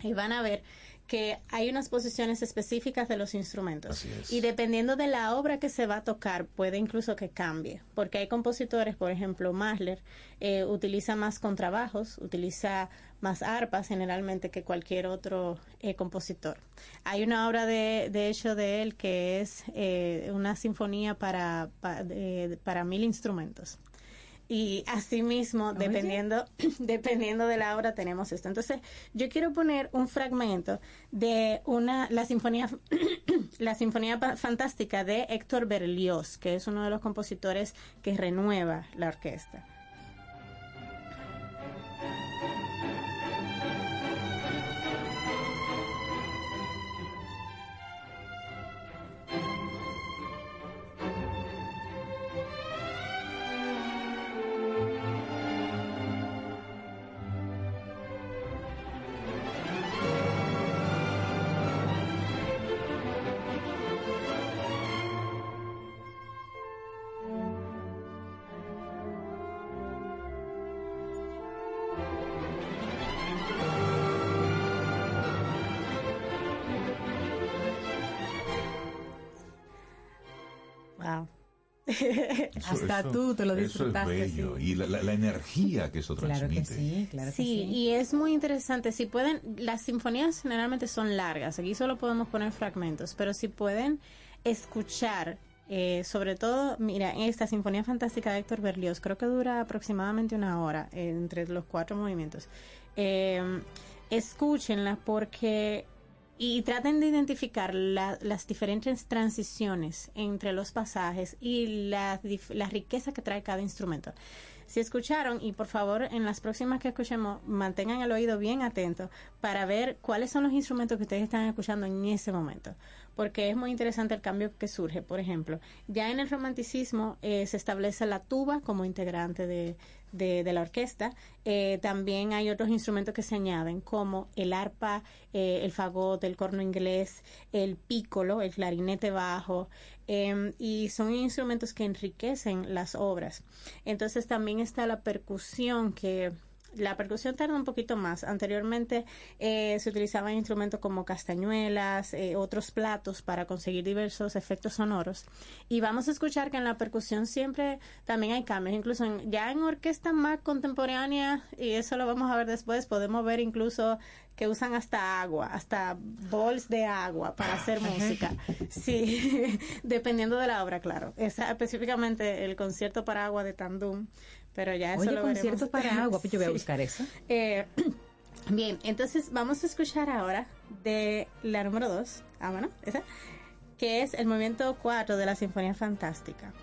[SPEAKER 20] y van a ver que hay unas posiciones específicas de los instrumentos. Y dependiendo de la obra que se va a tocar puede incluso que cambie porque hay compositores por ejemplo Mahler eh, utiliza más contrabajos utiliza más arpas generalmente que cualquier otro eh, compositor hay una obra de, de hecho de él que es eh, una sinfonía para para mil instrumentos y asimismo, dependiendo, [CLEARS THROAT] dependiendo de la obra, tenemos esto. Entonces, yo quiero poner un fragmento de una, la sinfonía, [CLEARS THROAT] la sinfonía fantástica de Héctor Berlioz, que es uno de los compositores que renueva la orquesta. [LAUGHS]
[SPEAKER 3] Hasta tú te lo disfrutaste.
[SPEAKER 2] Eso es bello. Y la, la- la energía que eso
[SPEAKER 3] Claro que
[SPEAKER 2] transmite.
[SPEAKER 3] sí, claro que
[SPEAKER 20] Sí,
[SPEAKER 3] sí.
[SPEAKER 20] y es muy interesante. Si pueden, las sinfonías generalmente son largas. Aquí solo podemos poner fragmentos, pero si pueden escuchar, eh, sobre todo, mira, esta Sinfonía Fantástica de Héctor Berlioz, creo que dura aproximadamente una hora eh, entre los cuatro movimientos. Eh, escúchenla porque y traten de identificar la- las diferentes transiciones entre los pasajes y la, la riqueza que trae cada instrumento. Si escucharon, y por favor en las próximas que escuchemos, mantengan el oído bien atento para ver cuáles son los instrumentos que ustedes están escuchando en ese momento. Porque es muy interesante el cambio que surge. Por ejemplo, ya en el romanticismo eh, se establece la tuba como integrante de, de, la orquesta. Eh, también hay otros instrumentos que se añaden, como el arpa, eh, el fagot, el corno inglés, el pícolo, el clarinete bajo, em, y son instrumentos que enriquecen las obras. Entonces también está la percusión que la percusión tarda un poquito más. Anteriormente eh, se utilizaban instrumentos como castañuelas, eh, otros platos para conseguir diversos efectos sonoros. Y vamos a escuchar que en la percusión siempre también hay cambios. Incluso en- ya en orquesta más contemporánea, y eso lo vamos a ver después, podemos ver incluso que usan hasta agua, hasta bols de agua para hacer música. Sí, [LAUGHS] dependiendo de la obra, claro. Esa, específicamente el concierto para agua de Tandum, pero ya eso
[SPEAKER 3] Oye,
[SPEAKER 20] lo
[SPEAKER 3] concierto
[SPEAKER 20] veremos.
[SPEAKER 3] para agua, pues yo voy a [LAUGHS] buscar eso.
[SPEAKER 20] Eh, [CLEARS THROAT] bien, entonces vamos a escuchar ahora de la número 2, ah, bueno, esa, que es el movimiento 4 de la Sinfonía Fantástica.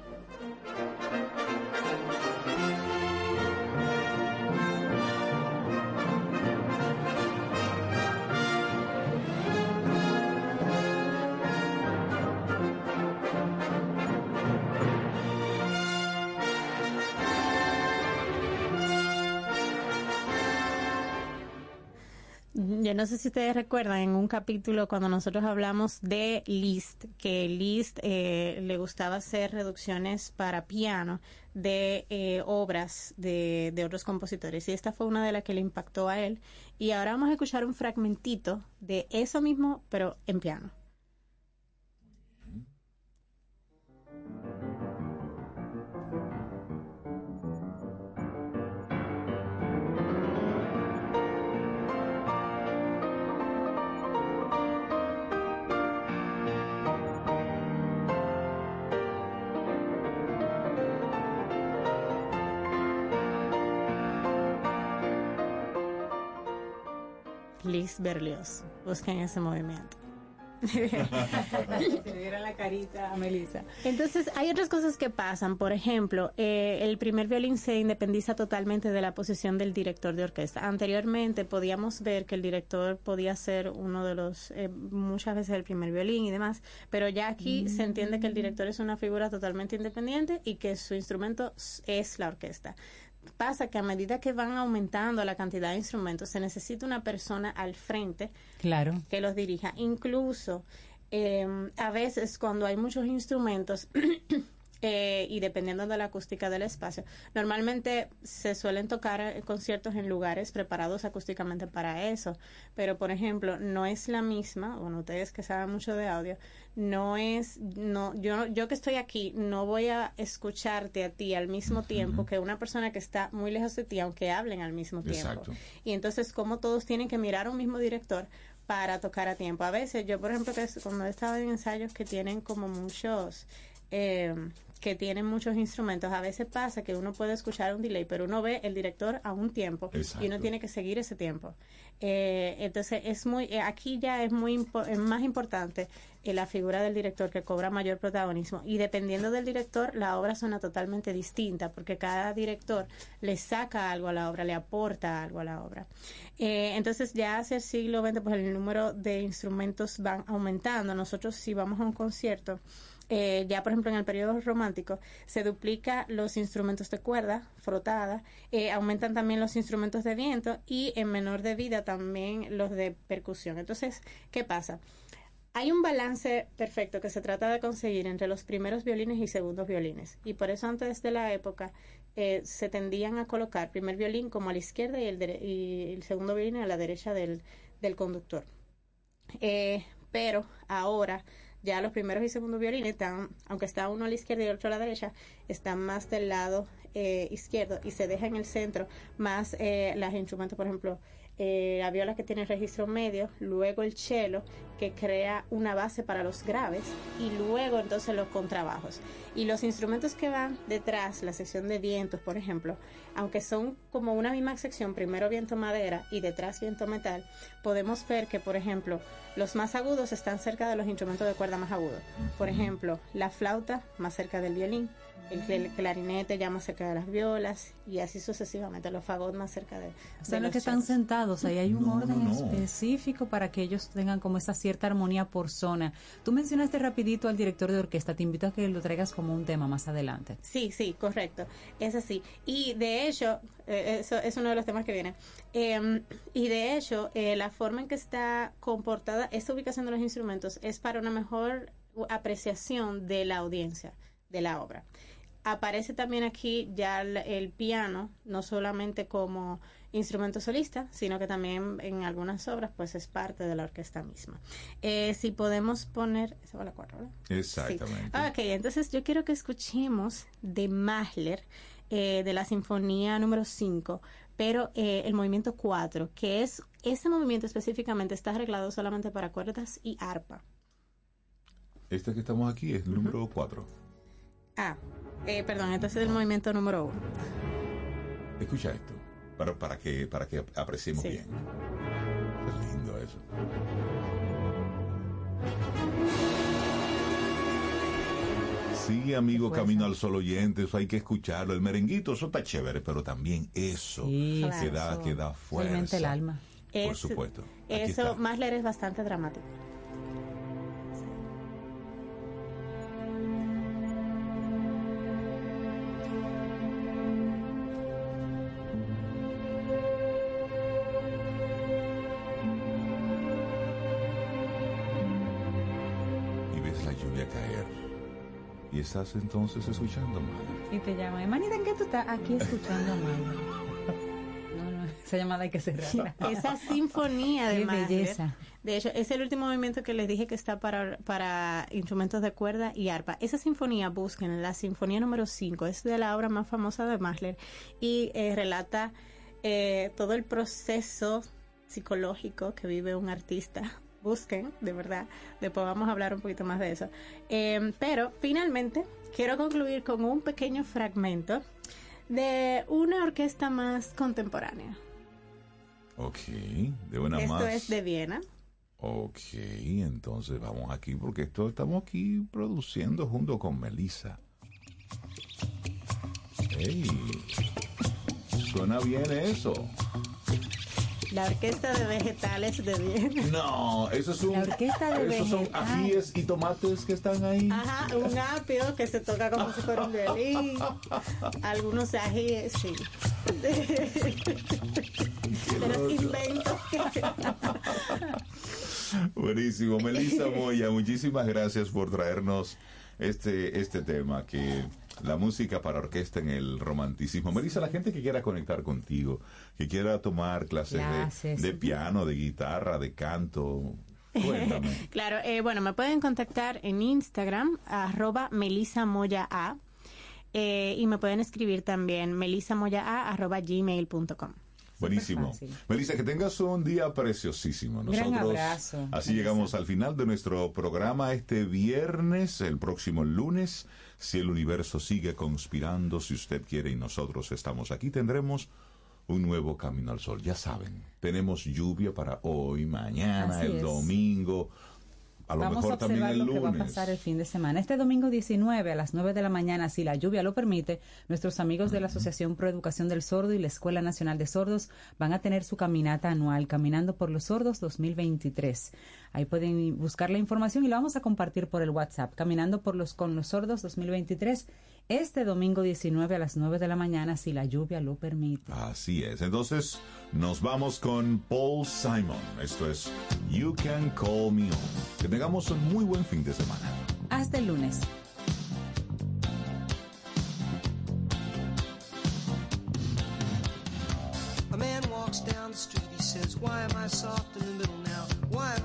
[SPEAKER 20] Yo no sé si ustedes recuerdan en un capítulo cuando nosotros hablamos de Liszt, que Liszt eh, le gustaba hacer reducciones para piano de eh, obras de, de otros compositores. Y esta fue una de las que le impactó a él. Y ahora vamos a escuchar un fragmentito de eso mismo, pero en piano. Liszt Berlioz. Busquen ese movimiento. [LAUGHS]
[SPEAKER 3] Se diera la carita a Melissa.
[SPEAKER 20] Entonces, hay otras cosas que pasan. Por ejemplo, eh, el primer violín se independiza totalmente de la posición del director de orquesta. Anteriormente podíamos ver que el director podía ser uno de los, eh, muchas veces el primer violín y demás, pero ya aquí se entiende que el director es una figura totalmente independiente y que su instrumento es la orquesta. Pasa que a medida que van aumentando la cantidad de instrumentos, se necesita una persona al frente
[SPEAKER 3] Claro.
[SPEAKER 20] que los dirija. Incluso eh, a veces cuando hay muchos instrumentos [CLEARS THROAT] eh, y dependiendo de la acústica del espacio, normalmente se suelen tocar eh, conciertos en lugares preparados acústicamente para eso. Pero por ejemplo, no es la misma, bueno, ustedes que saben mucho de audio, no es, no, yo, yo que estoy aquí, no voy a escucharte a ti al mismo tiempo que una persona que está muy lejos de ti, aunque hablen al mismo tiempo.
[SPEAKER 2] Exacto.
[SPEAKER 20] Y entonces, como todos tienen que mirar a un mismo director para tocar a tiempo. A veces, yo, por ejemplo, que cuando he estado en ensayos que tienen como muchos, eh, que tienen muchos instrumentos, a veces pasa que uno puede escuchar un delay, pero uno ve el director a un tiempo y uno tiene que seguir ese tiempo. Eh, entonces, es muy, eh, aquí ya es muy impo- es más importante eh, la figura del director que cobra mayor protagonismo. Y dependiendo del director, la obra suena totalmente distinta, porque cada director le saca algo a la obra, le aporta algo a la obra. Eh, entonces, ya hacia el siglo XX, pues el número de instrumentos van aumentando. Nosotros, si vamos a un concierto, eh, ya por ejemplo en el periodo romántico se duplica los instrumentos de cuerda frotada, eh, aumentan también los instrumentos de viento y en menor medida también los de percusión. Entonces, ¿qué pasa? Hay un balance perfecto que se trata de conseguir entre los primeros violines y segundos violines. Y por eso antes de la época eh, se tendían a colocar primer violín como a la izquierda y el, segundo violín a la derecha del, conductor. Pero ahora ya los primeros y segundos violines están, aunque está uno a la izquierda y el otro a la derecha, están más del lado eh, izquierdo y se deja en el centro más eh, los instrumentos, por ejemplo, eh, la viola que tiene registro medio, luego el cello que crea una base para los graves y luego entonces los contrabajos. Y los instrumentos que van detrás, la sección de vientos, por ejemplo, aunque son como una misma sección, primero viento madera y detrás viento metal, podemos ver que, por ejemplo, los más agudos están cerca de los instrumentos de cuerda más agudos. Por ejemplo, la flauta más cerca del violín, el cl- clarinete ya más cerca de las violas y así sucesivamente, los fagots más cerca de,
[SPEAKER 3] O
[SPEAKER 20] de
[SPEAKER 3] sea,
[SPEAKER 20] los
[SPEAKER 3] los que están sentados, ahí hay un
[SPEAKER 2] No,
[SPEAKER 3] orden
[SPEAKER 2] no, no.
[SPEAKER 3] específico para que ellos tengan como esa cierta armonía por zona. Tú mencionaste rapidito al director de orquesta, te invito a que lo traigas como un tema más adelante.
[SPEAKER 20] Sí, sí, correcto. Es así. Y de hecho, eh, eso es uno de los temas que viene. Eh, y de hecho, eh, la forma en que está comportada esta ubicación de los instrumentos es para una mejor apreciación de la audiencia de la obra. Aparece también aquí ya el, el piano, no solamente como instrumento solista, sino que también en algunas obras pues es parte de la orquesta misma. Eh, si podemos poner... Esa va la cuatro.
[SPEAKER 2] Exactamente.
[SPEAKER 20] Sí. Ok, entonces yo quiero que escuchemos de Mahler, eh, de la Sinfonía número 5, pero eh, el movimiento 4, que es, ese movimiento específicamente está arreglado solamente para cuerdas y arpa.
[SPEAKER 2] Este que estamos aquí es el número 4.
[SPEAKER 20] Ah, eh, perdón, este es el movimiento número 1.
[SPEAKER 2] Escucha esto, para, para, que, para que apreciemos
[SPEAKER 20] Sí.
[SPEAKER 2] bien. Qué lindo eso. Sí, amigo Camino al Sol oyente, eso hay que escucharlo. El merenguito, eso está chévere, pero también eso
[SPEAKER 3] Sí,
[SPEAKER 2] que, da,
[SPEAKER 3] eso
[SPEAKER 2] que da fuerza.
[SPEAKER 3] Alimenta el alma.
[SPEAKER 2] Por
[SPEAKER 20] Es-
[SPEAKER 2] supuesto. Aquí
[SPEAKER 20] Eso,
[SPEAKER 2] está.
[SPEAKER 20] Mahler es bastante dramático.
[SPEAKER 2] Estás entonces escuchando mal.
[SPEAKER 3] Y te llaman, manita, ¿en qué tú estás? Aquí escuchando a Mahler. No, no, esa llamada hay que cerrarla.
[SPEAKER 20] Esa sinfonía de
[SPEAKER 3] belleza.
[SPEAKER 20] De hecho, es el último movimiento que les dije que está para, para instrumentos de cuerda y arpa. Esa sinfonía, busquen la sinfonía número 5, es de la obra más famosa de Mahler y eh, relata eh, todo el proceso psicológico que vive un artista. Busquen, de verdad. Después vamos a hablar un poquito más de eso. Eh, pero finalmente quiero concluir con un pequeño fragmento de una orquesta más contemporánea.
[SPEAKER 2] Ok, de una
[SPEAKER 20] Esto
[SPEAKER 2] más.
[SPEAKER 20] es de Viena.
[SPEAKER 2] Ok, entonces vamos aquí porque esto estamos aquí produciendo junto con Melissa. Ey, suena bien eso.
[SPEAKER 20] La orquesta de vegetales de Viena.
[SPEAKER 2] No, eso es un.
[SPEAKER 20] La orquesta de
[SPEAKER 2] esos son
[SPEAKER 20] vegetales.
[SPEAKER 2] ajíes y tomates que están ahí.
[SPEAKER 20] Ajá, un apio que se toca como si fuera un violín. Algunos ajíes, sí. De los inventos que...
[SPEAKER 2] Buenísimo, Melissa [LAUGHS] Moya, muchísimas gracias por traernos este, este tema que la música para orquesta en el romanticismo. Melissa, la gente que quiera conectar contigo, que quiera tomar clases, de-
[SPEAKER 20] Clases.
[SPEAKER 2] De, piano, de guitarra, de canto, cuéntame. [LAUGHS]
[SPEAKER 20] Claro, eh, bueno, me pueden contactar en Instagram, arroba melisamoyaa, eh, y me pueden escribir también melisamoyaa, arroba gmail.com.
[SPEAKER 2] Buenísimo. Melissa, que tengas un día preciosísimo.
[SPEAKER 20] Gran
[SPEAKER 2] Nosotros
[SPEAKER 20] abrazo,
[SPEAKER 2] así llegamos al final de nuestro programa este viernes, el próximo lunes. Si el universo sigue conspirando, si usted quiere y nosotros estamos aquí, tendremos un nuevo camino al sol. Ya saben, tenemos lluvia para hoy, mañana,
[SPEAKER 3] Así
[SPEAKER 2] el
[SPEAKER 3] es.
[SPEAKER 2] domingo, a lo
[SPEAKER 3] Vamos
[SPEAKER 2] mejor
[SPEAKER 3] a
[SPEAKER 2] también
[SPEAKER 3] observar
[SPEAKER 2] el
[SPEAKER 3] lo que va a pasar el fin de semana. Este domingo 19 a las 9 de la mañana, si la lluvia lo permite, nuestros amigos de la Asociación Pro Educación del Sordo y la Escuela Nacional de Sordos van a tener su caminata anual Caminando por los Sordos 2023. Ahí pueden buscar la información y la vamos a compartir por el WhatsApp. Caminando por los con los sordos 2023 este domingo 19 a las 9 de la mañana, si la lluvia lo permite.
[SPEAKER 2] Así es. Entonces, nos vamos con Paul Simon. Esto es You Can Call Me On. Que tengamos un muy buen fin de semana.
[SPEAKER 3] Hasta el lunes.
[SPEAKER 24] A man walks down the street, he says, Why am I soft in the middle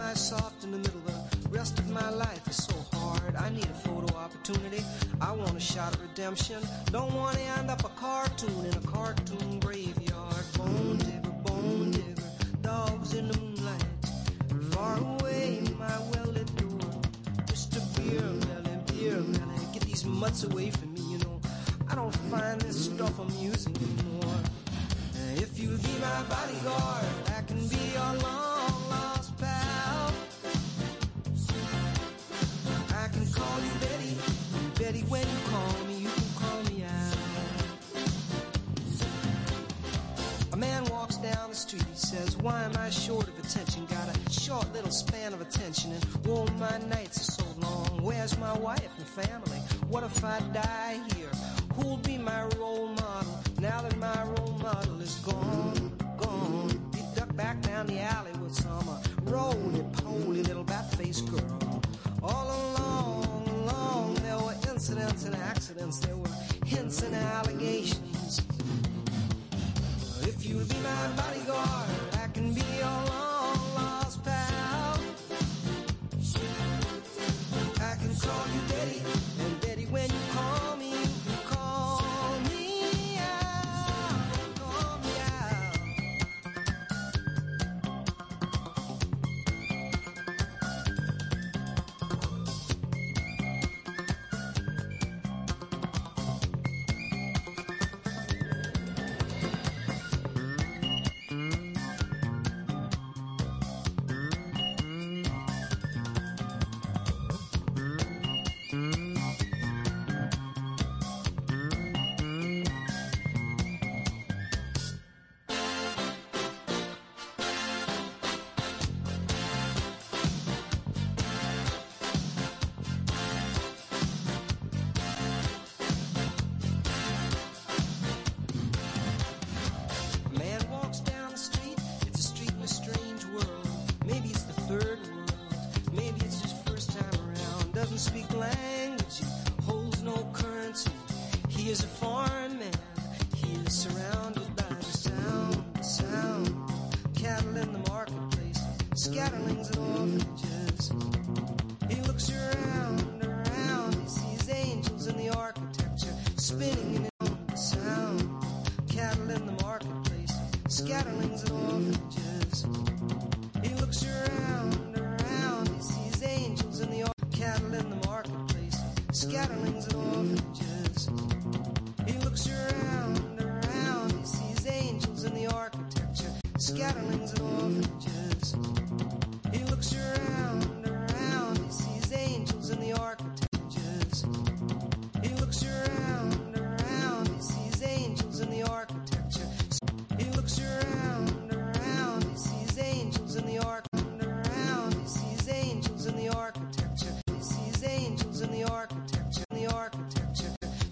[SPEAKER 24] I soft in the middle? The rest of my life is so hard. I need a photo opportunity. I want a shot of redemption. Don't want to end up a cartoon in a cartoon graveyard. Bone digger, bone digger, dogs in the moonlight. Far away, my well-lit door. Mr. Beer Melly, Beer Melly, get these mutts away from me, you know. I don't find this stuff amusing anymore. If you'll be my bodyguard, I can be your long Betty, when you call me, you can call me out. A man walks down the street, he says, Why am I short of attention? Got a short little span of attention, and oh, my nights are so long. Where's my wife and family? What if I die here? Who'll be my role model now that my role model is gone? Gone. He ducked back down the alley with some uh, roly-poly little bat-faced girl. incidents and accidents, there were hints and allegations. If you would be my bodyguard.